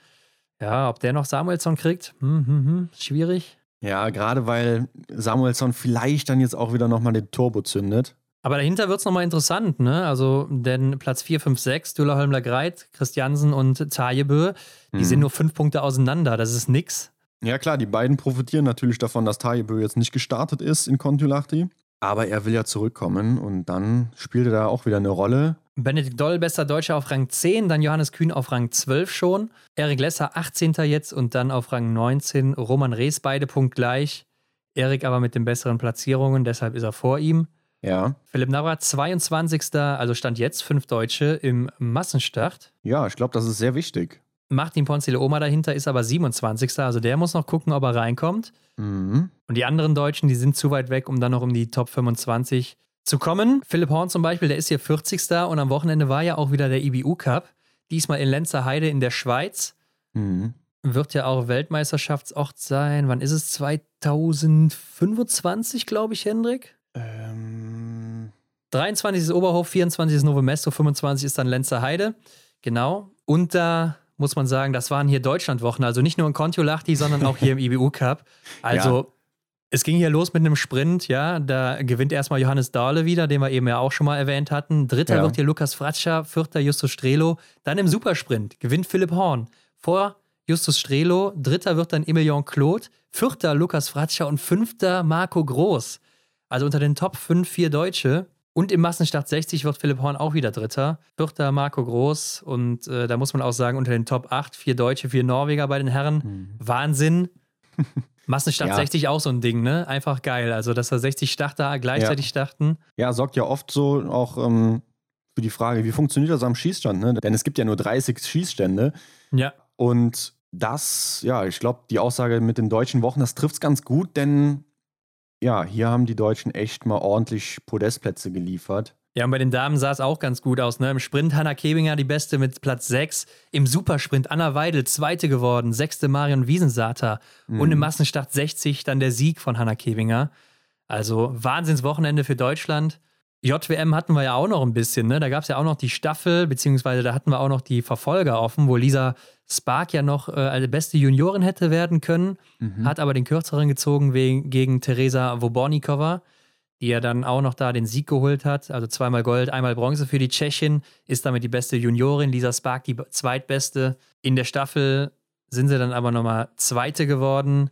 Ja, ob der noch Samuelsson kriegt, hm, hm, hm, schwierig. Ja, gerade weil Samuelsson vielleicht dann jetzt auch wieder nochmal den Turbo zündet. Aber dahinter wird es nochmal interessant, ne? Also, denn Platz 4, 5, 6, Düller, Holmler, Greit, Christiansen und Tajebö, die mhm. sind nur fünf Punkte auseinander. Das ist nix. Ja, klar, die beiden profitieren natürlich davon, dass Tajebö jetzt nicht gestartet ist in Kontiolahti. Aber er will ja zurückkommen und dann spielt er da auch wieder eine Rolle. Benedikt Doll, bester Deutscher auf Rang 10, dann Johannes Kühn auf Rang 12 schon. Erik Lesser 18. jetzt und dann auf Rang 19. Roman Rees, beide punktgleich. Erik aber mit den besseren Platzierungen, deshalb ist er vor ihm. Ja. Philipp Navrat, 22. Also stand jetzt fünf Deutsche im Massenstart. Ja, ich glaube, das ist sehr wichtig. Martin Ponzile Oma dahinter ist aber 27. Also der muss noch gucken, ob er reinkommt. Mhm. Und die anderen Deutschen, die sind zu weit weg, um dann noch um die Top 25 zu kommen. Philipp Horn zum Beispiel, der ist hier 40. Und am Wochenende war ja auch wieder der IBU Cup. Diesmal in Lenzer Heide in der Schweiz. Mhm. Wird ja auch Weltmeisterschaftsort sein. Wann ist es? 2025, glaube ich, Hendrik? Ähm. 23 ist Oberhof, 24 ist Novo Mesto, 25 ist dann Lenzer Heide. Genau. Und da muss man sagen, das waren hier Deutschlandwochen, also nicht nur in Kontiolahti, sondern auch hier im [laughs] IBU Cup. Also ja. es ging hier los mit einem Sprint, ja, da gewinnt erstmal Johannes Dahle wieder, den wir eben ja auch schon mal erwähnt hatten. Dritter ja. wird hier Lukas Fratscher, vierter Justus Strelo. Dann im Supersprint gewinnt Philipp Horn vor Justus Strelo. Dritter wird dann Emilion Claude, vierter Lukas Fratscher und fünfter Marco Groß. Also unter den Top 5 vier Deutsche. Und im Massenstart 60 wird Philipp Horn auch wieder Dritter. Vierter Marco Groß. Und äh, da muss man auch sagen, unter den Top 8 vier Deutsche, vier Norweger bei den Herren. Mhm. Wahnsinn. [laughs] Massenstart ja. 60 auch so ein Ding, ne? Einfach geil. Also, dass da 60 Starter gleichzeitig ja. starten. Ja, sorgt ja oft so auch ähm, für die Frage, wie funktioniert das am Schießstand, ne? Denn es gibt ja nur 30 Schießstände. Ja. Und das, ja, ich glaube, die Aussage mit den deutschen Wochen, das trifft es ganz gut, denn ja, hier haben die Deutschen echt mal ordentlich Podestplätze geliefert. Ja, und bei den Damen sah es auch ganz gut aus. Ne? Im Sprint Hanna Kebinger die Beste mit Platz 6. Im Supersprint Anna Weidel Zweite geworden. Sechste Marion Wiesensater. Mhm. Und im Massenstart 60 dann der Sieg von Hanna Kebinger. Also Wahnsinnswochenende für Deutschland. JWM hatten wir ja auch noch ein bisschen, ne? Da gab es ja auch noch die Staffel, beziehungsweise da hatten wir auch noch die Verfolger offen, wo Lisa Spark ja noch äh, als beste Juniorin hätte werden können, mhm. hat aber den kürzeren gezogen wegen, gegen Teresa Wobornikova. die ja dann auch noch da den Sieg geholt hat. Also zweimal Gold, einmal Bronze für die Tschechin, ist damit die beste Juniorin. Lisa Spark die zweitbeste. In der Staffel sind sie dann aber nochmal Zweite geworden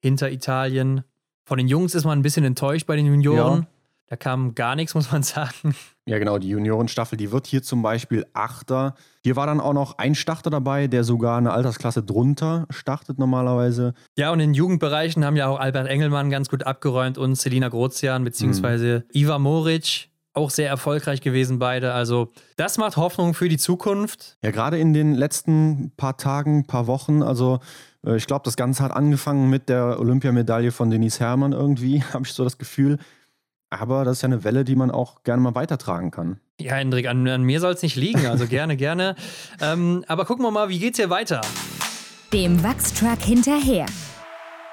hinter Italien. Von den Jungs ist man ein bisschen enttäuscht bei den Junioren. Ja. Da kam gar nichts, muss man sagen. Ja, genau, die Juniorenstaffel, die wird hier zum Beispiel Achter. Hier war dann auch noch ein Starter dabei, der sogar eine Altersklasse drunter startet normalerweise. Ja, und in den Jugendbereichen haben ja auch Albert Engelmann ganz gut abgeräumt und Selina Grozian beziehungsweise mhm. Iva Moric auch sehr erfolgreich gewesen, beide. Also, das macht Hoffnung für die Zukunft. Ja, gerade in den letzten paar Tagen, paar Wochen. Also, äh, ich glaube, das Ganze hat angefangen mit der Olympiamedaille von Denise Herrmann irgendwie, [laughs] habe ich so das Gefühl. Aber das ist ja eine Welle, die man auch gerne mal weitertragen kann. Ja, Hendrik, an, an mir soll es nicht liegen. Also gerne, gerne. [laughs] Ähm, aber gucken wir mal, wie geht's hier weiter? Dem Wachstruck hinterher.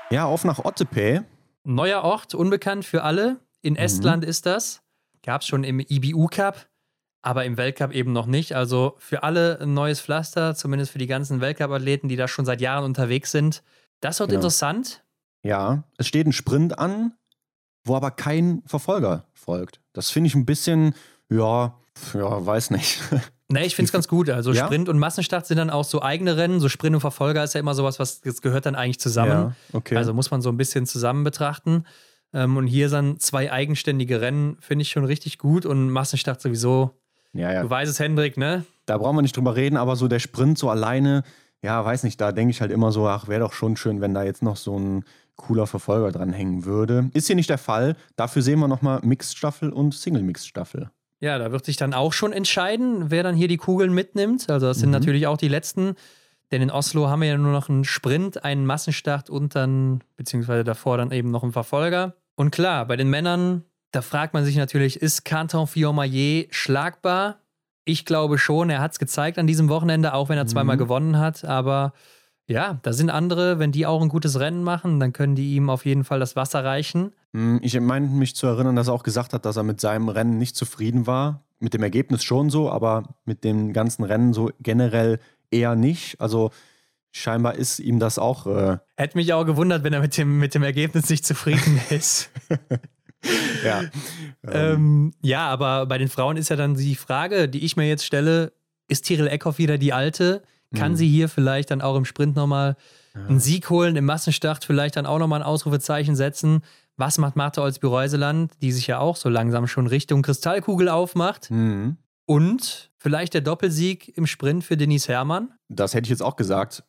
Ja, auf nach Ottepä. Neuer Ort, unbekannt für alle. In mhm. Estland ist das. Gab es schon im IBU Cup, aber im Weltcup eben noch nicht. Also für alle ein neues Pflaster, zumindest für die ganzen Weltcup-Athleten, die da schon seit Jahren unterwegs sind. Das wird genau. interessant. Ja, es steht ein Sprint an wo aber kein Verfolger folgt. Das finde ich ein bisschen, ja, ja, weiß nicht. [laughs] Nee, ich finde es ganz gut. Also ja? Sprint und Massenstart sind dann auch so eigene Rennen. So Sprint und Verfolger ist ja immer sowas, was das gehört dann eigentlich zusammen. Ja, okay. Also muss man so ein bisschen zusammen betrachten. Ähm, und hier sind zwei eigenständige Rennen, finde ich schon richtig gut. Und Massenstart sowieso. Ja, ja. Du weißt es, Hendrik, ne? Da brauchen wir nicht drüber reden, aber so der Sprint so alleine, ja, weiß nicht, da denke ich halt immer so, ach, wäre doch schon schön, wenn da jetzt noch so ein cooler Verfolger dranhängen würde. Ist hier nicht der Fall. Dafür sehen wir nochmal Mixed-Staffel und Single-Mixed-Staffel. Ja, da wird sich dann auch schon entscheiden, wer dann hier die Kugeln mitnimmt. Also das sind mhm. natürlich auch die letzten. Denn in Oslo haben wir ja nur noch einen Sprint, einen Massenstart und dann, beziehungsweise davor dann eben noch einen Verfolger. Und klar, bei den Männern, da fragt man sich natürlich, ist Canton Fiormaillet schlagbar? Ich glaube schon, er hat es gezeigt an diesem Wochenende, auch wenn er zweimal mhm. gewonnen hat. Aber ja, da sind andere, wenn die auch ein gutes Rennen machen, dann können die ihm auf jeden Fall das Wasser reichen. Hm, ich meine mich zu erinnern, dass er auch gesagt hat, dass er mit seinem Rennen nicht zufrieden war. Mit dem Ergebnis schon so, aber mit dem ganzen Rennen so generell eher nicht. Also scheinbar ist ihm das auch. Äh Hätte mich auch gewundert, wenn er mit dem, mit dem Ergebnis nicht zufrieden [laughs] ist. [laughs] ja. Ähm, ja, aber bei den Frauen ist ja dann die Frage, die ich mir jetzt stelle: Ist Tyrell Eckhoff wieder die alte? Kann mhm. sie hier vielleicht dann auch im Sprint nochmal ja. einen Sieg holen, im Massenstart vielleicht dann auch nochmal ein Ausrufezeichen setzen? Was macht Martha Olsby-Reuseland, die sich ja auch so langsam schon Richtung Kristallkugel aufmacht? Mhm. Und vielleicht der Doppelsieg im Sprint für Denise Herrmann? Das hätte ich jetzt auch gesagt.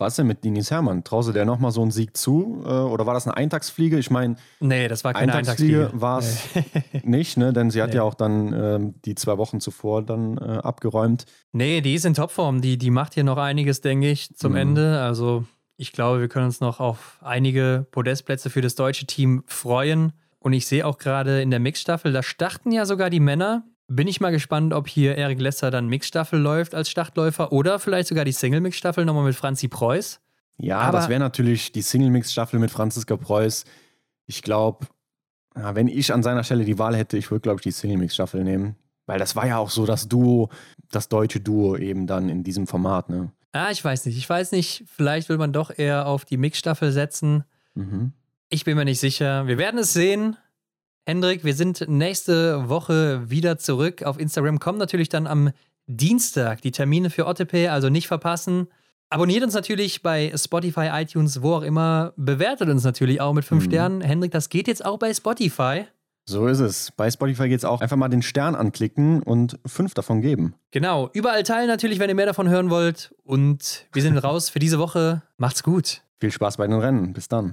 Was denn mit Denise Herrmann? Traust du der nochmal so einen Sieg zu? Äh, oder war das eine Eintagsfliege? Ich meine, nee, das war keine Eintagsfliege. war es nee. [laughs] nicht, ne? denn sie hat nee. ja auch dann ähm, die zwei Wochen zuvor dann äh, abgeräumt. Nee, die ist in Topform. Die, die macht hier noch einiges, denke ich, zum mhm. Ende. Also ich glaube, wir können uns noch auf einige Podestplätze für das deutsche Team freuen. Und ich sehe auch gerade in der Mixstaffel, da starten ja sogar die Männer. Bin ich mal gespannt, ob hier Erik Lesser dann Mixstaffel läuft als Startläufer oder vielleicht sogar die Single-Mix-Staffel nochmal mit Franzi Preuß. Ja, Aber das wäre natürlich die Single-Mix-Staffel mit Franziska Preuß. Ich glaube, wenn ich an seiner Stelle die Wahl hätte, ich würde, glaube ich, die Single-Mix-Staffel nehmen. Weil das war ja auch so das Duo, das deutsche Duo eben dann in diesem Format, ne? Ah, ich weiß nicht. Ich weiß nicht, vielleicht will man doch eher auf die Mix-Staffel setzen. Mhm. Ich bin mir nicht sicher. Wir werden es sehen. Hendrik, wir sind nächste Woche wieder zurück. Auf Instagram kommen natürlich dann am Dienstag die Termine für OTP, also nicht verpassen. Abonniert uns natürlich bei Spotify, iTunes, wo auch immer. Bewertet uns natürlich auch mit fünf mhm. Sternen. Hendrik, das geht jetzt auch bei Spotify. So ist es. Bei Spotify geht es auch. Einfach mal den Stern anklicken und fünf davon geben. Genau. Überall teilen natürlich, wenn ihr mehr davon hören wollt. Und wir sind [laughs] raus für diese Woche. Macht's gut. Viel Spaß bei den Rennen. Bis dann.